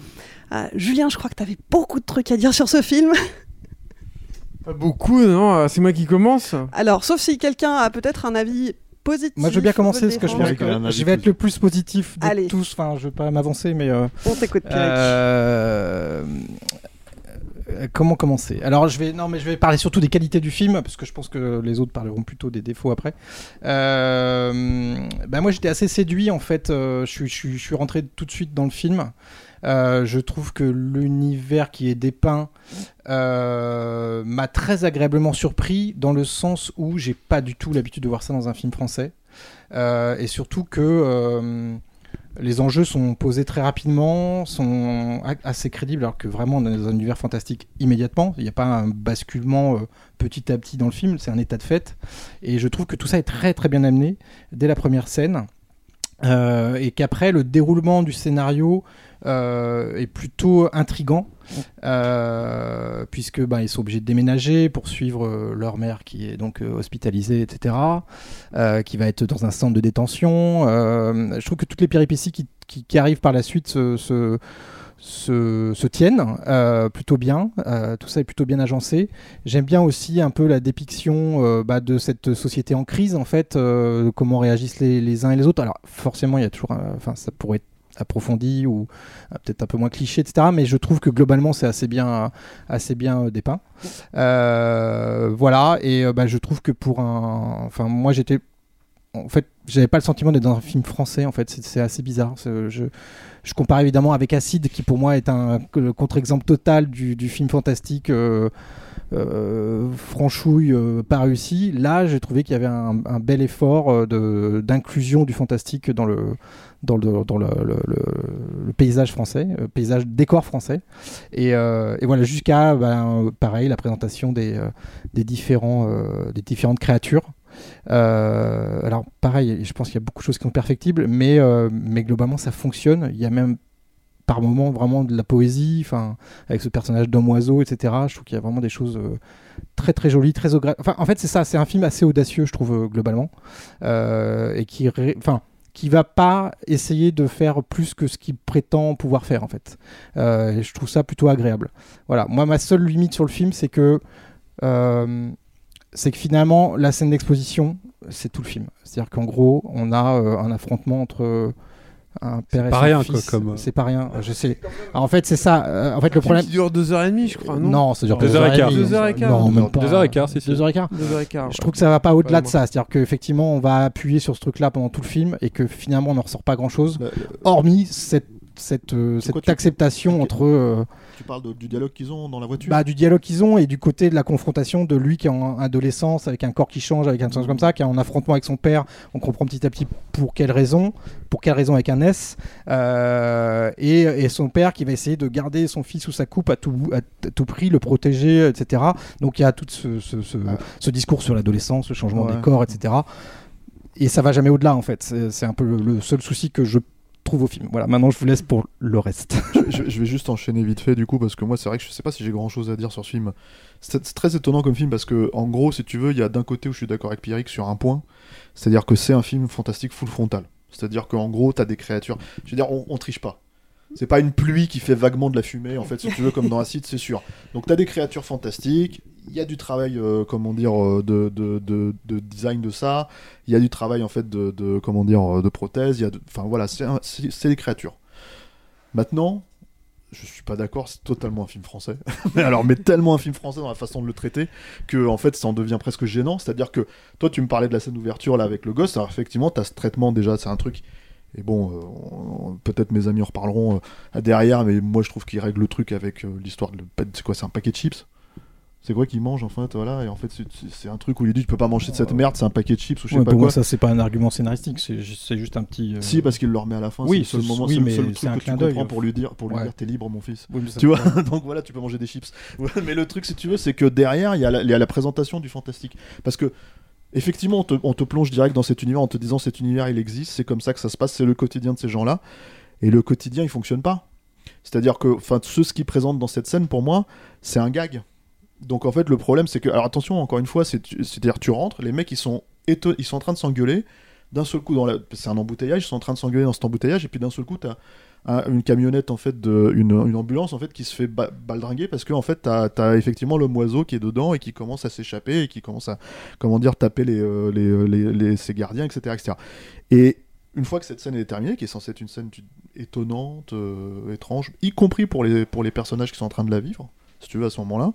Euh, Julien, je crois que tu avais beaucoup de trucs à dire sur ce film. Pas beaucoup, non euh, C'est moi qui commence Alors, sauf si quelqu'un a peut-être un avis positif. Moi, je veux bien commencer parce que je vais, je vais être le plus positif de Allez. tous. Enfin, je vais pas m'avancer, mais. euh, On t'écoute, Comment commencer? Alors je vais non parler surtout des qualités du film parce que je pense que les autres parleront plutôt des défauts après. Euh, ben moi j'étais assez séduit en fait. euh, je, suis, rentré tout de suite dans le film. Euh, je trouve que l'univers qui est dépeint euh, m'a très agréablement surpris dans le sens où j'ai pas du tout l'habitude de voir ça dans un film français. Euh, et surtout que euh, les enjeux sont posés très rapidement, sont assez crédibles, alors que vraiment on est dans un univers fantastique immédiatement. Il n'y a pas un basculement euh, petit à petit dans le film, c'est un état de fait. Et je trouve que tout ça est très très bien amené dès la première scène. Euh, et qu'après le déroulement du scénario est plutôt intrigant euh, puisque bah, ils sont obligés de déménager pour suivre euh, leur mère qui est donc euh, hospitalisée etc euh, qui va être dans un centre de détention Euh, je trouve que toutes les péripéties qui, arrivent par la suite se, tiennent euh, plutôt bien Euh, tout ça est plutôt bien agencé. J'aime bien aussi un peu la dépiction euh, bah, de cette société en crise en fait euh, comment réagissent les, les uns et les autres. Alors forcément il y a toujours enfin ça pourrait approfondi ou euh, peut-être un peu moins cliché, etc. Mais je trouve que globalement c'est assez bien, assez bien euh, dépeint. Euh, voilà, et bah, je trouve que pour un, enfin moi j'étais, en fait, j'avais pas le sentiment d'être dans un film français. En fait, c'est assez bizarre. Je, compare évidemment avec Acide, qui pour moi est un le contre-exemple total du, film fantastique. franchouille euh, pas réussi. Là, j'ai trouvé qu'il y avait un, bel effort euh, d'inclusion du fantastique dans le, dans le, paysage français, euh, paysage décor français. Et, euh, voilà, jusqu'à, ben, pareil, la présentation des, euh, différents, euh, des différentes créatures. Alors, pareil, je pense qu'il y a beaucoup de choses qui sont perfectibles, mais, mais globalement, ça fonctionne. Il y a même par moments vraiment de la poésie, avec ce personnage d'homme oiseau, etc. Je trouve qu'il y a vraiment des choses très très jolies, très Enfin, en fait, c'est ça, c'est un film assez audacieux, je trouve globalement, et qui, enfin, qui va pas essayer de faire plus que ce qu'il prétend pouvoir faire en fait. Euh, et je trouve ça plutôt agréable. Voilà, moi ma seule limite sur le film, c'est que euh, c'est que finalement la scène d'exposition, c'est tout le film. C'est-à-dire qu'en gros, on a euh, un affrontement entre un père et pas son rien, quoi, fils. comme. C'est pas rien. Je sais. Alors, en fait, c'est ça. Euh, en fait, le problème. qui dure 2h30, je crois, non Non, ça dure Deux deux heures et heures et quart. demie. Deux heures et quart. Non, même pas. Deux heures et quart, si, si. Deux heures et quart. 2h15. Je trouve que ça va pas au-delà de ça. C'est-à-dire qu'effectivement, on va appuyer sur ce truc-là pendant tout le film et que finalement, on n'en ressort pas grand-chose, hormis cette, cette, euh, quoi, cette tu- acceptation entre euh, Tu parles de- du dialogue qu'ils ont dans la voiture bah, du dialogue qu'ils ont et du côté de la confrontation de lui qui est en adolescence, avec un corps qui change, avec un sens comme ça, qui est en affrontement avec son père. On comprend petit à petit pour quelle raison, pour quelle raison avec un S, euh, et, et son père qui va essayer de garder son fils sous sa coupe à tout, à, à tout prix, le protéger, etc. Donc il y a tout ce, ce, ce- ce discours sur l'adolescence, le changement Ouais. des corps, etc. Et ça va jamais au-delà en fait. C'est c'est un peu le, le seul souci que je trouve au film. Voilà, maintenant je vous laisse pour le reste. je, vais juste enchaîner vite fait du coup parce que moi c'est vrai que je sais pas si j'ai grand chose à dire sur ce film. C'est c'est très étonnant comme film parce que en gros si tu veux il y a d'un côté où je suis d'accord avec Pierrick sur un point, c'est-à-dire que c'est un film fantastique full frontal. C'est-à-dire qu'en gros t'as des créatures. Je veux dire on, on triche pas. C'est pas une pluie qui fait vaguement de la fumée en fait si tu veux comme dans Acide c'est sûr. Donc t'as des créatures fantastiques. Il y a du travail euh, comment dire euh, de, de, de, de design de ça. Il y a du travail en fait de, comment dire euh, de prothèses. Enfin voilà c'est des créatures. Maintenant, je suis pas d'accord, c'est totalement un film français. mais alors, mais tellement un film français dans la façon de le traiter que en fait, ça en devient presque gênant. C'est-à-dire que toi, tu me parlais de la scène d'ouverture là avec le gosse. Alors effectivement, t'as ce traitement déjà, c'est un truc. Et bon, euh, peut-être mes amis en reparleront euh, derrière, mais moi je trouve qu'il règle le truc avec euh, l'histoire de. C'est quoi C'est un paquet de chips? C'est quoi qu'il mange en fait voilà et en fait c'est- un truc où il dit tu peux pas manger de cette merde c'est un paquet de chips ou je sais Ouais, pas pour quoi moi, ça, c'est pas un argument scénaristique, c'est ju- c'est juste un petit. euh, si parce qu'il le remet à la fin Oui, c'est le seul moment oui, c'est le mais seul c'est truc un que tu clin d'œil. comprends pour lui dire pour lui Ouais. dire t'es libre mon fils Oui, tu vois? donc voilà tu peux manger des chips mais le truc si tu veux c'est que derrière y, il y a la présentation du fantastique parce que effectivement on te, on te plonge direct dans cet univers en te disant cet univers il existe c'est comme ça que ça se passe c'est le quotidien de ces gens là et le quotidien il fonctionne pas. C'est-à-dire que enfin ceux ce qu'ils présentent dans cette scène pour moi c'est un gag. Donc en fait le problème c'est que alors attention encore une fois c'est c'est-à-dire tu rentres les mecs ils sont ils sont en train de s'engueuler. D'un seul coup dans la... c'est un embouteillage ils sont en train de s'engueuler dans cet embouteillage et puis d'un seul coup t'as un- une camionnette en fait de une, ambulance en fait qui se fait ba- baldringuer parce que en fait t'as as effectivement l'homme oiseau qui est dedans et qui commence à s'échapper et qui commence à comment dire taper les, euh, les, les- les- ses gardiens etc etc et une fois que cette scène est terminée qui est censée être une scène étonnante euh, étrange y compris pour les pour les personnages qui sont en train de la vivre si tu veux à ce moment là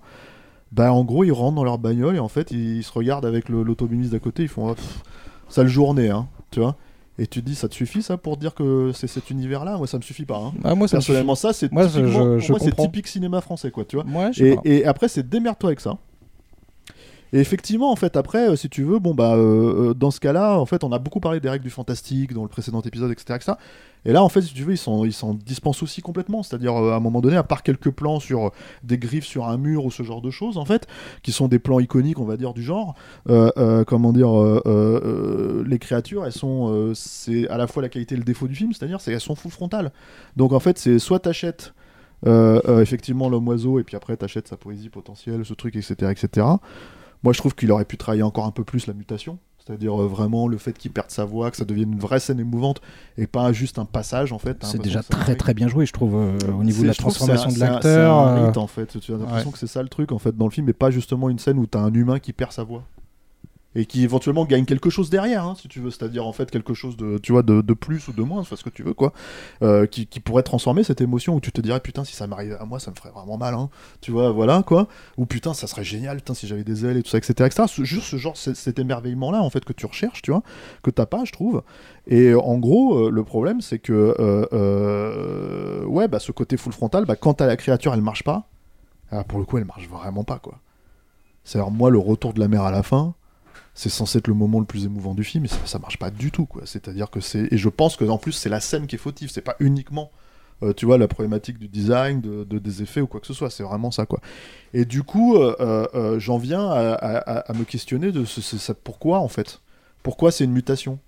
bah en gros ils rentrent dans leur bagnole et en fait ils, se regardent avec le- l'automobiliste d'à côté ils font pff, sale journée hein tu vois et tu te dis ça te suffit ça pour dire que c'est cet univers là moi ça me suffit pas hein. Ah, moi, ça me personnellement ça c'est Moi, je- typiquement- je- pour je moi, c'est typique cinéma français quoi tu vois. Ouais, et, et après c'est démerde-toi avec ça et effectivement, en fait, après, euh, si tu veux, bon bah, euh, euh, dans ce cas-là, en fait, on a beaucoup parlé des règles du fantastique dans le précédent épisode, etc., etc. Et là, en fait, si tu veux, ils s'en ils s'en dispensent aussi complètement. C'est-à-dire, à un moment donné, à part quelques plans sur des griffes sur un mur ou ce genre de choses, en fait, qui sont des plans iconiques, on va dire, du genre. comment dire, les créatures, elles sont, c'est à la fois la qualité et le défaut du film, c'est-à-dire, c'est elles sont full frontales. Donc, en fait, c'est soit t'achètes effectivement l'homme oiseau et puis après t'achètes sa poésie potentielle, ce truc, etc., etc. Moi, je trouve qu'il aurait pu travailler encore un peu plus la mutation. C'est-à-dire euh, vraiment le fait qu'il perde sa voix, que ça devienne une vraie scène émouvante et pas juste un passage en fait. T'as C'est déjà très très bien joué, je trouve, euh, au niveau de la transformation de un- l'acteur. C'est un euh, en fait. Tu as l'impression ouais. que c'est ça le truc en fait dans le film, mais pas justement une scène où t'as un humain qui perd sa voix et qui éventuellement gagne quelque chose derrière, hein, si tu veux, c'est-à-dire en fait quelque chose de, tu vois, de, de plus ou de moins, enfin ce que tu veux quoi, euh, qui, pourrait transformer cette émotion où tu te dirais putain si ça m'arrivait à moi ça me ferait vraiment mal, hein, tu vois, voilà quoi, ou putain ça serait génial, putain si j'avais des ailes et tout ça, etc., etc. Ce- Juste ce genre, cet émerveillement là en fait que tu recherches, tu vois, que t'as pas, je trouve. Et en gros, euh, le problème c'est que euh, ouais, bah ce côté full frontal, bah quand t'as la créature elle marche pas, ah, pour le coup elle marche vraiment pas quoi. C'est-à-dire moi le retour de la mer à la fin c'est censé être le moment le plus émouvant du film, et ça, ça marche pas du tout, quoi. C'est-à-dire que c'est. Et je pense que, en plus, c'est la scène qui est fautive, c'est pas uniquement. euh, tu vois, la problématique du design, de, de- des effets ou quoi que ce soit, c'est vraiment ça, quoi. Et du coup, euh, euh, j'en viens à, me questionner de ce, ça- pourquoi, en fait? Pourquoi c'est une mutation?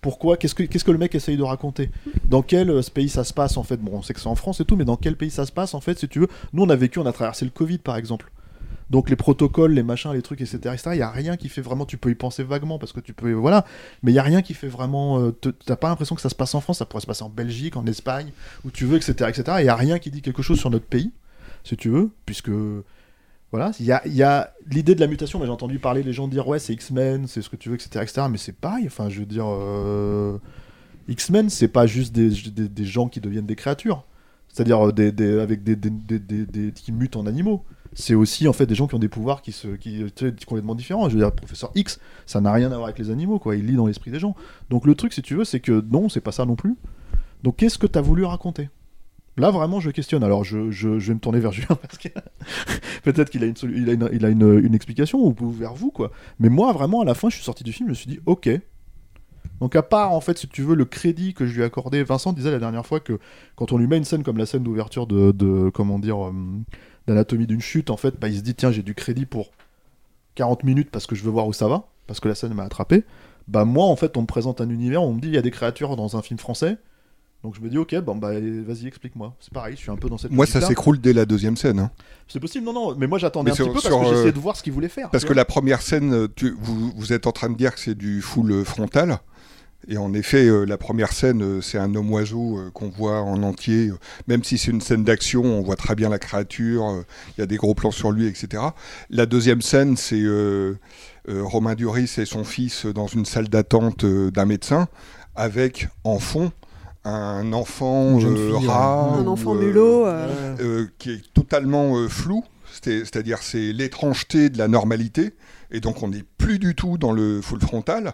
Pourquoi Qu'est-ce que que le mec essaye de raconter? Dans quel pays ça se passe en fait? Bon, on sait que c'est en France et tout, mais dans quel pays ça se passe en fait Si tu veux, nous on a vécu, on a traversé le Covid par exemple. Donc les protocoles, les machins, les trucs, etc. Il y a rien qui fait vraiment. Tu peux y penser vaguement parce que tu peux, voilà. Mais il y a rien qui fait vraiment. euh, T'as pas l'impression que ça se passe en France. Ça pourrait se passer en Belgique, en Espagne, où tu veux, etc. etc. Il y a rien qui dit quelque chose sur notre pays, si tu veux, puisque voilà, il y a, y a l'idée de la mutation, mais j'ai entendu parler les gens dire ouais c'est X-Men, c'est ce que tu veux, etc., etc. Mais c'est pareil, enfin je veux dire, euh, X-Men c'est pas juste des, des, gens qui deviennent des créatures, c'est-à-dire euh, des, des- avec des- qui mutent en animaux. C'est aussi en fait des gens qui ont des pouvoirs qui complètement différents. Je veux dire, professeur X, ça n'a rien à voir avec les animaux, quoi. Il lit dans l'esprit des gens. Donc le truc, si tu veux, c'est que non, c'est pas ça non plus. Donc qu'est-ce que t'as voulu raconter? Là, vraiment, je questionne. Alors, je, vais me tourner vers Julien parce que peut-être qu'il a, une, explication ou, vers vous, quoi. Mais moi, vraiment, à la fin, je suis sorti du film, je me suis dit, ok. Donc, à part, en fait, si tu veux, le crédit que je lui ai accordé, Vincent disait la dernière fois que quand on lui met une scène comme la scène d'ouverture de, de, comment dire, euh, d'anatomie d'une chute, en fait, bah, il se dit, tiens, j'ai du crédit pour 40 minutes parce que je veux voir où ça va, parce que la scène m'a attrapé. Bah, moi, en fait, on me présente un univers, on me dit, il y a des créatures dans un film français. Donc je me dis ok bon bah vas-y explique-moi. C'est pareil, je suis un peu dans cette. Moi, ça s'écroule dès la deuxième scène. hein. C'est possible, non non, mais moi j'attendais un sur- petit peu parce que euh, j'essayais de voir ce qu'il voulait faire. Parce que la première scène, euh, tu- vous, vous êtes en train de dire que c'est du full euh, frontal. Et en effet, euh, la première scène, euh, c'est un homme oiseau euh, qu'on voit en entier. même si c'est une scène d'action, on voit très bien la créature, il y a des gros plans sur lui, etc. La deuxième scène, c'est Romain Duris et son fils dans une salle d'attente d'un médecin, avec en fond un enfant euh, fille, rat, Un ou, enfant mulot. euh, euh, qui est totalement euh, flou, c'est- c'est-à-dire c'est l'étrangeté de la normalité, et donc on n'est plus du tout dans le full frontal.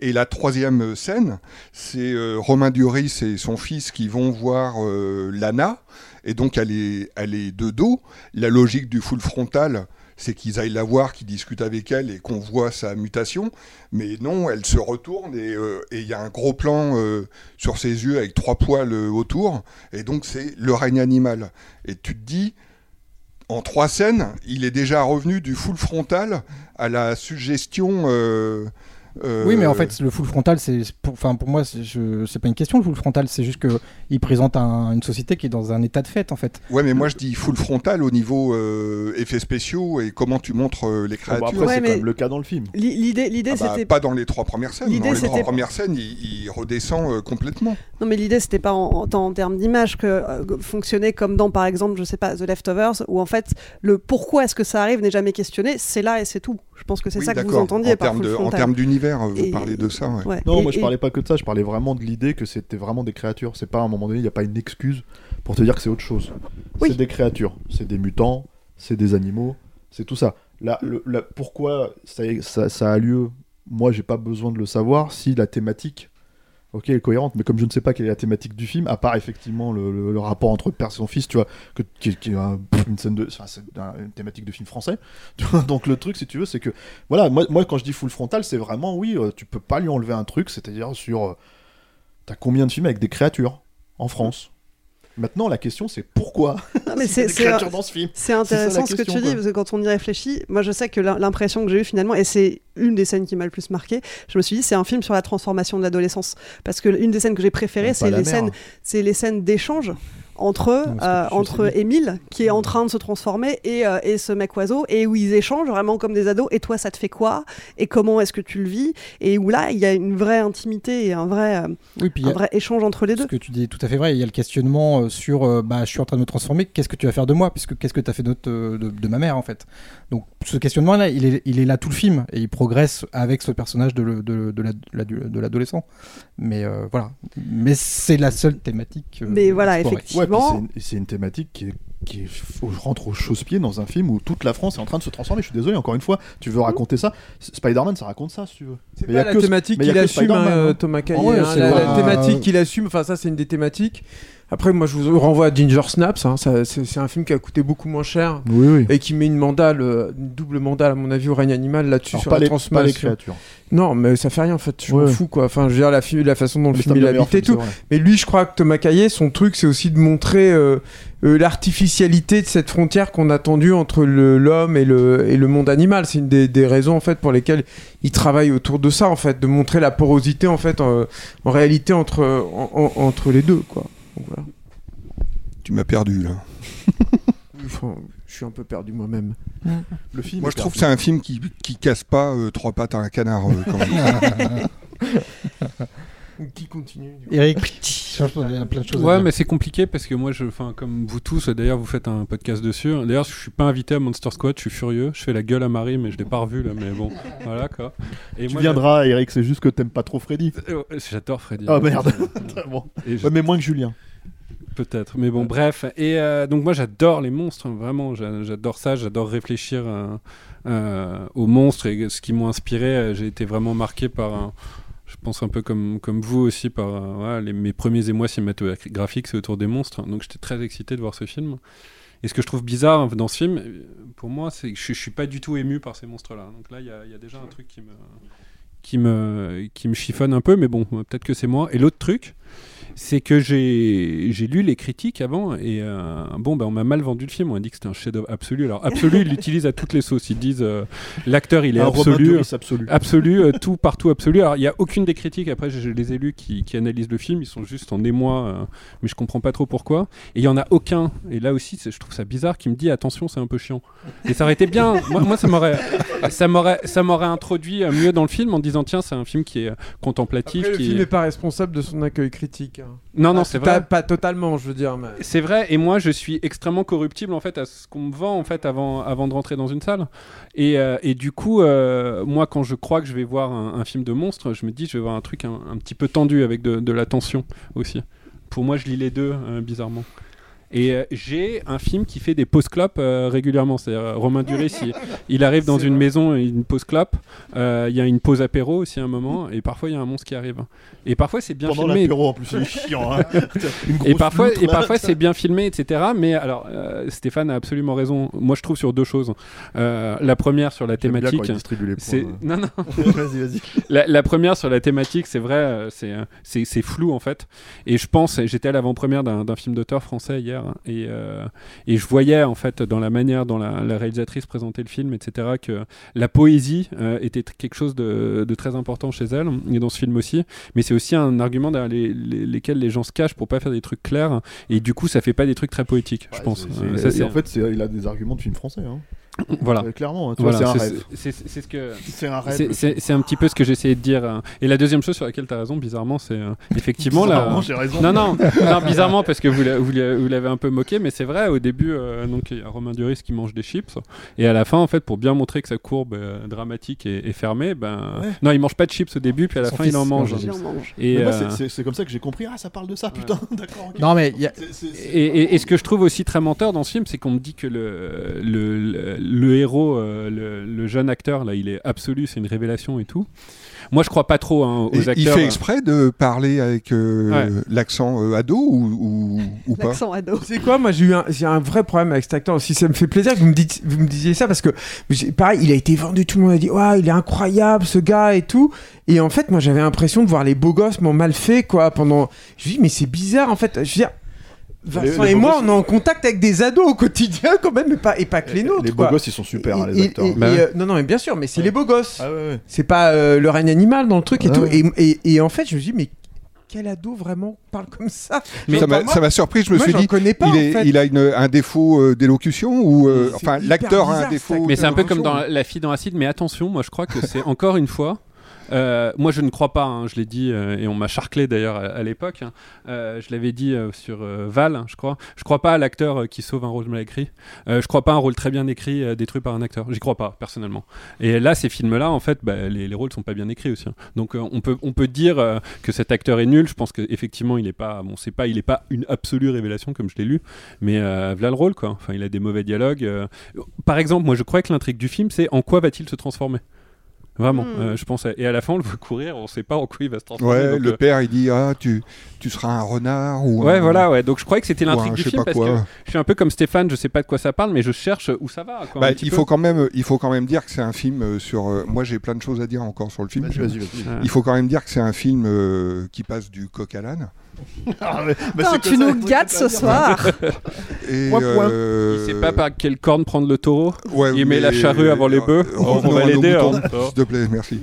Et la troisième scène, c'est euh, Romain Duris et son fils qui vont voir euh, Lana, et donc elle est, elle est de dos. La logique du full frontal, c'est qu'ils aillent la voir, qu'ils discutent avec elle et qu'on voit sa mutation. Mais non, elle se retourne et euh, il y a un gros plan euh, sur ses yeux avec trois poils autour. Et donc c'est le règne animal. Et tu te dis, en trois scènes, il est déjà revenu du full frontal à la suggestion. euh, euh, Oui, mais en fait, le full frontal, c'est pour, enfin, pour moi, c'est pas une question, le full frontal, c'est juste qu'il présente un- une société qui est dans un état de fait, en fait. Ouais, mais moi je dis full frontal au niveau euh, effets spéciaux et comment tu montres euh, les créatures. après, c'est Ouais, même le cas dans le film. L'i- L'idée, l'idée Ah bah, c'était pas dans les trois premières scènes. L'idée, Dans les trois premières scènes, il, il redescend euh, complètement. Non, mais l'idée, c'était pas en, en, en termes d'image que euh, fonctionnait comme dans, par exemple, je sais pas, The Leftovers, où en fait, le pourquoi est-ce que ça arrive n'est jamais questionné, c'est là et c'est tout. Je pense que c'est Oui, ça que vous entendiez en par termes de- En termes d'univers, vous Et- parlez de ça. ouais. Ouais. Non, Et- moi je parlais pas que de ça, je parlais vraiment de l'idée que c'était vraiment des créatures. C'est pas à un moment donné, il n'y a pas une excuse pour te dire que c'est autre chose. Oui. C'est des créatures, c'est des mutants, c'est des animaux, c'est tout ça. Là, le, la- pourquoi ça, ça, ça a lieu, moi j'ai pas besoin de le savoir si la thématique ok, est cohérente, mais comme je ne sais pas quelle est la thématique du film, à part effectivement le, rapport entre père et son fils, tu vois, qui, est un- une scène de, une thématique de film français. Donc le truc, si tu veux, c'est que, voilà, moi, moi quand je dis full frontal, c'est vraiment, oui, euh, tu peux pas lui enlever un truc, c'est-à-dire sur, euh, t'as combien de films avec des créatures en France? Maintenant, la question, c'est pourquoi Non, mais c'est dans ce film C'est ça, la intéressant ce que tu dis, parce que quand on y réfléchit, moi je sais que l'im- l'impression que j'ai eue finalement, et c'est une des scènes qui m'a le plus marqué, je me suis dit c'est un film sur la transformation de l'adolescence. Parce que une des scènes que j'ai préférées, c'est les mère. scènes, c'est les scènes d'échange entre, euh, entre Émile, qui est en train de se transformer, et, euh, et ce mec oiseau, et où ils échangent vraiment comme des ados, et toi ça te fait quoi? Et comment est-ce que tu le vis? Et où là, il y a une vraie intimité et un vrai, euh, Oui, un a- vrai échange entre les Ce deux. que tu dis est tout à fait vrai. Il y a le questionnement euh, sur euh, bah, je suis en train de me transformer, qu'est-ce que tu vas faire de moi? Puisque qu'est-ce que tu as fait de, de, de ma mère en fait? Donc ce questionnement-là, il est, il est là tout le film et il progresse avec ce personnage de, le- de, de la- de l'adu- de l'adolescent. Mais euh, voilà. Mais c'est la seule thématique. euh, Mais voilà. Ouais, c'est une- c'est une, thématique qui, est, qui est- faut- rentre au chausse-pied dans un film où toute la France est en train de se transformer. Je suis désolé, encore une fois, tu veux raconter ça Spider-Man, ça raconte ça, si tu veux. C'est la que- thématique qu'il assume, hein, hein. Thomas Caillet. Ah ouais, hein, c'est la, pas- la thématique qu'il assume, enfin ça c'est une des thématiques. Après, moi je vous renvoie à Ginger Snaps, hein, ça, c'est c'est un film qui a coûté beaucoup moins cher Oui, oui. et qui met une mandale, euh, une double mandale à mon avis au règne animal là-dessus sur pas, la les, pas les créatures. Non, mais ça fait rien en fait, je Ouais. m'en fous quoi. Enfin, je veux dire la, façon dont le film meilleurs habite et tout. Mais lui, je crois que Thomas Caillet, son truc, c'est aussi de montrer euh, euh, l'artificialité de cette frontière qu'on a tendue entre l'homme et le, et le monde animal. C'est une des, des raisons en fait pour lesquelles il travaille autour de ça en fait, de montrer la porosité en fait en, en réalité entre, en- en- entre les deux quoi. Donc, voilà. Tu m'as perdu là. Enfin, je suis un peu perdu moi-même. Le film Moi je trouve que c'est un film qui, qui casse pas euh, trois pattes à un canard. euh, quand même. Qui continue du coup Eric, a plein de choses. à Ouais, dire. mais c'est compliqué parce que moi, je, enfin, comme vous tous, d'ailleurs, vous faites un podcast dessus. D'ailleurs, je suis pas invité à Monster Squad, je suis furieux. Je fais la gueule à Marie, mais je l'ai pas revu là. Mais bon, voilà quoi. Et Tu moi, viendras, Eric, c'est juste que t'aimes pas trop Freddy. euh, J'adore Freddy. Ah merde. bon. Et je- Ouais, mais moins que Julien. Peut-être, mais bon, bref. Et euh, donc moi j'adore les monstres, vraiment, j'a- j'adore ça, j'adore réfléchir euh, euh, aux monstres et ce qui m'ont inspiré. J'ai été vraiment marqué par, un- pense un peu comme, comme vous aussi, par euh, mes premiers émois cinématographiques, c'est autour des monstres. Donc j'étais très excité de voir ce film. Et ce que je trouve bizarre dans ce film, pour moi, c'est que je, je suis pas du tout ému par ces monstres-là. Donc là, il y, y a déjà un truc qui me, qui me, qui me chiffonne un peu, mais bon, peut-être que c'est moi. Et l'autre truc, c'est que j'ai j'ai lu les critiques avant et euh, bon ben on m'a mal vendu le film. On m'a dit que c'était un chef-d'œuvre absolu. Alors absolu ils l'utilisent à toutes les sauces. Ils disent euh, l'acteur il est Un absolu absolu. absolu euh, tout partout absolu. Alors il y a aucune des critiques. Après je, je les ai lus qui, qui analysent le film. Ils sont juste en émoi euh, mais je comprends pas trop pourquoi. Et il y en a aucun. Et là aussi je trouve ça bizarre qui me dit attention c'est un peu chiant. Et ça aurait été bien. Moi, moi, ça m'aurait ça m'aurait ça m'aurait introduit mieux dans le film en disant tiens c'est un film qui est contemplatif Après, le qui film est- n'est pas responsable de son accueil critique. Hein. non non Ah, c'est vrai Pas totalement, je veux dire. Mais... c'est vrai, et moi je suis extrêmement corruptible en fait à ce qu'on me vend en fait avant, avant de rentrer dans une salle. Et, euh, et du coup, euh, moi quand je crois que je vais voir un, un film de monstre, je me dis je vais voir un truc un, un petit peu tendu avec de, de la tension aussi. Pour moi, je lis les deux euh, bizarrement. Et euh, j'ai un film qui fait des pauses clopes euh, régulièrement. C'est euh, Romain Duris, il, il arrive dans une maison, une pause clope. euh, Il y a une pause apéro aussi à un moment, et parfois il y a un monstre qui arrive. Et parfois c'est bien Pendant filmé. l'apéro, en plus, il est chiant, hein. Et parfois, loutre, et là. parfois c'est bien filmé, etc. Mais alors, Stéphane a absolument raison. Moi, je trouve sur deux choses. La première sur la thématique. c'est non non. Vas-y, vas-y. La, la première sur la thématique, c'est vrai, c'est c'est c'est flou en fait. Et je pense, j'étais à l'avant-première d'un film d'auteur français hier, et euh, et je voyais en fait dans la manière dont la, la réalisatrice présentait le film, etc., que la poésie euh, était quelque chose de, de très important chez elle et dans ce film aussi. Mais c'est aussi un argument derrière les, les- lesquels les gens se cachent pour pas faire des trucs clairs. Et du coup, ça fait pas des trucs très poétiques, je pense. Ça, en fait, il a des arguments de film français. Hein. Voilà. Euh, Clairement, hein, Voilà, c'est un c'est- rêve. ce que. C'est un rêve, c'est- un petit peu ce que j'essayais de dire. euh. Et la deuxième chose sur laquelle tu as raison, bizarrement, c'est euh, effectivement là. Bizarrement, j'ai raison. Non, non, non, bizarrement parce que vous l'a- vous l'a- vous l'avez un peu moqué, mais c'est vrai. Au début, euh, donc il y a Romain Duris qui mange des chips, et à la fin, en fait, pour bien montrer que sa courbe euh, dramatique est, est fermée, ben Ouais. non, il mange pas de chips au début, puis à la Son fin, il en mange. Et euh, c'est- comme ça que j'ai compris. Ah, ça parle de ça, putain. D'accord. Non, mais y a- Et, et- et ce que je trouve aussi très menteur dans ce film, c'est qu'on me dit que le, le, le, le héros, euh, le, le jeune acteur, là, il est absolu, c'est une révélation et tout. Moi, je crois pas trop hein, aux Et acteurs. il fait exprès de parler avec euh, Ouais. l'accent euh, ado ou, ou, ou pas L'accent ado. C'est quoi Moi, j'ai eu un, j'ai un vrai problème avec cet acteur aussi. Ça me fait plaisir que vous me, dites, vous me disiez ça parce que, pareil, il a été vendu. Tout le monde a dit, ouais, il est incroyable ce gars et tout. Et en fait, moi, j'avais l'impression de voir les beaux gosses m'ont mal fait quoi. Pendant, je me dis, mais c'est bizarre en fait. Je veux dire. Vincent les et moi, on est en contact avec des ados au quotidien quand même, et pas, et pas que les nôtres. Les beaux quoi. gosses, ils sont super, hein, les Et- acteurs. et- Bah ouais. euh, non, non, mais bien sûr, mais c'est les beaux gosses. Ah ouais, ouais. C'est pas euh, le règne animal dans le truc et Ah tout. Et, et- et en fait, je me dis, mais quel ado vraiment parle comme ça? Mais ça m'a surpris, je me moi, suis dit, connais pas, il, en est- fait. il a une, un défaut euh, d'élocution ou euh, enfin l'acteur a un défaut. Mais c'est un peu comme dans La fille dans l'acide, mais attention, moi je crois que c'est encore une fois. Euh, moi, je ne crois pas, hein, je l'ai dit, euh, et on m'a charclé d'ailleurs à, l'époque. hein. Euh, je l'avais dit sur Val, hein, je crois. Je crois pas à l'acteur qui sauve un rôle mal écrit. Je crois pas à un rôle très bien écrit détruit par un acteur. J'y crois pas, personnellement. Et là, ces films-là, en fait, bah, les, les rôles sont pas bien écrits aussi. Donc, on peut, on peut dire que cet acteur est nul. Je pense qu'effectivement, il est pas, bon, pas, pas une absolue révélation comme je l'ai lu, mais voilà le rôle, quoi. Enfin, il a des mauvais dialogues. Par exemple, moi, je crois que l'intrigue du film, c'est en quoi va-t-il se transformer? Vraiment, Hmm. euh, je pense. à- Et à la fin, on le voit courir, on sait pas en quoi il va se transformer. Ouais, donc, le euh, père il dit ah tu tu seras un renard ou Ouais, un- voilà, ouais. Donc je croyais que c'était l'intrigue du film parce quoi. que je suis un peu comme Stéphane, je sais pas de quoi ça parle, mais je cherche où ça va. Quoi, Bah, il peu. faut quand même, il faut quand même dire que c'est un film euh, sur. euh, moi, j'ai plein de choses à dire encore sur le film. Vas-y, vas-y, vas-y. Il faut quand même dire que c'est un film euh, qui passe du coq à l'âne. Ah, mais- bah, c'est tu nous gâtes ce soir. Et euh, Il sait pas par quelle corne prendre le taureau. Ouais, il met la charrue avant les bœufs. on va l'aider. hein. S'il te plaît, merci.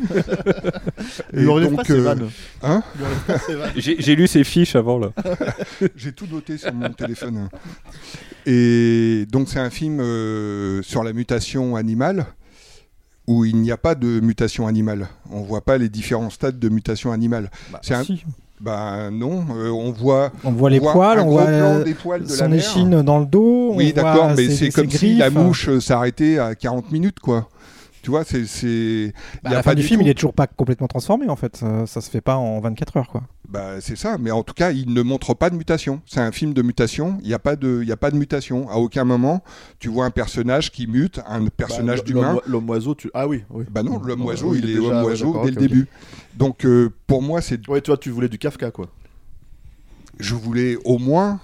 Il Et donc, euh. Hein. J'ai lu ses fiches avant là. J'ai tout noté sur mon téléphone. Et donc c'est un film euh, sur la mutation animale où il n'y a pas de mutation animale. On voit pas les différents stades de mutation animale. c'est un... si. Bah non, euh, on voit. On voit les poils, on voit euh, de son échine dans le dos. Oui, d'accord, mais c'est comme si la mouche euh, s'arrêtait à 40 minutes, quoi. Tu vois, c'est. c'est- Bah, y à a la fin pas du du film, tout- il est toujours pas complètement transformé en fait. Ça, ça se fait pas en 24 heures quoi. Bah, c'est ça, mais en tout cas, il ne montre pas de mutation. C'est un film de mutation, il n'y a, pas de- il y a pas de mutation. À aucun moment, tu vois un personnage qui mute, un personnage Bah, d'humain. l'homme- L'homme oiseau, tu. Ah oui, oui. Bah non, l'homme oiseau, oui, il est déjà, homme ouais, oiseau dès le début. Donc, euh, pour moi, c'est. Ouais, toi, tu voulais du Kafka, quoi. Je voulais au moins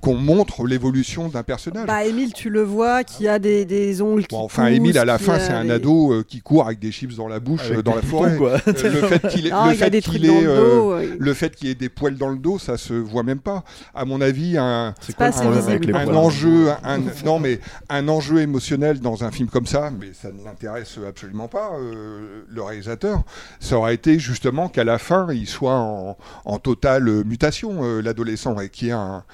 qu'on montre l'évolution d'un personnage. Bah, Émile, tu le vois, qui a des, des ongles qui Bon, enfin, poussent, Émile, à la fin, a c'est un des- ado euh, qui court avec des chips dans la bouche Avec euh, dans la forêt. quoi. Le fait qu'il ait, Non, le il a fait des ait, euh, le fait qu'il ait poils dans le dos, ça se voit même pas. À mon avis, un, enjeu, un, non mais un enjeu émotionnel dans un film comme ça, mais ça ne l'intéresse absolument pas euh, le réalisateur. Ça aurait été justement qu'à la fin, il soit en, en totale mutation, euh, l'adolescent, et qu'il y ait un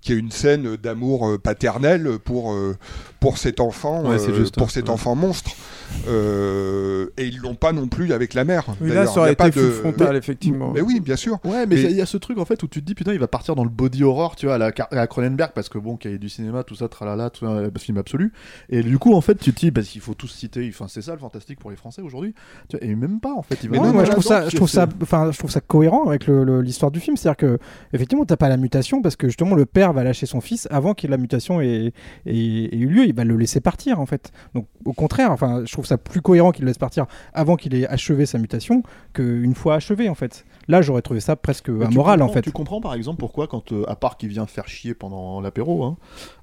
qu'il y ait une scène d'amour euh, paternel pour euh, pour cet enfant, Ouais, euh, juste, pour cet Ouais. enfant monstre. Euh, et ils l'ont pas non plus avec la mère. Oui, là, ça aurait Il y a pas été de- frontal, effectivement. Mais oui, bien sûr. Ouais, mais Mais- il y a ce truc en fait où tu te dis putain, il va partir dans le body horror, tu vois, à la, à Cronenberg, parce que bon, qu'il y ait du cinéma, tout ça, tralala, tout un film absolu. Et du coup, en fait, tu te dis, parce qu'il faut tous citer, enfin, c'est ça le fantastique pour les Français aujourd'hui. Et même pas, en fait. Il même moi, je trouve ça, je trouve ça, enfin, je trouve ça cohérent avec l'histoire du film, c'est-à-dire que effectivement, t'as pas la mutation parce que justement le père père va lâcher son fils avant que la mutation ait, ait- ait eu lieu. Il va le laisser partir, en fait. Donc, au contraire, enfin, je trouve ça plus cohérent qu'il le laisse partir avant qu'il ait achevé sa mutation qu'une fois achevé, en fait. Là, j'aurais trouvé ça presque Mais tu amoral, en fait. Tu comprends par exemple pourquoi, quand, euh, à part qu'il vient faire chier pendant l'apéro, hein,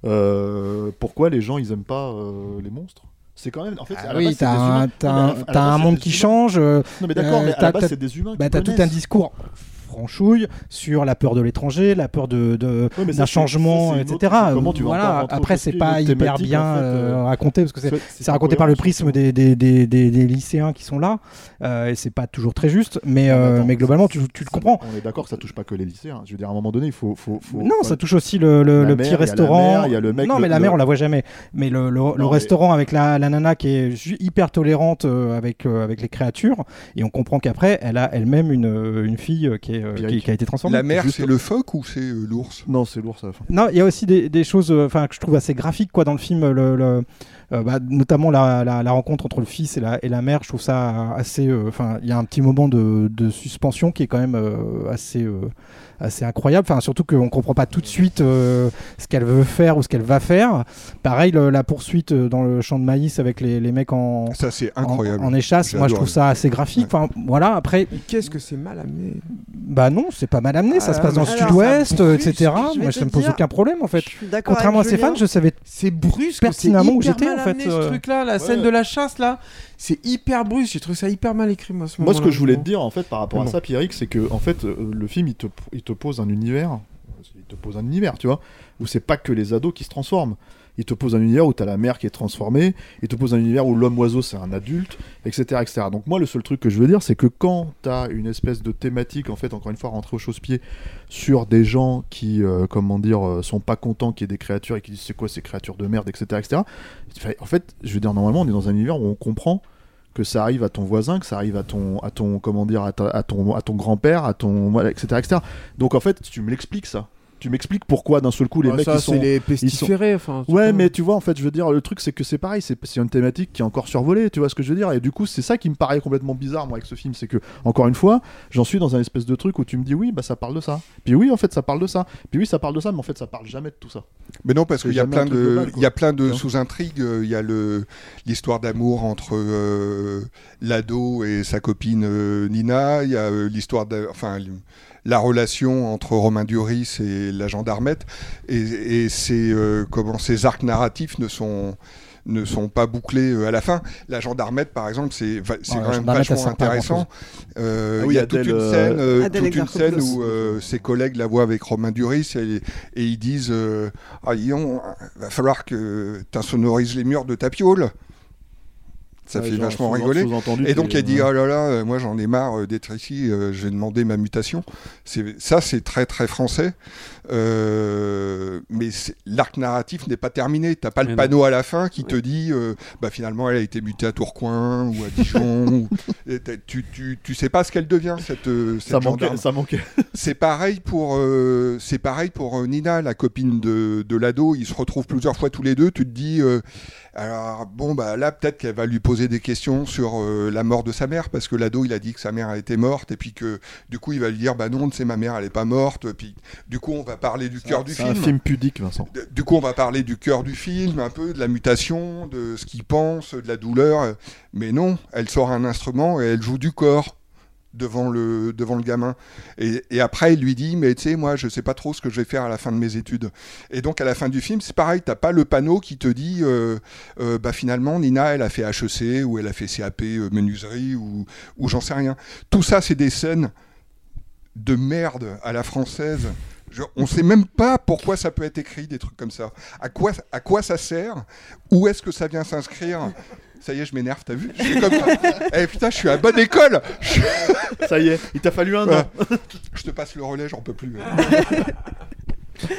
euh, pourquoi les gens ils aiment pas euh, les monstres? C'est quand même. En fait, Ah oui, t'as un, un- base, monde qui change. Non, mais d'accord, mais à la base, c'est des humains bah, T'as tout un discours franchouille sur la peur de l'étranger, la peur de, de- Ouais, d'un changement, ça, etc. autre- tu voilà. Après, c'est pas hyper bien en fait, euh, euh, raconté parce que c'est, raconté par le prisme des, des, des, des- lycéens qui sont là euh, et c'est pas toujours très juste. Mais, Non, euh, attends, mais globalement, tu, tu le comprends. On est d'accord que ça touche pas que les lycéens. Je veux dire, à un moment donné, il faut. faut, faut Non, ça touche aussi le, le- La le mère, petit restaurant. mère, il y a le mec, non, mais la mère, on la voit jamais. Mais le, restaurant avec la, la nana qui est hyper tolérante euh, avec, euh, avec les créatures. Et on comprend qu'après, elle a elle-même une, euh, une fille euh, qui, est, euh, qui, qui a été transformée. La mère, Juste- c'est le phoque ou c'est euh, l'ours? Non, c'est l'ours à la fin. Non, il y a aussi des, des choses euh, enfin, que je trouve assez graphiques quoi, dans le film, le, le- euh, bah, notamment la, la- la rencontre entre le fils et la, et la mère. Je trouve ça assez. euh, Enfin, il y a un petit moment de, de suspension qui est quand même euh, assez, euh, assez incroyable. Enfin, surtout qu'on ne comprend pas tout de suite euh, ce qu'elle veut faire ou ce qu'elle va faire. Pareil, le- la poursuite euh, dans le champ de maïs avec les, les mecs en. Ça, c'est en- incroyable. En, échasse, moi je trouve ça assez graphique. Enfin, voilà, après. Mais qu'est-ce que c'est mal amené? Bah non, c'est pas mal amené, ça Ah, se passe dans le alors, sud-ouest, etc. je Moi ça me pose dire, aucun problème en fait. Contrairement à avec Stéphane, Julien. je savais C'est brusque, pertinemment où j'étais mal en fait. amené, ce euh. truc-là, la scène de la chasse là, c'est hyper brusque. J'ai trouvé ça hyper mal écrit moi. ce Moi, ce que je voulais te dire, en fait, par rapport à ça, Pierrick, c'est que, en fait, euh, le film, il te, il te pose un univers. Te pose un univers, tu vois, où c'est pas que les ados qui se transforment. Il te pose un univers où t'as la mère qui est transformée. Il te pose un univers où l'homme oiseau c'est un adulte, etc., etc. Donc moi, le seul truc que je veux dire, c'est que quand t'as une espèce de thématique, en fait, encore une fois, rentrée au chausse-pied sur des gens qui, euh, comment dire, euh, sont pas contents qu'il y ait des créatures et qui disent c'est quoi ces créatures de merde, etc., etc. En fait, je veux dire, normalement, on est dans un univers où on comprend que ça arrive à ton voisin, que ça arrive à ton, à ton, comment dire, à, ton, à ton grand-père, à ton, etc., etc. Donc en fait, tu me l'expliques ça. Tu m'expliques pourquoi d'un seul coup les Ouais, mecs ça, ils sont, c'est les ils sont- pestiférés, enfin, c'est ouais, mais tu vois, en fait, je veux dire, le truc c'est que c'est pareil, c'est c'est une thématique qui est encore survolée, tu vois ce que je veux dire, et du coup, c'est ça qui me paraît complètement bizarre moi avec ce film, c'est que encore une fois, j'en suis dans un espèce de truc où tu me dis oui, bah ça parle de ça, puis oui, en fait, ça parle de ça, puis oui, ça parle de ça, mais en fait, ça parle jamais de tout ça. Mais non, parce qu'il y a plein de, global, il y a plein de Tu vois. sous-intrigues. euh, Il y a le l'histoire d'amour entre euh, l'ado et sa copine euh, Nina. Il y a euh, l'histoire, enfin la relation entre Romain Duris et la gendarmette. Et, et ces euh, comment ces arcs narratifs ne sont ne sont pas bouclés euh, à la fin. La gendarmette, par exemple, c'est quand même vachement intéressant. Euh, il y a toute Adèle, une scène, euh, toute une scène où euh, ses collègues la voient avec Romain Duris et, et ils disent euh, Ah, Guillaume, va falloir que tu insonorises les murs de ta piole. Ça Ouais, fait vachement rigoler. Et donc que- elle dit oh là là, euh, moi j'en ai marre euh, d'être ici, euh, je vais demander ma mutation. Ça, c'est très très français. Euh, mais l'arc narratif n'est pas terminé. T'as pas Mais le non. panneau à la fin qui te dit euh, bah finalement elle a été mutée à Tourcoing ou à Dijon. ou- tu, tu, tu sais pas ce qu'elle devient cette, cette Ça manquait, gendarme. ça manquait. C'est pareil pour euh, c'est pareil pour Nina, la copine de, de l'ado. Ils se retrouvent plusieurs fois tous les deux. Tu te dis alors bon bah là peut-être qu'elle va lui poser des questions sur euh, la mort de sa mère parce que l'ado il a dit que sa mère a été morte et puis que du coup il va lui dire bah non c'est ma mère elle est pas morte. Puis du coup on va parler du cœur du C'est film. un film pudique, Vincent. Du coup, on va parler du cœur du film, un peu de la mutation, de ce qu'il pense, de la douleur. euh, Mais non, elle sort un instrument et elle joue du corps devant le, devant le gamin. Et, après, il lui dit, mais tu sais, moi, je sais pas trop ce que je vais faire à la fin de mes études. Et donc, à la fin du film, c'est pareil, t'as pas le panneau qui te dit, euh, euh, bah finalement, Nina, elle a fait HEC, ou elle a fait CAP euh, menuiserie, ou, ou j'en sais rien. Tout ça, c'est des scènes de merde à la française. On sait même pas pourquoi ça peut être écrit, des trucs comme ça. À quoi, à quoi ça sert? Où est-ce que ça vient s'inscrire? Ça y est, je m'énerve, t'as vu Je suis comme ça. Eh putain, je suis à bonne école Je- Ça y est, il t'a fallu un Ouais. an. Je te passe le relais, j'en peux plus.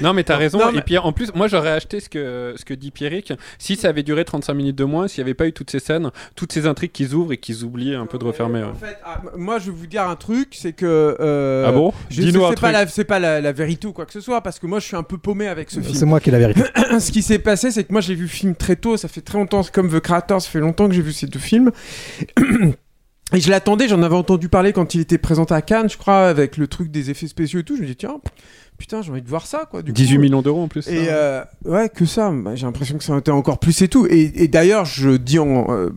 Non, mais t'as raison. non, mais- Et puis en plus, moi j'aurais acheté ce que, ce que dit Pierrick. Si ça avait duré 35 minutes de moins, s'il n'y avait pas eu toutes ces scènes, toutes ces intrigues qu'ils ouvrent et qu'ils oublient un peu de refermer. ouais. En fait, ah, moi, je vais vous dire un truc, c'est que. euh, Ah bon je- Dis-nous un C'est pas, truc. c'est pas la, la vérité ou quoi que ce soit, parce que moi, je suis un peu paumé avec ce film. C'est moi qui ai la vérité. ce qui s'est passé, c'est que moi j'ai vu le film très tôt, ça fait très longtemps, comme The Creator, ça fait longtemps que j'ai vu ces deux films. Et je l'attendais, j'en avais entendu parler quand il était présenté à Cannes, je crois, avec le truc des effets spéciaux et tout. Je me dis, tiens, putain, j'ai envie de voir ça, quoi. Du 18 coup. millions d'euros en plus. Et ça. euh, ouais, que ça. Bah, j'ai l'impression que ça a été encore plus et tout. Et, et d'ailleurs, je dis en, euh,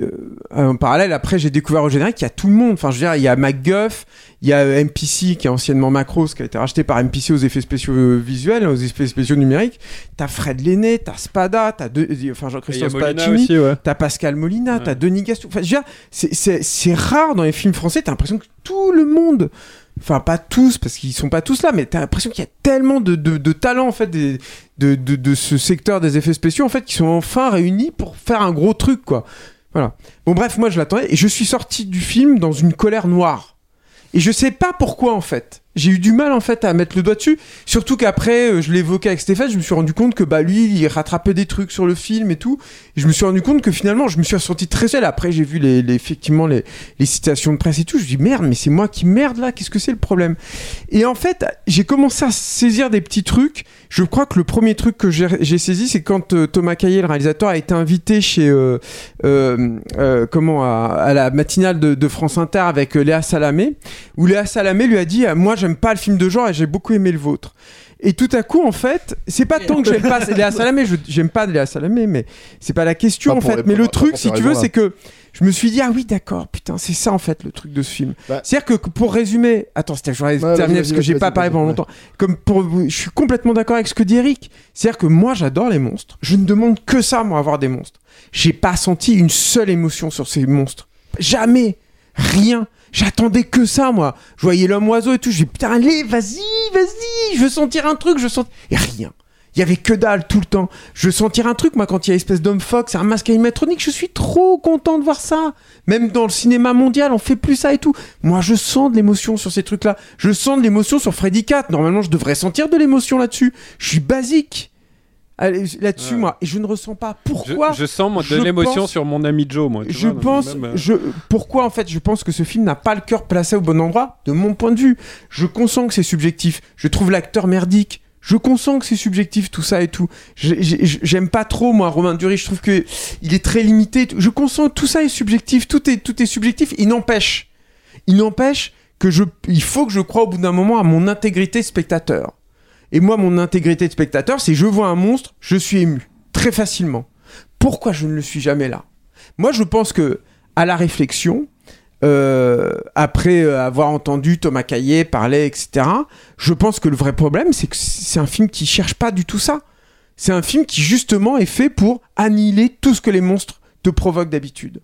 euh, en parallèle, après, j'ai découvert au générique qu'il y a tout le monde. Enfin, je veux dire, il y a MacGuff, il y a MPC qui est anciennement Macros, qui a été racheté par MPC aux effets spéciaux euh, visuels, aux effets spéciaux numériques. T'as Fred Lenné, t'as Spada, t'as de, enfin Jean-Christophe Spadaccini, ouais. t'as Pascal Molina, t'as Denis Gaston. Enfin, dire, c'est- rare dans les films français. T'as l'impression que tout le monde enfin pas tous parce qu'ils sont pas tous là mais t'as l'impression qu'il y a tellement de, de, de talents en fait des, de, de, de ce secteur des effets spéciaux en fait qui sont enfin réunis pour faire un gros truc quoi voilà bon bref moi je l'attendais et je suis sorti du film dans une colère noire et je sais pas pourquoi en fait j'ai eu du mal en fait à mettre le doigt dessus. Surtout qu'après euh, je l'évoquais avec Stéphane je me suis rendu compte que bah lui il rattrapait des trucs sur le film et tout. Je me suis rendu compte que finalement je me suis senti très seul. Après j'ai vu les, effectivement les, citations de presse et tout. Je me dis merde mais c'est moi qui merde là. Qu'est-ce que c'est le problème? Et en fait j'ai commencé à saisir des petits trucs. Je crois que le premier truc que j'ai saisi c'est quand euh, Thomas Caillet le réalisateur a été invité chez euh, euh, comment à, la matinale de, France Inter avec Léa Salamé où Léa Salamé lui a dit moi j'aime pas le film de genre et j'ai beaucoup aimé le vôtre et tout à coup, en fait, c'est pas tant que j'aime pas Léa Salamé, je- j'aime pas Léa Salamé, mais c'est pas la question Pas en fait. Mais le truc, si tu veux, c'est que je me suis dit, ah oui, d'accord, putain, c'est ça en fait le truc de ce film. Bah. C'est-à-dire que pour résumer, attends, c'était- j'aurais Ouais, terminé vas-y, parce que j'ai pas parlé pendant ouais. longtemps. Comme pour, je suis complètement d'accord avec ce que dit Eric. C'est-à-dire que moi, j'adore les monstres. Je ne demande que ça, moi, avoir des monstres. J'ai pas senti une seule émotion sur ces monstres. Jamais. Rien. J'attendais que ça, moi. Je voyais l'homme oiseau et tout. Je dis, putain, allez, vas-y, vas-y. Je veux sentir un truc, je sens. Et rien. Il y avait que dalle tout le temps. Je veux sentir un truc, moi, quand il y a espèce d'homme fox, un masque animatronique, je suis trop content de voir ça. Même dans le cinéma mondial, on fait plus ça et tout. Moi, je sens de l'émotion sur ces trucs-là. Je sens de l'émotion sur Freddy Cat. Normalement, je devrais sentir de l'émotion là-dessus. Je suis basique. Là-dessus, Ouais. moi. Et je ne ressens pas. Pourquoi je sens moi, de l'émotion pense- sur mon ami Joe, moi. tu je vois, pense, même, euh, je, pourquoi en fait, je pense que ce film n'a pas le cœur placé au bon endroit, de mon point de vue. Je consens que c'est subjectif. Je trouve l'acteur merdique. Je consens que c'est subjectif, tout ça et tout. J'ai- j'ai- J'aime pas trop, moi, Romain Duris. Je trouve que il est très limité. Je consens que tout ça est subjectif. Tout est, tout est subjectif. Il n'empêche, il n'empêche que je, il faut que je croie au bout d'un moment à mon intégrité spectateur. Et moi, mon intégrité de spectateur, c'est je vois un monstre, je suis ému très facilement. Pourquoi je ne le suis jamais là? Moi, je pense que à la réflexion, euh, après euh, avoir entendu Thomas Caillet parler, etc., je pense que le vrai problème, c'est que c'est un film qui cherche pas du tout ça. C'est un film qui justement est fait pour annihiler tout ce que les monstres te provoquent d'habitude.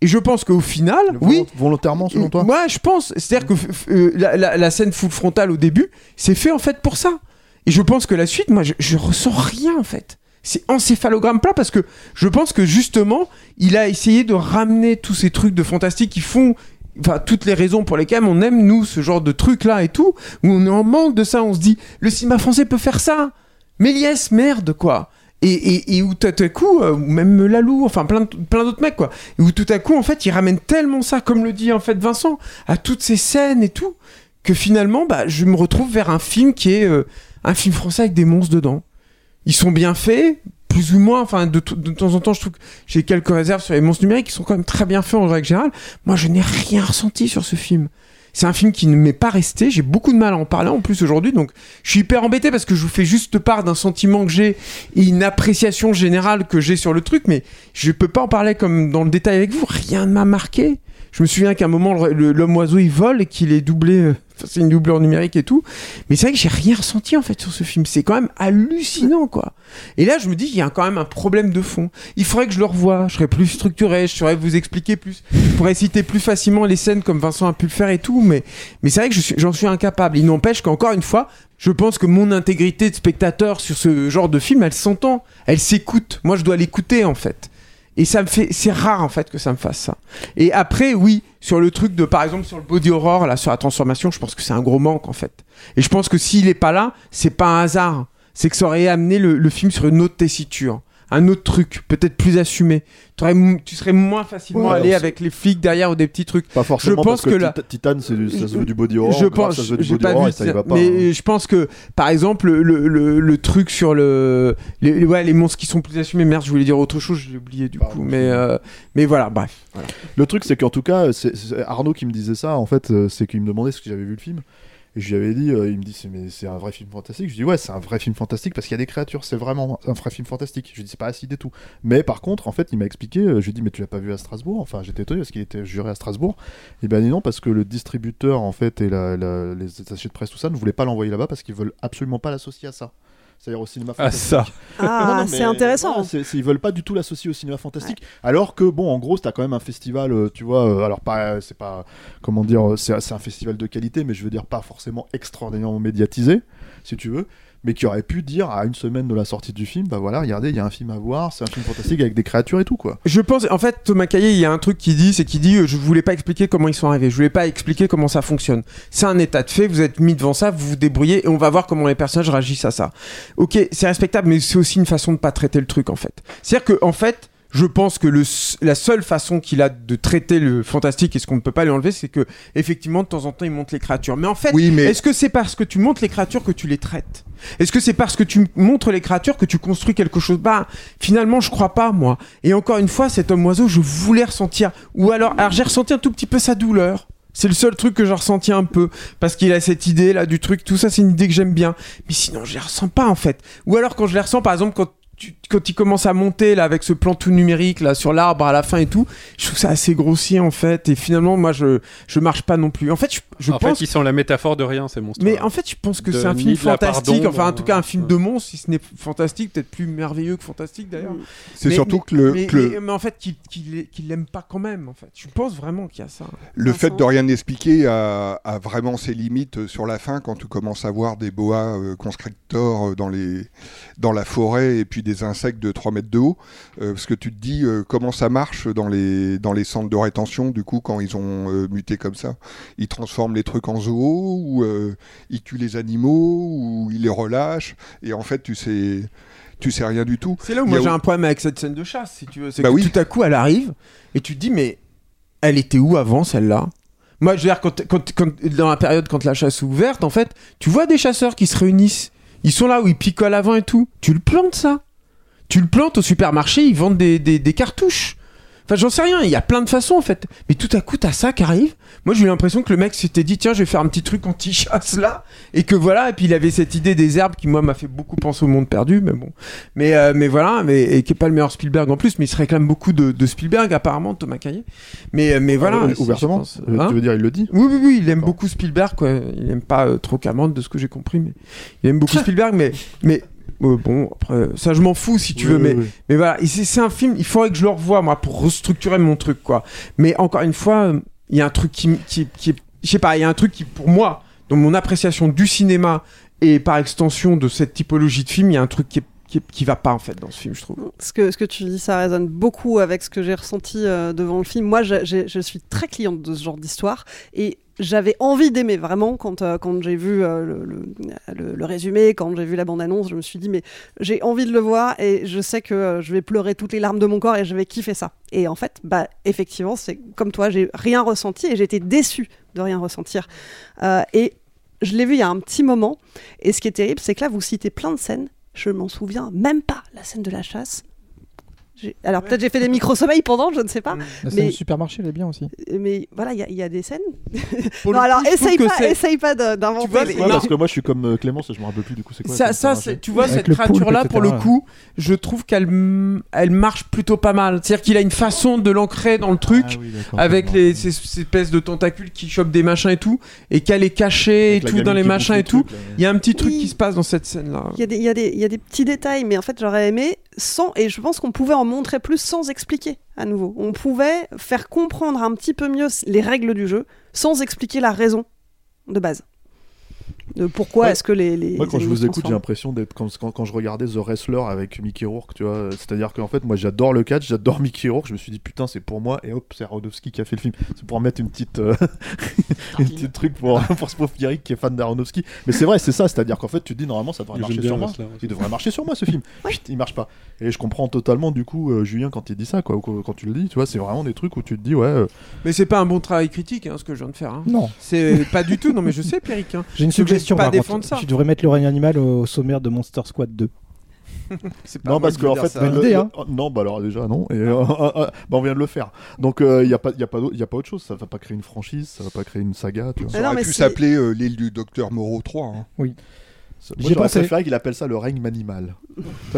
Et je pense qu'au final, oui, Volontairement, selon toi? moi, je pense. C'est-à-dire que euh, la- la scène full frontale au début, c'est fait en fait pour ça. Et je pense que la suite, moi, je, je ressens rien en fait. C'est encéphalogramme plat parce que je pense que justement, il a essayé de ramener tous ces trucs de fantastique qui font. Enfin, toutes les raisons pour lesquelles on aime, nous, ce genre de trucs-là et tout, où on est en manque de ça, on se dit, le cinéma français peut faire ça. Méliès, merde, quoi. Et, et, et où tout à coup, euh, ou même Lalou, enfin plein, plein d'autres mecs, quoi. Et où tout à coup, en fait, ils ramènent tellement ça, comme le dit en fait Vincent, à toutes ces scènes et tout, que finalement, bah, je me retrouve vers un film qui est euh, un film français avec des monstres dedans. Ils sont bien faits, plus ou moins, enfin, de, temps en temps, j'ai quelques réserves sur les monstres numériques qui sont quand même très bien faits en règle générale. Moi, je n'ai rien ressenti sur ce film. C'est un film qui ne m'est pas resté. J'ai beaucoup de mal à en parler en plus aujourd'hui, donc je suis hyper embêté parce que je vous fais juste part d'un sentiment que j'ai et une appréciation générale que j'ai sur le truc, mais je peux pas en parler comme dans le détail avec vous. Rien ne m'a marqué. Je me souviens qu'à un moment, l'homme oiseau il vole et qu'il est doublé. euh, c'est une doublure numérique et tout. Mais c'est vrai que j'ai rien ressenti en fait sur ce film. C'est quand même hallucinant quoi. Et là, je me dis qu'il y a quand même un problème de fond. Il faudrait que je le revoie. Je serais plus structuré. Je saurais vous expliquer plus. Je pourrais citer plus facilement les scènes comme Vincent a pu le faire et tout. Mais, mais c'est vrai que j'en suis incapable. Il n'empêche qu'encore une fois, je pense que mon intégrité de spectateur sur ce genre de film, elle s'entend. Elle s'écoute. Moi, je dois l'écouter en fait. Et ça me fait, c'est rare en fait que ça me fasse ça. Et après, oui, sur le truc de, par exemple, sur le body horror, là, sur la transformation, je pense que c'est un gros manque en fait. Et je pense que s'il est pas là, c'est pas un hasard. C'est que ça aurait amené le, le film sur une autre tessiture, un autre truc, peut-être plus assumé. Tu serais moins facilement Ouais, allé avec les flics derrière ou des petits trucs. Pas forcément je pense parce que, Tit- Titan, ça se veut du body horror. je Grave, pense, ça se veut du j'ai body pas horror vu et ça y va pas. mais hein. je pense que, par exemple, le, le, le truc sur le, les, ouais, les monstres qui sont plus assumés. Merde, je voulais dire autre chose, j'ai oublié du coup. Mais, euh, mais voilà, bref. Voilà. Le truc, c'est qu'en tout cas, c'est c'est Arnaud qui me disait ça, en fait, euh, c'est qu'il me demandait ce que j'avais vu le film. Et je lui avais dit, euh, il me dit, c'est, un vrai film fantastique. Je lui dis, ouais, c'est un vrai film fantastique parce qu'il y a des créatures, c'est vraiment un vrai film fantastique. Je lui dis, c'est pas acide et tout. Mais par contre, en fait, il m'a expliqué, euh, je lui ai dit, mais tu l'as pas vu à Strasbourg? Enfin, j'étais étonné parce qu'il était juré à Strasbourg. Et ben, il dit non, parce que le distributeur, en fait, et la- les attachés de presse, tout ça, ne voulaient pas l'envoyer là-bas parce qu'ils veulent absolument pas l'associer à ça. C'est-à-dire au cinéma Ah, fantastique. ça. Ah, c'est intéressant. voilà, c'est- c'est- ils veulent pas du tout l'associer au cinéma fantastique. Alors que, bon, en gros, t'as quand même un festival, euh, tu vois, euh, alors pas, c'est pas, comment dire, euh, c'est c'est un festival de qualité, mais je veux dire pas forcément extraordinairement médiatisé, si tu veux, mais qui aurait pu dire à une semaine de la sortie du film, bah voilà, regardez, il y a un film à voir, c'est un film fantastique avec des créatures et tout, quoi. Je pense, en fait, Thomas Caillet, il y a un truc qui dit, c'est qu'il dit, euh, je voulais pas expliquer comment ils sont arrivés, je voulais pas expliquer comment ça fonctionne. C'est un état de fait, vous êtes mis devant ça, vous vous débrouillez et on va voir comment les personnages réagissent à ça. Ok, c'est respectable, mais c'est aussi une façon de pas traiter le truc, en fait. C'est-à-dire que, en fait, je pense que le, la seule façon qu'il a de traiter le fantastique et ce qu'on ne peut pas lui enlever, c'est que effectivement de temps en temps il montre les créatures. Mais en fait, Oui, mais- est-ce que c'est parce que tu montres les créatures que tu les traites? Est-ce que c'est parce que tu montres les créatures que tu construis quelque chose? Bah, finalement, je crois pas moi. Et encore une fois, cet homme oiseau, je voulais ressentir. Ou alors, alors j'ai ressenti un tout petit peu sa douleur. C'est le seul truc que j'ai ressenti un peu. Parce qu'il a cette idée là du truc, tout ça, c'est une idée que j'aime bien. Mais sinon, je les ressens pas en fait. Ou alors, quand je les ressens, par exemple, quand quand il commence à monter là avec ce plan tout numérique là sur l'arbre à la fin et tout, je trouve ça assez grossier en fait. Et finalement, moi, je je marche pas non plus. En fait, je, je en pense. fait, ils sont la métaphore de rien, ces monstres. Mais en fait, je pense que c'est un film fantastique. Enfin, en tout cas, un film euh, de monstre, si ce n'est fantastique, peut-être plus merveilleux que fantastique d'ailleurs. C'est Mais- surtout mais- que le- Mais, que le- mais- mais en fait, qu'il l'ait- qu'il l'aime pas quand même. En fait, je pense vraiment qu'il y a ça. Le fait de rien expliquer a, a vraiment ses limites euh, sur la fin quand tu commences à voir des boas euh, conscriptors euh, dans, les, dans la forêt et puis des insectes de 3 mètres de haut. euh, parce que tu te dis euh, comment ça marche dans les, dans les centres de rétention, du coup, quand ils ont euh, muté comme ça? Ils transforment les trucs en zoo ou euh, ils tuent les animaux ou ils les relâchent. Et en fait, tu sais, tu sais rien du tout. C'est là où Il moi j'ai un problème avec cette scène de chasse, si tu veux. C'est Bah que oui. tout à coup, elle arrive et tu te dis, mais elle était où avant celle-là? Moi, je veux dire, quand, quand, quand- dans la période quand la chasse est ouverte, en fait, tu vois des chasseurs qui se réunissent. Ils sont là où ils picolent avant et tout. Tu le plantes, ça Tu le plantes au supermarché, ils vendent des, des- des cartouches. Enfin, j'en sais rien, il y a plein de façons en fait. Mais tout à coup, t'as ça qui arrive. Moi, j'ai eu l'impression que le mec s'était dit, tiens, je vais faire un petit truc anti-chasse là. Et que voilà, et puis il avait cette idée des herbes qui, moi, m'a fait beaucoup penser au monde perdu, mais bon. Mais, euh, mais voilà, mais, et qui est pas le meilleur Spielberg en plus, mais il se réclame beaucoup de, de Spielberg, apparemment, de Thomas Caillet. Mais, mais voilà. Euh, si, ouvertement Euh, hein Tu veux dire, il le dit oui, oui, oui, il aime beaucoup Spielberg, quoi. Il aime pas euh, trop Cameron, de ce que j'ai compris, mais il aime beaucoup Spielberg, mais, mais euh, bon, après, ça je m'en fous si tu Oui, veux, oui, mais, oui. mais voilà, c'est un film, il faudrait que je le revoie, moi, pour restructurer mon truc, quoi. Mais encore une fois, euh, il y a un truc qui, qui, qui est- je sais pas, il y a un truc qui, pour moi, dans mon appréciation du cinéma et par extension de cette typologie de film, il y a un truc qui, est- qui, va pas, en fait, dans ce film, je trouve. Ce que, ce que tu dis, ça résonne beaucoup avec ce que j'ai ressenti euh, devant le film. Moi, je suis très cliente de ce genre d'histoire et j'avais envie d'aimer vraiment quand, euh, quand j'ai vu euh, le, le- le- résumé, quand j'ai vu la bande-annonce. Je me suis dit, mais j'ai envie de le voir et je sais que euh, je vais pleurer toutes les larmes de mon corps et je vais kiffer ça. Et en fait, bah, effectivement, c'est comme toi, j'ai rien ressenti et j'étais déçue de rien ressentir. Et je l'ai vu il y a un petit moment. Et ce qui est terrible, c'est que là, vous citez plein de scènes. Je m'en souviens même pas. La scène de la chasse. Alors peut-être j'ai fait des micro-sommeils pendant, je ne sais pas. La scène Mais, supermarché, elle est bien aussi. mais voilà, il y a- il y, a des scènes. Non, alors essaye pas, essaye pas d'inventer. vois, les- Ouais, parce que moi, je suis comme euh, Clémence, je me rappelle plus du coup, c'est quoi ça, ça tu vois, Avec cette créature-là, pour le coup, je trouve qu'elle elle marche plutôt pas mal. C'est-à-dire qu'il a une façon de l'ancrer dans le truc, Ah oui, avec les, ces, ces espèces de tentacules qui chopent des machins et tout, et qu'elle est cachée Avec et la tout dans les machins et tout. Il y a un petit truc Oui. qui se passe dans cette scène-là. Il y, a des, il, y a des, il y a des petits détails, mais en fait j'aurais aimé sans, et je pense qu'on pouvait en montrer plus sans expliquer à nouveau. On pouvait faire comprendre un petit peu mieux les règles du jeu sans expliquer la raison de base. De pourquoi Ouais. est-ce que les. les Moi, quand je vous écoute, j'ai l'impression d'être quand, quand, quand je regardais The Wrestler avec Mickey Rourke, tu vois. C'est-à-dire qu'en fait, moi, j'adore le catch, j'adore Mickey Rourke. Je me suis dit, putain, c'est pour moi. Et hop, c'est Aronofsky qui a fait le film. C'est pour mettre une petite, euh, une petite truc pour, pour ce pauvre Pierrick qui est fan d'Aronofsky. Mais c'est vrai, c'est ça. C'est-à-dire qu'en fait, tu te dis, normalement, ça devrait marcher sur moi. Wrestler. Il devrait marcher sur moi, ce film. Chut, il marche pas. Et je comprends totalement, du coup, euh, Julien, quand il dit ça, quoi. ou Quand tu le dis, tu vois, c'est vraiment des trucs où tu te dis, ouais. euh, Mais c'est pas un bon travail critique, hein, ce que je viens de faire. hein. Non. C'est pas du tout. Non, mais je sais, Pierrick. hein. J'ai une Je pas défendre contre. ça. Tu devrais mettre le règne animal au sommaire de Monster Squad 2. C'est pas Non, moi parce qu'en fait, ça. le- Bonne idée, le- hein. non, bah alors déjà non. Et, euh, euh, euh, bah, on vient de le faire. Donc il n'y a pas, y a pas, d'au- y a pas autre chose. Ça va pas créer une franchise, ça va pas créer une saga. Tu vois. Ça Mais non, aurait mais pu s'appeler euh, l'île du docteur Moreau 3. hein. Moi, J'y ai j'aurais pensé. préféré qu'il appelle ça le règne animal.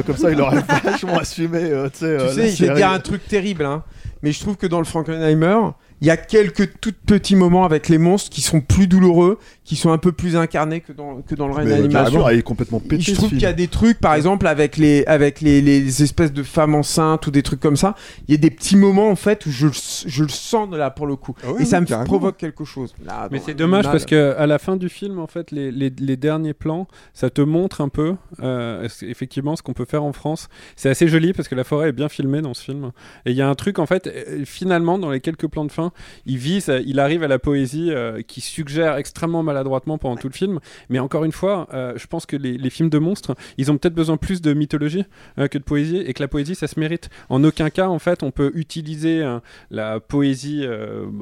Comme ça, il aurait vachement assumé. euh, tu sais, euh, je vais dire un truc terrible, hein, mais je trouve que dans le Frankenheimer, il y a quelques tout petits moments avec les monstres qui sont plus douloureux, qui sont un peu plus incarnés que dans, que dans le règne Mais, animal. carrément, il est complètement pété. je trouve qu'il y a des trucs, par exemple, avec les, avec les, les espèces de femmes enceintes ou des trucs comme ça. Il y a des petits moments, en fait, où je, je le sens de là pour le coup. Ah et ça oui, me carrément. provoque quelque chose. Là, Mais c'est dommage parce que à la fin du film, en fait, les, les, les derniers plans, ça te montre un peu, euh, ce- effectivement, ce qu'on peut faire en France. C'est assez joli parce que la forêt est bien filmée dans ce film. Et il y a un truc, en fait, euh, finalement, dans les quelques plans de fin, il vise, il arrive à la poésie euh, qui suggère extrêmement maladroitement pendant tout le film. Mais encore une fois, euh, je pense que les, films de monstres, ils ont peut-être besoin plus de mythologie euh, que de poésie et que la poésie, ça se mérite. En aucun cas, en fait, on peut utiliser la poésie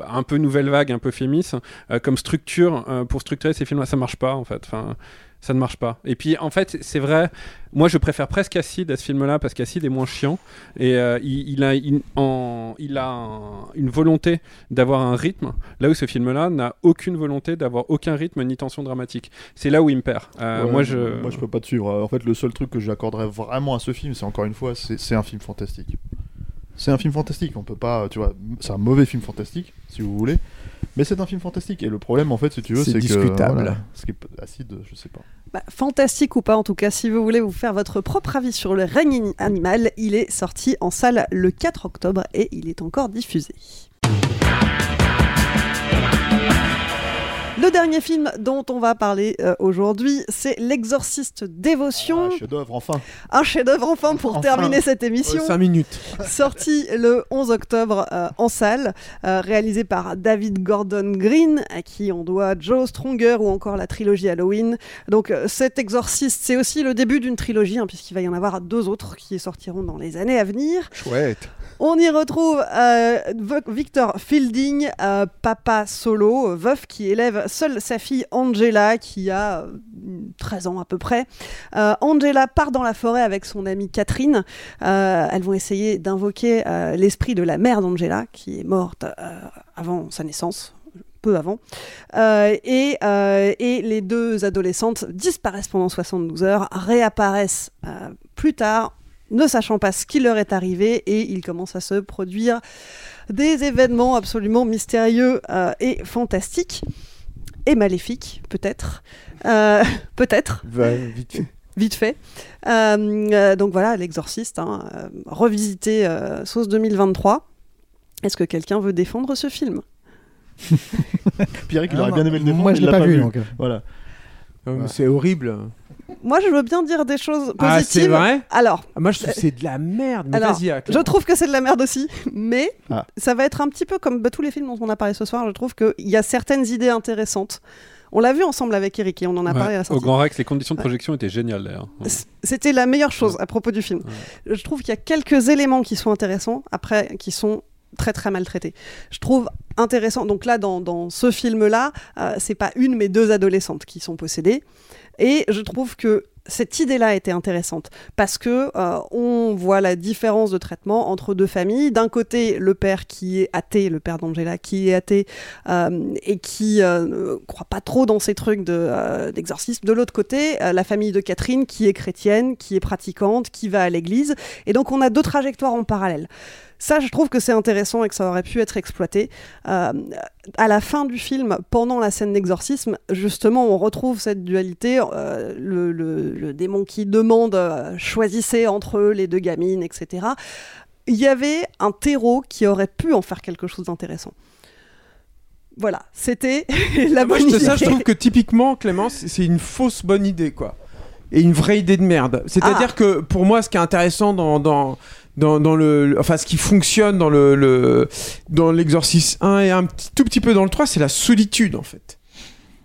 un peu nouvelle vague, un peu fémis, comme structure pour structurer ces films. Ça marche pas, en fait. Ça ne marche pas. Et puis, en fait, c'est vrai. Moi, je préfère presque Acide à ce film-là parce qu'Acide est moins chiant et euh, il, il a, une, en- il a un- une volonté d'avoir un rythme. Là où ce film-là n'a aucune volonté d'avoir aucun rythme ni tension dramatique. C'est là où il me perd. Euh, Ouais, moi, je. moi, je peux pas te suivre. En fait, le seul truc que j'accorderais vraiment à ce film, c'est encore une fois, c'est c'est un film fantastique. C'est un film fantastique. On peut pas, tu vois, c'est un mauvais film fantastique, si vous voulez, mais c'est un film fantastique. Et le problème, en fait, si tu veux, C'est c'est que discutable. voilà, ce qui est acide, je sais pas. Bah, fantastique ou pas, en tout cas, si vous voulez vous faire votre propre avis sur le règne ani- animal, il est sorti en salle le 4 octobre et il est encore diffusé. Le dernier film dont on va parler euh, aujourd'hui, c'est L'Exorciste Dévotion. Ah, chef-d'œuvre, enfin. Un chef-d'œuvre enfin pour Enfin. terminer cette émission. 5 minutes. Sorti le 11 octobre euh, en salle, euh, réalisé par David Gordon Green, à qui on doit Joe Stronger ou encore la trilogie Halloween. Donc euh, cet exorciste, c'est aussi le début d'une trilogie, hein, puisqu'il va y en avoir deux autres qui sortiront dans les années à venir. Chouette. On y retrouve euh, Victor Fielding, euh, papa solo, euh, veuf qui élève seule sa fille Angela, qui a euh, 13 ans à peu près. Euh, Angela part dans la forêt avec son amie Catherine. Euh, elles vont essayer d'invoquer euh, l'esprit de la mère d'Angela, qui est morte euh, avant sa naissance peu avant. Euh, et, euh, les deux adolescentes disparaissent pendant 72 heures, réapparaissent euh, plus tard, ne sachant pas ce qui leur est arrivé, et il commence à se produire des événements absolument mystérieux euh, et fantastiques, et maléfiques, peut-être. Euh, peut-être Va, vite fait. vite fait. Euh, euh, donc voilà, l'exorciste, hein, euh, revisité euh, sauce 2023. Est-ce que quelqu'un veut défendre ce film? Pierre, il Ah, aurait bien aimé le défendre. moi, mais je l'ai l'a pas vu, donc. Voilà. C'est horrible. Moi, je veux bien dire des choses positives. Ah, c'est vrai Alors, Ah, Moi, je trouve que c'est de la merde. Mais Alors, vas-y, je trouve que c'est de la merde aussi, mais Ah. ça va être un petit peu comme bah, tous les films dont on a parlé ce soir. Je trouve qu'il y a certaines idées intéressantes. On l'a vu ensemble avec Eric et on en a Ouais, parlé à la Au sortie. Grand Rex, les conditions de Ouais. projection étaient géniales d'ailleurs. C'était la meilleure chose à propos du film. Je trouve qu'il y a quelques éléments qui sont intéressants, après qui sont très très mal traités. Je trouve intéressant, donc là dans, dans ce film-là, euh, c'est pas une mais deux adolescentes qui sont possédées, et je trouve que cette idée-là était intéressante parce que euh, on voit la différence de traitement entre deux familles. D'un côté, le père qui est athée, le père d'Angela qui est athée euh, et qui euh, ne croit pas trop dans ces trucs de, d'exorcisme. De l'autre côté, la famille de Catherine qui est chrétienne, qui est pratiquante, qui va à l'église. Et donc on a deux trajectoires en parallèle. Ça, je trouve que c'est intéressant et que ça aurait pu être exploité. Euh, à la fin du film, pendant la scène d'exorcisme, justement, on retrouve cette dualité, euh, le, le- le démon qui demande euh, choisissez entre eux les deux gamines, etc. Il y avait un terreau qui aurait pu en faire quelque chose d'intéressant. Voilà, c'était la Moi, bonne je, idée. ça, je trouve que typiquement, Clément, c'est c'est une fausse bonne idée, quoi. Et une vraie idée de merde. C'est-à-dire Ah. que pour moi, ce qui est intéressant dans, dans, dans, le, Enfin, ce qui fonctionne dans le, dans l'exorcisme 1 et un tout petit peu dans le 3, c'est la solitude, en fait.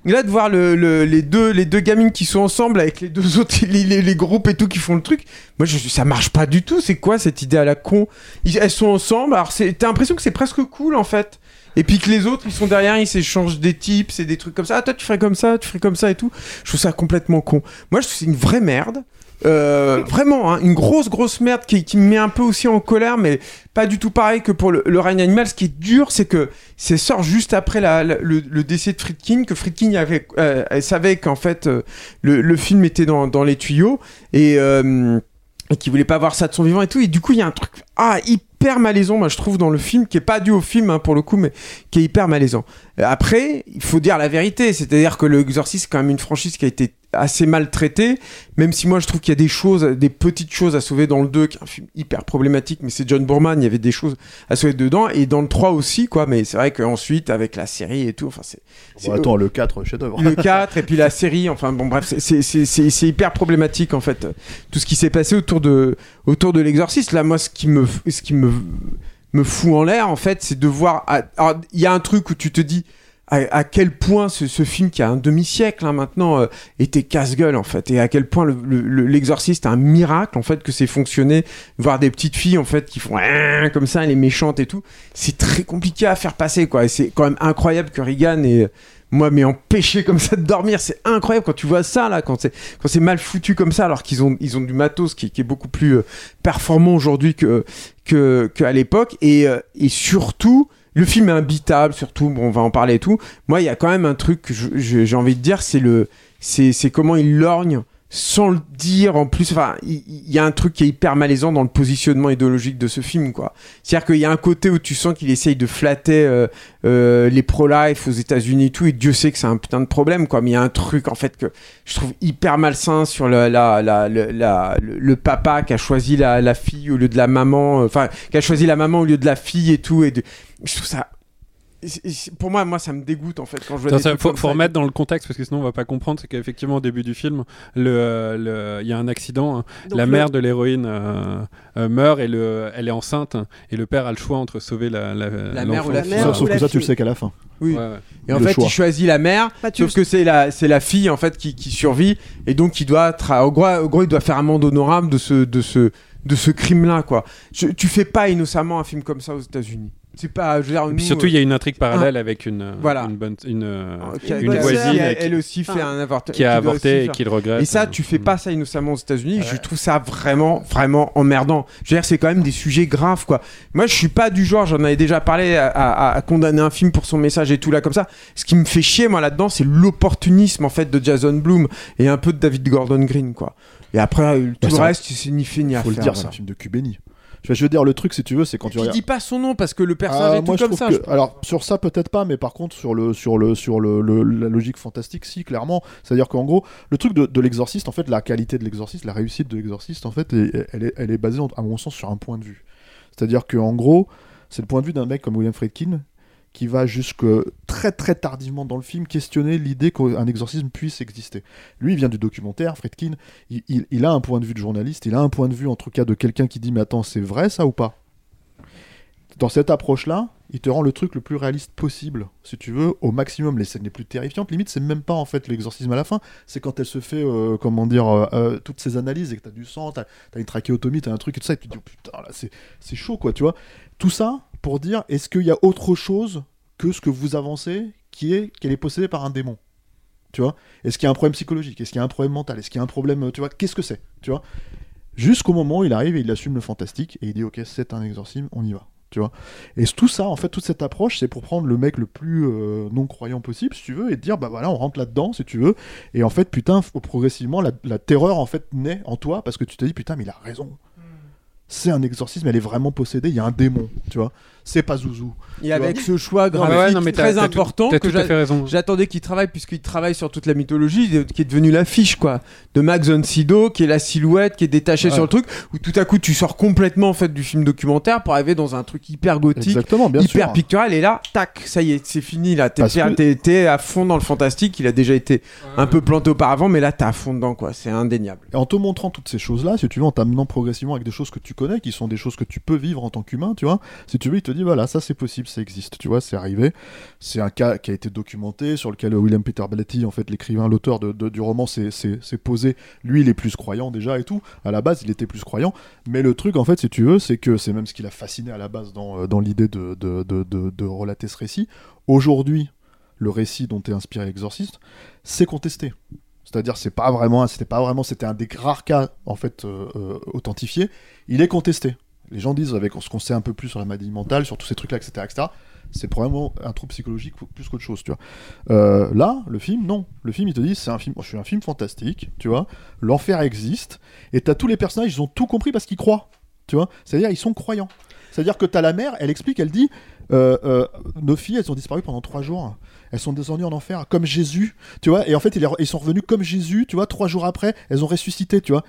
Et là, de voir le, le- les, deux, gamines qui sont ensemble avec les deux autres, les, groupes et tout qui font le truc, moi, je, ça marche pas du tout. C'est quoi cette idée à la con? Elles sont ensemble, alors t'as l'impression que c'est presque cool, en fait. et puis que les autres ils sont derrière, ils s'échangent des tips et des trucs comme ça. Ah, toi tu ferais comme ça, tu ferais comme ça et tout. Je trouve ça complètement con. Moi je trouve c'est une vraie merde. Euh, vraiment, hein, une grosse grosse merde qui, me met un peu aussi en colère, mais pas du tout pareil que pour le, le règne animal. Ce qui est dur, c'est que c'est sort juste après le, décès de Friedkin, que Friedkin euh, savait qu'en fait euh, le, film était dans, les tuyaux et, et qu'il voulait pas voir ça de son vivant et tout. Et du coup, il y a un truc ah hyper malaisant, moi je trouve dans le film, qui est pas dû au film hein, pour le coup, mais qui est hyper malaisant. Après, il faut dire la vérité, c'est-à-dire que le Exorcist, c'est quand même une franchise qui a été assez mal traitée, même si moi je trouve qu'il y a des choses, des petites choses à sauver dans le 2, qui est un film hyper problématique, mais c'est John Boorman, il y avait des choses à sauver dedans, et dans le 3 aussi, quoi, mais c'est vrai qu'ensuite, avec la série et tout, enfin c'est... Bon, attends, le 4, chef-d'œuvre. le 4 et puis la série enfin bon bref c'est- hyper problématique en fait tout ce qui s'est passé autour de autour de l'exorciste là moi ce qui me ce qui me me fout en l'air en fait c'est de voir alors il y a un truc où tu te dis à, à quel point ce, ce film qui a un demi-siècle hein, maintenant euh, était casse-gueule en fait et à quel point le- le- le- l'exorciste un miracle en fait que c'est fonctionné voir des petites filles en fait qui font comme ça elle est méchante et tout c'est très compliqué à faire passer quoi et c'est quand même incroyable que Reagan ait moi mais empêché comme ça de dormir c'est incroyable quand tu vois ça là quand c'est quand c'est mal foutu comme ça alors qu'ils ont ils ont du matos qui, qui est beaucoup plus euh, performant aujourd'hui que que qu'à l'époque et euh, et surtout le film est imbitable surtout bon on va en parler et tout. Moi il y a quand même un truc que j'ai envie de dire c'est le c'est comment il lorgne sans le dire en plus enfin il y, a un truc qui est hyper malaisant dans le positionnement idéologique de ce film quoi c'est à dire qu'il y a un côté où tu sens qu'il essaye de flatter euh, euh, les pro-life aux États-Unis et tout, et Dieu sait que c'est un putain de problème, quoi. Mais il y a un truc, en fait, que je trouve hyper malsain sur la, la, le- la- le, papa qui a choisi la, la fille au lieu de la maman, euh, enfin, qui a choisi la maman au lieu de la fille et tout. Et de... Je trouve ça. Pour moi, moi, ça me dégoûte, en fait, quand je vois Attends, des ça, trucs faut, comme faut ça. remettre dans le contexte parce que sinon on va pas comprendre. C'est qu'effectivement au début du film, le, euh, le- il y a un accident. hein. Donc la le- mère de l'héroïne euh, euh, meurt et le, elle est enceinte et le père a le choix entre sauver la, la, La mère ou la fille. Sauf, sauf ou que la ça, tu le sais qu'à la fin. Oui. Ouais, ouais. Et en Le fait, choix. il choisit la mère, tu sauf que c'est la, c'est la fille en fait qui, qui survit, et donc il doit, tra- au, gros, au gros, il doit faire amende honorable de ce, de ce, de ce crime-là, quoi. Je- tu fais pas innocemment un film comme ça aux États-Unis. C'est pas, je veux dire, Et nous, puis surtout, il y a une intrigue parallèle avec une, euh, Voilà. bonne, euh, euh, voisine qui a- et qui- elle aussi fait Enfin, un avortement, qui a doit aussi avorté et qui le regrette. Et ça, tu fais pas ça innocemment aux États-Unis. Je trouve ça vraiment, vraiment emmerdant. Je veux dire, c'est quand même des sujets graves, quoi. Moi, je suis pas du genre, j'en avais déjà parlé, à, à- à condamner un film pour son message et tout là comme ça. Ce qui me fait chier, moi, là-dedans, c'est l'opportunisme en fait de Jason Bloom et un peu de David Gordon Green, quoi. Et après, euh, tout Bah, le reste, c'est ni fait ni à Faut le faire. dire, c'est un film de Cubeni. Je veux- dire, le truc, si tu veux, c'est quand tu Tu regardes. dis pas son nom parce que le personnage Ah, est tout comme ça. que- Alors sur ça peut-être pas, mais par contre sur le sur le sur le, la logique fantastique, si clairement. C'est-à-dire qu'en gros, le truc de, l'exorciste, en fait, la qualité de l'exorciste, la réussite de l'exorciste, en fait, elle est, elle est basée, en- à mon sens, sur un point de vue. C'est-à-dire qu'en gros, c'est le point de vue d'un mec comme William Friedkin qui va jusque très très tardivement dans le film questionner l'idée qu'un exorcisme puisse exister. Lui, il vient du documentaire, Friedkin, il, il- a un point de vue de journaliste, il a un point de vue en tout cas de quelqu'un qui dit mais attends, c'est vrai ça ou pas? Dans cette approche-là, il te rend le truc le plus réaliste possible, si tu veux, au maximum. Les scènes les plus terrifiantes, limite, c'est même pas en fait l'exorcisme à la fin, c'est quand elle se fait, euh, comment dire, euh, euh, toutes ces analyses et que t'as du sang, t'as as une trachéotomie, t'as un truc et tout ça, et tu te dis, oh, putain, là, c'est chaud, quoi, tu vois. Tout ça pour dire, est-ce qu'il y a autre chose que ce que vous avancez qui est qu'elle est possédée par un démon? Tu vois? Est-ce qu'il y a un problème psychologique? Est-ce qu'il y a un problème mental? Est-ce qu'il y a un problème, tu vois Qu'est-ce que c'est? Tu vois? Jusqu'au moment où il arrive et il assume le fantastique et il dit, ok, c'est un exorcisme, on y va. Tu vois? Et tout ça, en fait, toute cette approche, c'est pour prendre le mec le plus euh, non croyant possible, si tu veux, et dire, bah voilà, on rentre là-dedans, si tu veux. Et en fait, putain, progressivement, la, la terreur, en fait, naît en toi, parce que tu te dis, putain, mais il a raison. C'est un exorcisme, elle est vraiment possédée, il y a un démon, tu vois. C'est pas Zouzou. Et avec vois. ce choix graphique ouais, non, mais t'as- très t'as tout- important tout j'attendais qu'il travaille puisqu'il travaille sur toute la mythologie qui est devenue l'affiche quoi de Max von Sydow qui est la silhouette qui est détachée Ouais. sur le truc où tout à coup tu sors complètement en fait du film documentaire pour arriver dans un truc hyper gothique Exactement, bien hyper sûr. pictural et là tac ça y est c'est fini là t'es Parce que- t'es- t'es à fond dans le fantastique il a déjà été un peu planté auparavant mais là t'es à fond dedans quoi c'est indéniable Et en te montrant toutes ces choses-là, si tu veux, en t'amenant progressivement avec des choses que tu connais, qui sont des choses que tu peux vivre en tant qu'humain, tu vois. Si tu veux, il te dit voilà, ça c'est possible, ça existe, tu vois, c'est arrivé. C'est un cas qui a été documenté, sur lequel William Peter Blatty, en fait, l'écrivain, l'auteur de, du roman, s'est posé. Lui, il est plus croyant déjà et tout. À la base, il était plus croyant. Mais le truc, en fait, si tu veux, c'est que c'est même ce qui l'a fasciné à la base dans, euh, dans l'idée de, de, relater ce récit. Aujourd'hui, le récit dont est inspiré l'exorciste, c'est contesté. C'est-à-dire, c'est pas vraiment, c'était pas vraiment, c'était un des rares cas en fait euh, euh, authentifiés. Il est contesté. Les gens disent avec ce qu'on sait un peu plus sur la maladie mentale, sur tous ces trucs-là, etc., etc. C'est probablement un trouble psychologique plus qu'autre chose, tu vois. Euh, là, le film, non. Le film, il te dit, c'est un film, je suis un film fantastique, tu vois. L'enfer existe, et t'as tous les personnages, ils ont tout compris parce qu'ils croient, tu vois. C'est-à-dire, ils sont croyants. C'est-à-dire que t'as la mère, elle explique, elle dit, euh, euh, nos filles, elles ont disparu pendant trois jours. Elles sont descendues en enfer, comme Jésus, tu vois. Et en fait, ils, sont revenus comme Jésus, tu vois. Trois jours après, elles ont ressuscité, tu vois.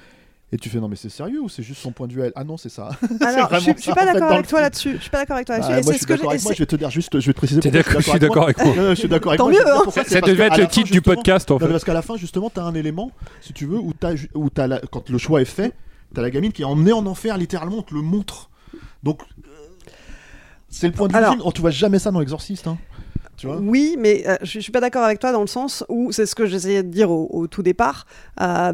Et tu fais non mais c'est sérieux ou c'est juste son point de vue à elle? Ah non c'est ça. Alors, je, suis- je pas d'accord avec le toi là-dessus. Je suis pas d'accord avec toi Bah, là-dessus. Et moi, c'est je que d'accord avec moi. Je vais te dire juste, je vais te préciser. T'es pourquoi d'accord- je suis d'accord avec moi. Non, non, je suis d'accord avec Tant mieux, Je te hein. Ça devait être le titre du podcast, en fait. Parce qu'à la fin justement, t'as un élément, si tu veux, où t'as, où t'as la- quand le choix est fait, t'as la gamine qui est emmenée en enfer littéralement, on te le montre. Donc euh, c'est le point de vue film. Oh, tu vois jamais ça dans l'exorciste, hein. Tu vois Oui, mais euh, je, je suis pas d'accord avec toi dans le sens où c'est ce que j'essayais de dire au, au tout départ. euh,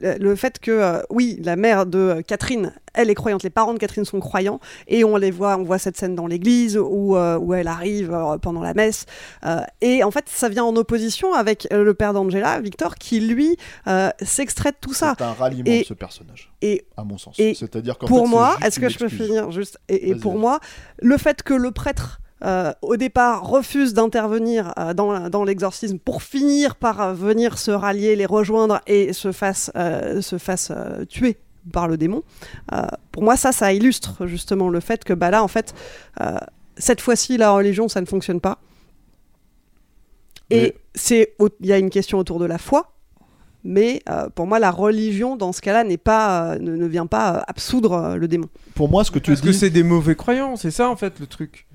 le, le fait que, euh, oui, la mère de Catherine, elle est croyante, les parents de Catherine sont croyants, et on les voit, on voit cette scène dans l'église où, où elle arrive pendant la messe. et en fait, ça vient en opposition avec le père d'Angela, Victor, qui lui s'extrait de tout ça. C'est un ralliement Et- de ce personnage, Et à mon sens. C'est-à-dire pour fait, moi, est-ce que je peux finir juste Et, pour moi, le fait que le prêtre euh, au départ refuse d'intervenir euh, dans, dans l'exorcisme pour finir par euh, venir se rallier, les rejoindre et se fasse, euh, se fasse euh, tuer par le démon. euh, pour moi, ça, ça illustre justement le fait que bah là, en fait, euh, cette fois-ci, la religion, ça ne fonctionne pas. Et Mais- c'est il y a une question autour de la foi. Mais euh, pour moi, la religion, dans ce cas-là, n'est pas, euh, ne, ne vient pas euh, absoudre euh, le démon. Pour moi, ce que tu Parce dis. que c'est des mauvais croyants, c'est ça en fait le truc.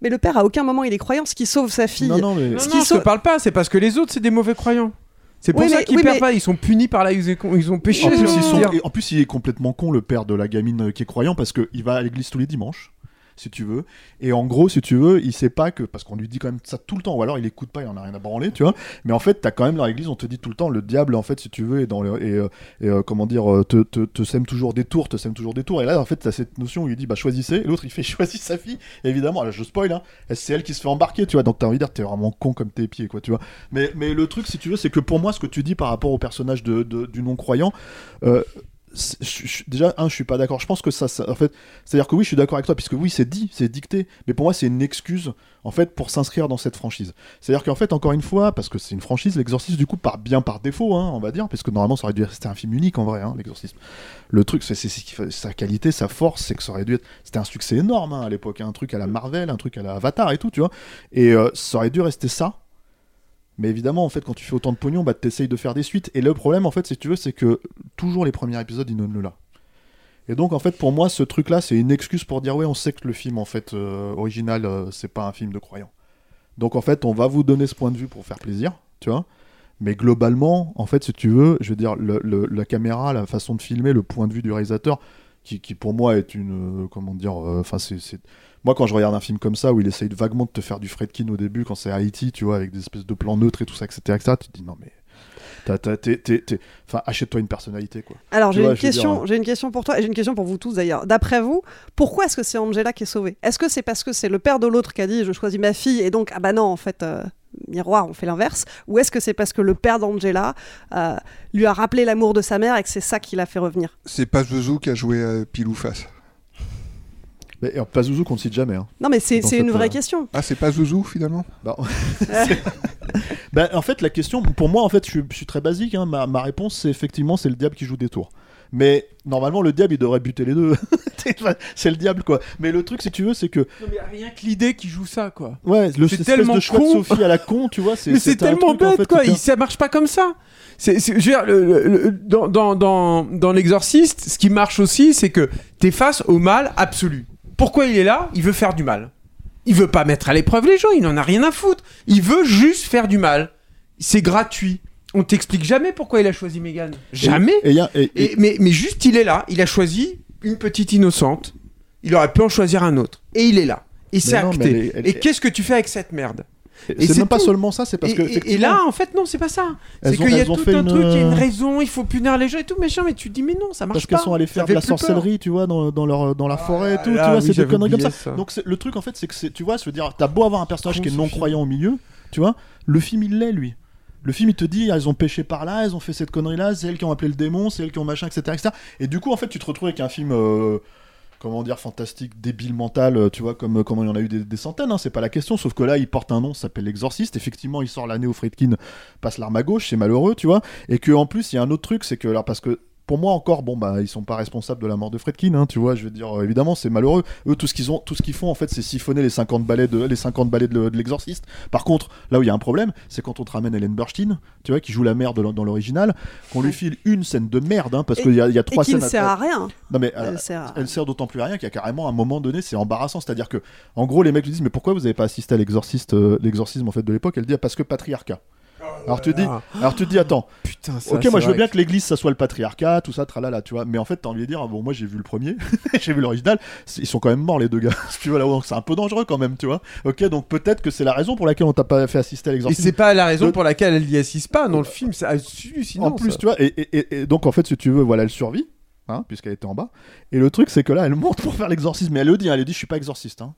Mais le père, à aucun moment, il est croyant, ce qui sauve sa fille. Non, non, mais. Non, Ce non, qui je te parle pas, c'est parce que les autres c'est des mauvais croyants. C'est pour Oui, ça qu'ils oui, perdent mais- pas, ils sont punis par là, ils, ont- ils ont péché. En plus, ils sont- en plus, il est complètement con, le père de la gamine euh, qui est croyant, parce qu'il va à l'église tous les dimanches, si tu veux. Et en gros, si tu veux, il sait pas que. Parce qu'on lui dit quand même ça tout le temps, ou alors il écoute pas, il en a rien à branler, tu vois. Mais en fait, t'as quand même dans l'église, on te dit tout le temps, le diable, en fait, si tu veux, est dans le, et, euh, euh, comment dire, euh, te, te, te sème toujours des tours, te sème toujours des tours. Et là, en fait, t'as cette notion où il dit, bah choisissez. L'autre, il fait choisis sa fille. Évidemment, là, je spoil, hein, c'est elle qui se fait embarquer, tu vois. Donc t'as envie de dire, t'es vraiment con comme tes pieds, quoi, tu vois. Mais, mais le truc, si tu veux, c'est que pour moi, ce que tu dis par rapport au personnage de, du non-croyant, déjà, un, je suis pas d'accord. Je pense que ça, en fait, c'est-à-dire que oui, je suis d'accord avec toi, puisque oui, c'est dit, c'est dicté, mais pour moi, c'est une excuse, en fait, pour s'inscrire dans cette franchise. C'est-à-dire qu'en fait, encore une fois, parce que c'est une franchise, l'exorcisme, du coup, part bien par défaut, hein, on va dire, parce que normalement, ça aurait dû rester un film unique, en vrai, hein, l'exorcisme. Le truc, c'est sa qualité, sa force, c'est que ça aurait dû être. C'était un succès énorme hein, à l'époque, un truc à la Marvel, un truc à la Avatar et tout, tu vois. Et euh, ça aurait dû rester ça. Mais évidemment, en fait, quand tu fais autant de pognon, bah, t'essayes de faire des suites. Et le problème, en fait, si tu veux, c'est que toujours les premiers épisodes, ils donnent le là. Et donc, en fait, pour moi, ce truc-là, c'est une excuse pour dire, ouais, on sait que le film, en fait, euh, original, euh, c'est pas un film de croyants. Donc, en fait, on va vous donner ce point de vue pour faire plaisir, tu vois. Mais globalement, en fait, si tu veux, je veux dire, la caméra, la façon de filmer, le point de vue du réalisateur, qui, qui pour moi est une. euh, comment dire. Enfin, c'est. Moi, quand je regarde un film comme ça, où il essaye vaguement de te faire du Fredkin au début, quand c'est Haïti, tu vois, avec des espèces de plans neutres et tout ça, etc., etc., tu te dis non, mais. t'as- t'as- t'es- t'es- t'es- Enfin, achète-toi une personnalité, quoi. Alors j'ai une dire, question, hein. j'ai une question pour toi et j'ai une question pour vous tous d'ailleurs. D'après vous, pourquoi est-ce que c'est Angela qui est sauvée? Est-ce que c'est parce que c'est le père de l'autre qui a dit je choisis ma fille et donc ah bah non en fait euh, miroir on fait l'inverse? Ou est-ce que c'est parce que le père d'Angela euh, lui a rappelé l'amour de sa mère et que c'est ça qui l'a fait revenir? C'est pas Zouzou qui a joué à pile ou face. Mais pas Zouzou qu'on ne cite jamais. hein. Non mais c'est une vraie euh, question. Ah, c'est pas Zouzou finalement? Bah, Bah, en fait, la question, pour moi, en fait, je, suis- je suis très basique. hein. Ma, ma réponse, c'est effectivement, c'est le diable qui joue des tours. Mais normalement, le diable, il devrait buter les deux. C'est le diable, quoi. Mais le truc, si tu veux, c'est que. Non, mais rien que l'idée qui joue ça, quoi. Ouais, le espèce tellement de choix con. de Sophie à la con, tu vois. c'est- Mais c'est tellement truc, en bête, fait, quoi. Il, ça marche pas comme ça. C'est, c'est- je veux dire, le- le- le- dans, dans, dans, dans l'exorciste, ce qui marche aussi, c'est que t'es face au mal absolu. Pourquoi il est là? Il veut faire du mal. Il veut pas mettre à l'épreuve les gens, il en a rien à foutre. Il veut juste faire du mal. C'est gratuit. On t'explique jamais pourquoi il a choisi Megan. Jamais. Et, y a- et- Et- mais, mais juste, il est là, il a choisi une petite innocente. Il aurait pu en choisir un autre. Et il est là. Et c'est acté. elle est- elle Et est- qu'est-ce que tu fais avec cette merde? C'est même pas seulement ça, c'est parce Et- que et- là, en fait, non, c'est pas ça. C'est qu'il y a tout fait un une- truc, il y a une raison, il faut punir les gens et tout, machin, mais tu te dis, mais non, ça marche Parce pas. qu'elles sont allées faire de la peur. sorcellerie, tu vois, dans, dans, leur, dans la forêt et tout, là, tu vois, oui, c'est des conneries comme ça. Donc le truc, en fait, c'est que, tu vois, je veux dire, t'as beau avoir un personnage qui est non-croyant au milieu, tu vois, le film, il l'est, lui. Le film, il te dit, elles ont pêché par là, elles ont fait cette connerie-là, c'est elles qui ont appelé le démon, c'est elles qui ont machin, etc., etc. Et du coup, en fait, tu te retrouves avec un film, euh, comment dire, fantastique, débile mental, euh, tu vois, comme, comme il y en a eu des, centaines, hein, c'est pas la question, sauf que là, il porte un nom, s'appelle L'Exorciste. Effectivement, il sort l'année où Friedkin passe l'arme à gauche, c'est malheureux, tu vois. Et que en plus, il y a un autre truc, c'est que, alors, parce que pour moi encore, bon bah ils sont pas responsables de la mort de Fredkin, hein, tu vois. Je veux dire, euh, évidemment, c'est malheureux. Eux, tout ce qu'ils ont, tout ce qu'ils font en fait, c'est siphonner les 50 balais de les 50 balais de, de l'exorciste. Par contre, là où il y a un problème, c'est quand on te ramène Helen Burstyn, tu vois, qui joue la mère de dans l'original, qu'on lui file une scène de merde, hein, parce Et- qu'il y, a- y a et trois qui scènes. ne sert à rien. Non mais Elle euh, sert à- elle sert d'autant plus à rien qu'il y a carrément un moment donné, c'est embarrassant. C'est-à-dire que, en gros, les mecs lui disent mais pourquoi vous avez pas assisté à l'exorciste, euh, l'exorcisme en fait de l'époque? Elle dit ah, parce que patriarcat. Alors tu dis, alors tu te dis attends. Putain, ça, ok, moi je veux bien que- que l'église ça soit le patriarcat, tout ça, tralala, tu vois. Mais en fait, t'as envie de dire, ah, bon, moi j'ai vu le premier, j'ai vu l'original, c'est- ils sont quand même morts les deux gars. tu vois là, donc c'est un peu dangereux quand même, tu vois. Ok, donc peut-être que c'est la raison pour laquelle on t'a pas fait assister à Et l'exorcisme. c'est pas la raison De- pour laquelle elle y assiste pas dans le film, c'est hallucinant. en plus, ça. tu vois, et, et- et- et donc en fait, si tu veux, voilà, elle survit, hein, puisqu'elle était en bas. Et le truc, c'est que là, elle monte pour faire l'exorcisme, mais elle le dit, hein, elle dit, je suis pas exorciste. Hein.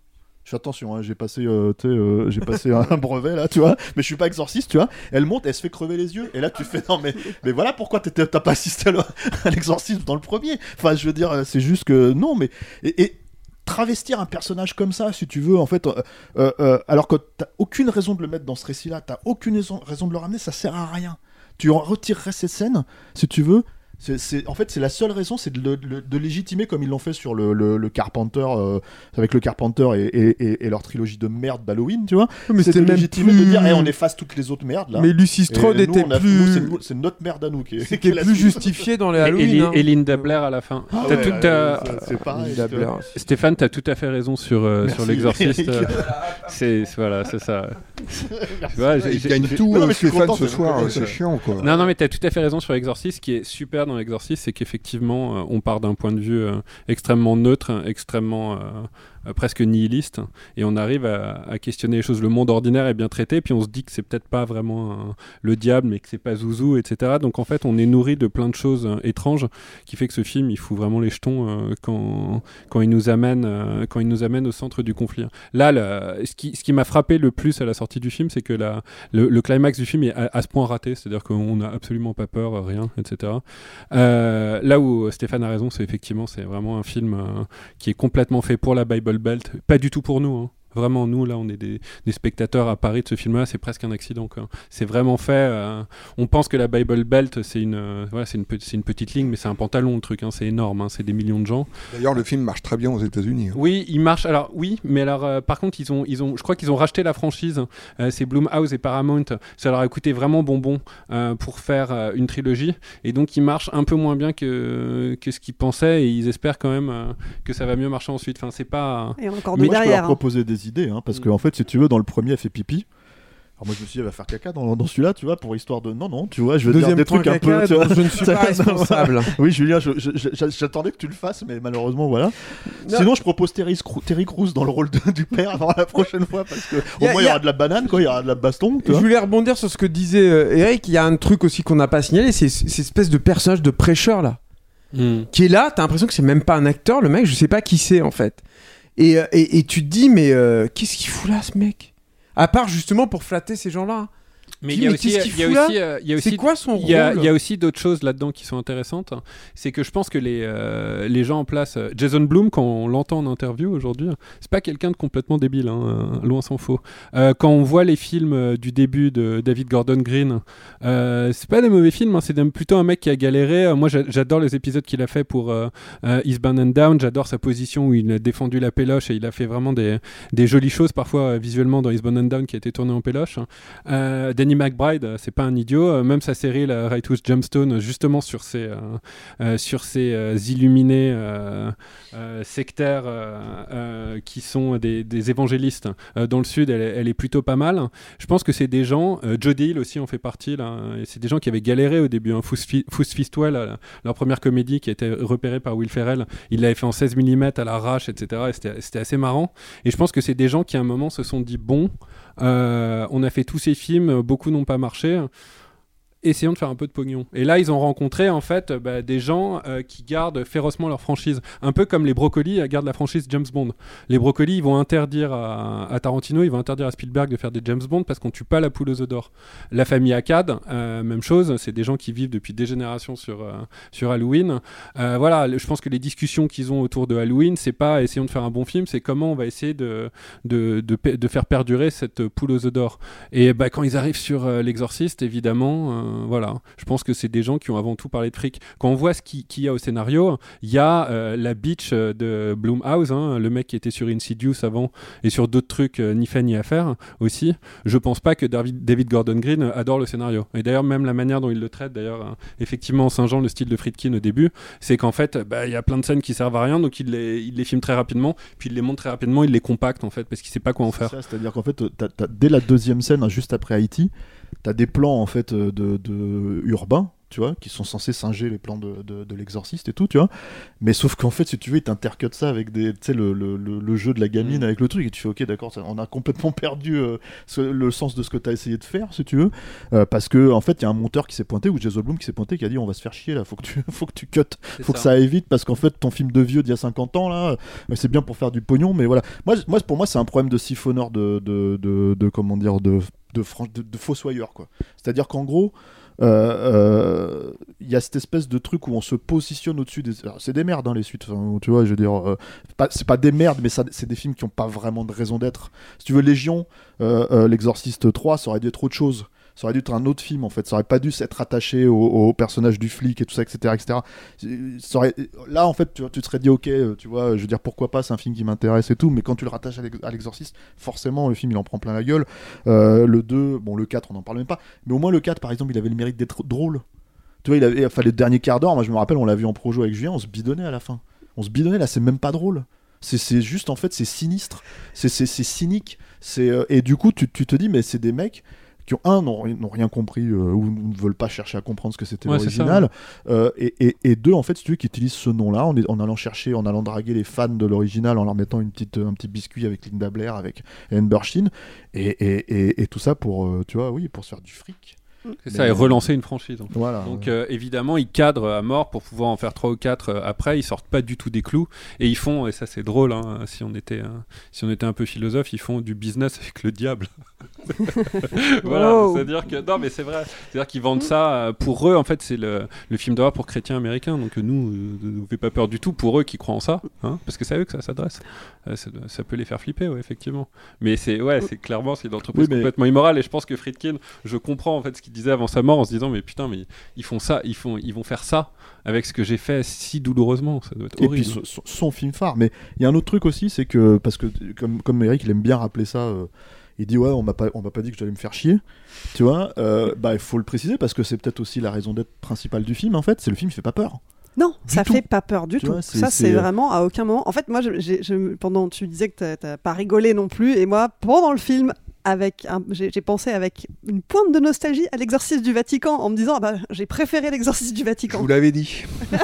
Attention, hein, j'ai passé, euh, euh, j'ai passé un brevet là, tu vois, mais je suis pas exorciste, tu vois. Elle monte, elle se fait crever les yeux, et là tu fais non mais, mais voilà pourquoi t'as pas assisté à le- à l'exorcisme dans le premier. Enfin, je veux dire, euh, c'est juste que non, mais et, travestir un personnage comme ça, si tu veux, en fait, alors que t'as aucune raison de le mettre dans ce récit-là, t'as aucune raison, raison de le ramener, ça sert à rien. Tu en retirerais ces scènes, si tu veux. En fait, c'est la seule raison, c'est de, le- de- de légitimer comme ils l'ont fait sur le, le, le Carpenter, euh, avec le Carpenter et, et- et- et leur trilogie de merde d'Halloween, tu vois. Mais c'est c'était légitimer plus- de dire, Eh, on efface toutes les autres merdes là. Mais Lucy Et Strode nous, était a- plus- c'est, notre merde à nous qui est. qui C'était est plus justifié dans les Et, Halloween. Eli- hein. et Linda Blair à la fin. Ah ouais, tout- c'est- pareil. Stéphane, t'as tout à fait raison sur, euh, sur l'exorciste. Eric. c'est voilà, c'est ça. Tu vois, Il gagne tout, euh, suis Stéphane, ce soir, euh, c'est chiant, quoi. Non, non, mais t'as tout à fait raison sur l'exorciste. Qui est super dans l'exorciste, c'est qu'effectivement, euh, on part d'un point de vue euh, extrêmement neutre, extrêmement euh, presque nihiliste, et on arrive à, questionner les choses. Le monde ordinaire est bien traité, puis on se dit que c'est peut-être pas vraiment un- le diable, mais que c'est pas Zouzou, etc. Donc en fait, on est nourri de plein de choses euh, étranges, qui fait que ce film, il fout vraiment les jetons euh, quand, quand il nous amène, euh, quand il nous amène au centre du conflit. Là, ce qui, ce qui m'a frappé le plus à la sortie du film, c'est que la, le, climax du film est à, ce point raté, c'est-à-dire qu'on n'a absolument pas peur, euh, rien, etc. Euh, là où Stéphane a raison, c'est effectivement c'est vraiment un film euh, qui est complètement fait pour la Bible Pas du tout pour nous. hein. Vraiment, nous, là, on est des, des spectateurs à Paris de ce film-là, c'est presque un accident. C'est vraiment fait. euh, on pense que la Bible Belt, c'est une, euh, voilà, une, pe- c'est une petite ligne, mais c'est un pantalon, le truc. hein, c'est énorme, hein, c'est des millions de gens. D'ailleurs, le film marche très bien aux États-Unis. hein. Oui, il marche. Alors oui, mais alors euh, par contre, ils ont, ils ont, je crois qu'ils ont racheté la franchise. Euh, c'est Blumhouse et Paramount. Ça leur a coûté vraiment bonbon euh, pour faire euh, une trilogie, et donc ils marchent un peu moins bien que que ce qu'ils pensaient, et ils espèrent quand même euh, que ça va mieux marcher ensuite. Enfin, c'est pas. Et encore Mais je peux derrière. leur proposer des idées, hein, parce que en fait, si tu veux, dans le premier, elle fait pipi. Alors moi, je me suis dit, elle va faire caca dans, dans celui-là, tu vois, pour histoire de. Non, non, tu vois, je veux Deuxième dire des trucs un peu. tu vois. dont je ne suis pas responsable. oui, Julien, j'attendais que tu le fasses, mais malheureusement, voilà. Sinon, je propose Terry, Terry Crews dans le rôle de- du père avant la prochaine fois, parce que au a- moins, il y a- aura de la banane, quoi, il y aura de la baston, tu Je vois. voulais rebondir sur ce que disait euh, Eric. Il y a un truc aussi qu'on n'a pas signalé, c'est cette espèce de personnage de prêcheur là, Hmm. qui est là. T'as l'impression que c'est même pas un acteur, le mec. Je sais pas qui c'est en fait. Et, euh, et, et tu te dis, mais euh, qu'est-ce qu'il fout là, ce mec? À part justement pour flatter ces gens-là. Mais il y a aussi, qu'il il y a aussi, euh, C'est quoi son il y a, rôle il y a aussi d'autres choses là-dedans qui sont intéressantes. C'est que je pense que les, euh, les gens en place, euh, Jason Bloom, quand on l'entend en interview aujourd'hui, c'est pas quelqu'un de complètement débile, hein, euh, loin s'en faut. Euh, quand on voit les films euh, du début de David Gordon Green, euh, c'est pas des mauvais films, hein, c'est plutôt un mec qui a galéré. Euh, Moi, j'a- j'adore les épisodes qu'il a fait pour euh, euh, Eastbound and Down. J'adore sa position où il a défendu la péloche et il a fait vraiment des, des jolies choses parfois euh, visuellement dans Eastbound and Down qui a été tourné en péloche. Euh, Danny McBride, euh, c'est pas un idiot. Euh, même sa série, la justement sur ces, euh, euh, sur ces illuminés sectaires qui sont des, évangélistes euh, dans le sud, elle, est- plutôt pas mal. Je pense que c'est des gens, Jodie Hill aussi en fait partie, c'est des gens qui avaient galéré au début. Hein. Foos Fistwell, leur première comédie qui a été repérée par Will Ferrell, il l'avait fait en 16 mm à l'arrache, etc. Et c'était- assez marrant. Et je pense que c'est des gens qui à un moment se sont dit bon, on a fait tous ces films, beaucoup n'ont pas marché. Essayons de faire un peu de pognon. Et là, ils ont rencontré en fait bah, des gens euh, qui gardent férocement leur franchise. Un peu comme les brocolis euh, gardent la franchise James Bond. Les brocolis, ils vont interdire à, Tarantino, ils vont interdire à Spielberg de faire des James Bond parce qu'on tue pas la poule aux œufs d'or. La famille Akkad, euh, même chose. C'est des gens qui vivent depuis des générations sur, euh, sur Halloween. Euh, voilà, je pense que les discussions qu'ils ont autour de Halloween, c'est pas essayons de faire un bon film, c'est comment on va essayer de, de, de, faire perdurer cette poule aux œufs d'or. Et bah, quand ils arrivent sur euh, l'exorciste, évidemment, euh, voilà, je pense que c'est des gens qui ont avant tout parlé de fric. Quand on voit ce qui- qu'il y a au scénario, il y a euh, la bitch euh, de Blumhouse, hein, le mec qui était sur Insidious avant et sur d'autres trucs, euh, ni fait ni à faire aussi. Je pense pas que David, Gordon Green adore le scénario. Et d'ailleurs, même la manière dont il le traite, d'ailleurs, euh, effectivement, en Saint-Jean, le style de Friedkin au début, c'est qu'en fait, bah, il y a plein de scènes qui servent à rien, donc il les, il les filme très rapidement, puis il les montre très rapidement, il les compacte en fait, parce qu'il sait pas quoi en faire. C'est-à-dire qu'en fait, dès la deuxième scène, hein, juste après Haïti, t'as des plans en fait euh, de, de urbains, tu vois, qui sont censés singer les plans de, de, de l'exorciste et tout, tu vois. Mais sauf qu'en fait, si tu veux, ils t'intercutent ça avec des, tu le, le, le, jeu de la gamine avec le truc, et tu fais, ok, d'accord, on a complètement perdu euh, ce- le sens de ce que t'as essayé de faire, si tu veux, Euh, parce que en fait, il y a un monteur qui s'est pointé ou Jason Bloom qui s'est pointé, qui a dit, on va se faire chier là, faut que tu, faut que tu cut, faut que ça. aille vite, parce qu'en fait, ton film de vieux d'il y a 50 ans là, euh, c'est bien pour faire du pognon, mais voilà. Moi, moi pour moi, c'est un problème de siphonneur de, de, de, de- comment dire, de, de, de, de fossoyeur, quoi. C'est-à-dire qu'en gros, euh, euh, il y a cette espèce de truc où on se positionne au-dessus des. C'est des merdes, hein, les suites. Tu vois, je veux dire, euh, c'est pas des merdes, mais c'est des films qui ont pas vraiment de raison d'être. Si tu veux, Légion, euh, L'Exorciste 3, ça aurait dû être autre chose. Ça aurait dû être un autre film en fait. Ça aurait pas dû s'être attaché au, personnage du flic et tout ça, etc. etc. Là en fait, tu, te serais dit ok, euh, tu vois, je veux dire pourquoi pas, c'est un film qui m'intéresse et tout. Mais quand tu le rattaches à l'ex- à l'exorciste, forcément le film il en prend plein la gueule. Euh, le 2, bon le 4 on en parle même pas. Mais au moins le 4 par exemple, il avait le mérite d'être drôle. Tu vois, il avait, enfin, le dernier quart d'heure, moi je me rappelle, on l'a vu en projo avec Julien, on se bidonnait à la fin. On se bidonnait là, c'est même pas drôle. C'est- juste en fait, c'est sinistre, c'est cynique. euh, et du coup, tu, tu te dis, mais c'est des mecs qui ont un n'ont ri- n'ont rien compris euh, ou ne veulent pas chercher à comprendre ce que c'était Ouais, l'original Euh, et, et- et deux en fait si tu veux qui utilisent ce nom là en, en allant chercher en allant draguer les fans de l'original en leur mettant une petite un petit biscuit avec Linda Blair avec Ellen Burstyn et, et, et- et tout ça pour euh, tu vois oui pour se faire du fric C'est ça, et relancer une franchise. Voilà. Donc euh, évidemment, ils cadrent à mort pour pouvoir en faire trois ou quatre euh, après. Ils sortent pas du tout des clous et ils font, et ça c'est drôle, hein, si on était, si on était un peu philosophe, ils font du business avec le diable. voilà, Wow. c'est-à-dire que non, mais c'est vrai. C'est-à-dire qu'ils vendent ça euh, pour eux. En fait, c'est le, le film d'horreur pour chrétiens américains. Donc euh, nous, euh, ne nous fait pas peur du tout pour eux qui croient en ça, hein, parce que c'est à eux que ça s'adresse. Euh, ça, ça peut les faire flipper, ouais, effectivement. Mais c'est ouais, c'est clairement c'est une entreprise Oui, mais- complètement immorale. Et je pense que Friedkin, je comprends en fait ce qu'il disait avant sa mort en se disant mais putain mais ils font ça, ils font, ils vont faire ça avec ce que j'ai fait si douloureusement. Ça doit être Et horrible. puis son, son- son film phare. Mais il y a un autre truc aussi, c'est que parce que comme comme Eric, il aime bien rappeler ça. euh, il dit ouais, on m'a pas on m'a pas dit que j'allais me faire chier. Tu vois, euh, bah il faut le préciser parce que c'est peut-être aussi la raison d'être principale du film. En fait, c'est le film il fait pas peur. Non, Du ça tout. fait pas peur du Tu tout. vois, ça, c'est, euh, vraiment à aucun moment. En fait, moi, je- pendant tu disais que t'as- pas rigolé non plus, et moi, pendant le film, avec j'ai pensé avec une pointe de nostalgie à l'exorcisme du Vatican, en me disant ah bah j'ai préféré l'exorcisme du Je Vatican. vous l'avais dit.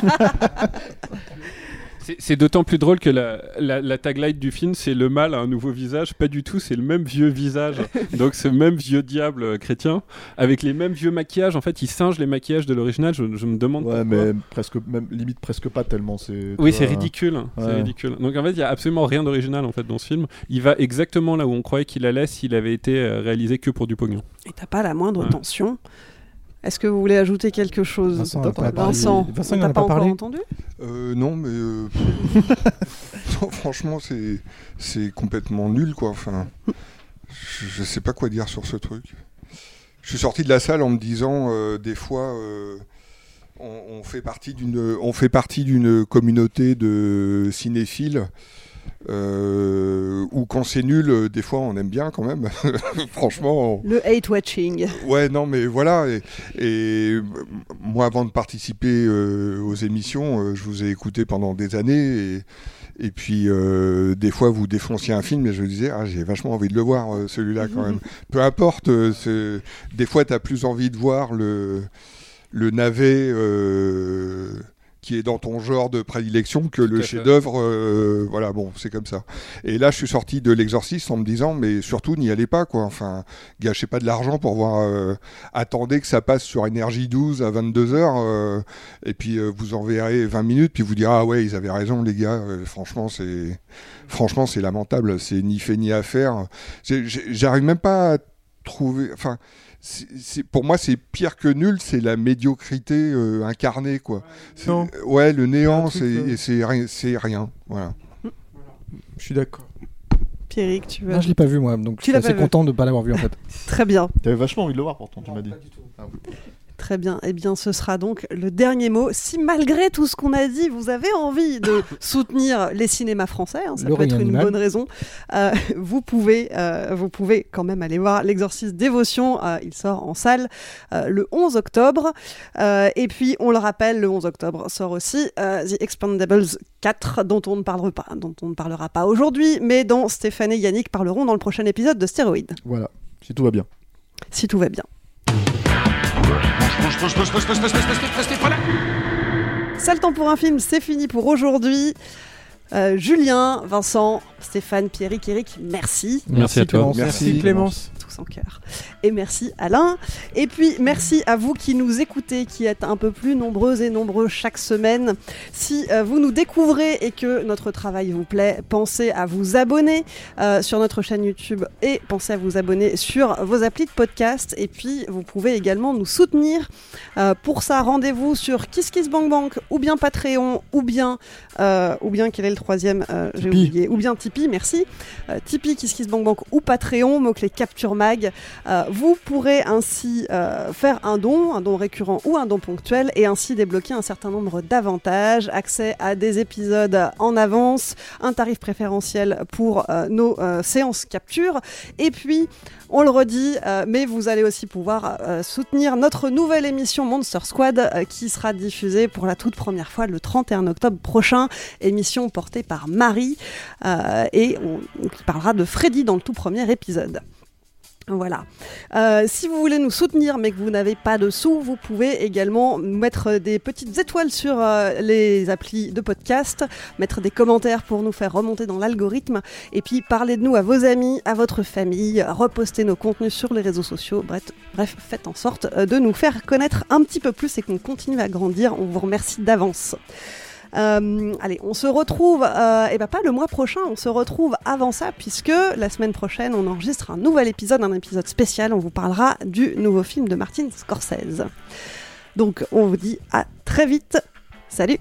C'est- d'autant plus drôle que la, la, la tagline du film, c'est le mal a un nouveau visage. Pas du tout, c'est le même vieux visage. Donc ce même vieux diable euh, chrétien, avec les mêmes vieux maquillages. En fait, il singe les maquillages de l'original. Je, je me demande Ouais, pourquoi. mais presque même limite presque pas tellement. Oui, c'est ridicule. C'est ridicule. Donc en fait, il y a absolument rien d'original en fait dans ce film. Il va exactement là où on croyait qu'il allait s'il avait été euh, réalisé que pour du pognon. Et t'as pas la moindre Ouais. tension. Est-ce que vous voulez ajouter quelque chose Vincent, pas pas pas encore parlé entendu? Euh, non, mais euh, non, franchement, c'est c'est complètement nul, quoi. Enfin, je, je sais pas quoi dire sur ce truc. Je suis sorti de la salle en me disant, euh, des fois, euh, on, on fait partie d'une, on fait partie d'une communauté de cinéphiles Euh, ou quand c'est nul, euh, des fois on aime bien quand même. Franchement. on- Le hate watching. Ouais, non, mais voilà. Et, et, moi, avant de participer euh, aux émissions, euh, je vous ai écouté pendant des années. Et, et puis, des fois, vous défonciez un film et je me disais, ah, j'ai vachement envie de le voir, celui-là, quand même. Peu importe. des fois, tu as plus envie de voir le, le navet. Euh, qui est dans ton genre de prédilection que le chef-d'œuvre, euh, voilà, bon, c'est comme ça. Et là, je suis sorti de l'exorciste en me disant, mais surtout, n'y allez pas, quoi. Enfin, gâchez pas de l'argent pour voir. euh, attendez que ça passe sur énergie 12 à 22h, et puis euh, vous en verrez 20 minutes, puis vous direz, ah ouais, ils avaient raison, les gars. euh, franchement, c'est franchement, c'est lamentable. C'est ni fait ni à faire. J'arrive même pas à trouver. Enfin. C'est- pour moi, c'est pire que nul, c'est la médiocrité euh, incarnée, quoi. C'est-. Ouais, le néant, truc, c'est euh, et c'est rien, c'est rien, voilà. Je suis d'accord. Pierrick, tu veux. Non, je l'ai pas vu moi, donc Tu je suis l'as assez pas vu. content de ne pas l'avoir vu en fait. Très bien. T'avais vachement envie de le voir pourtant, tu m'as dit. Très bien. Eh bien, ce sera donc le dernier mot. Si malgré tout ce qu'on a dit, vous avez envie de soutenir les cinémas français, hein, ça Le peut être une animal. bonne raison, euh, vous, pouvez, euh, vous pouvez quand même aller voir l'exorciste Dévotion. Euh, il sort en salle le 11 octobre. Et puis, on le rappelle, le 11 octobre sort aussi The Expandables 4, dont on ne parlera pas, dont on ne parlera pas aujourd'hui, mais dont Stéphane et Yannick parleront dans le prochain épisode de Stéroïde. Voilà, si tout va bien. Si tout va bien. Ça le temps pour un film, c'est fini pour aujourd'hui. Euh, Julien, Vincent, Stéphane, Pierrick, Eric, merci. Merci à toi. Clémence. Merci Clémence. Tous en cœur. Et merci Alain. Et puis merci à vous qui nous écoutez, qui êtes un peu plus nombreux et nombreux chaque semaine. Si euh, vous nous découvrez et que notre travail vous plaît, pensez à vous abonner euh, sur notre chaîne YouTube et pensez à vous abonner sur vos applis de podcast. Et puis vous pouvez également nous soutenir. Euh, pour ça, rendez-vous sur KissKissBankBank ou bien Patreon ou bien ou bien quel est le troisième J'ai Tipeee. oublié. Ou bien Tipeee, merci. Tipeee, KissKissBankBank ou Patreon, mot-clé Capture Mag. Euh, vous pourrez ainsi euh, faire un don, un don récurrent ou un don ponctuel et ainsi débloquer un certain nombre d'avantages, accès à des épisodes en avance, un tarif préférentiel pour euh, nos euh, séances capture et puis on le redit, mais vous allez aussi pouvoir soutenir notre nouvelle émission Monster Squad qui sera diffusée pour la toute première fois le 31 octobre prochain. Émission portée par Marie et qui parlera de Freddy dans le tout premier épisode. Voilà. Euh, si vous voulez nous soutenir mais que vous n'avez pas de sous, vous pouvez également mettre des petites étoiles sur euh, les applis de podcast, mettre des commentaires pour nous faire remonter dans l'algorithme et puis parler de nous à vos amis, à votre famille, reposter nos contenus sur les réseaux sociaux. Bref, faites en sorte euh, de nous faire connaître un petit peu plus et qu'on continue à grandir. On vous remercie d'avance. Euh, allez, on se retrouve, euh, et ben pas le mois prochain, on se retrouve avant ça, puisque la semaine prochaine, on enregistre un nouvel épisode, un épisode spécial. On vous parlera du nouveau film de Martin Scorsese. Donc, on vous dit à très vite. Salut!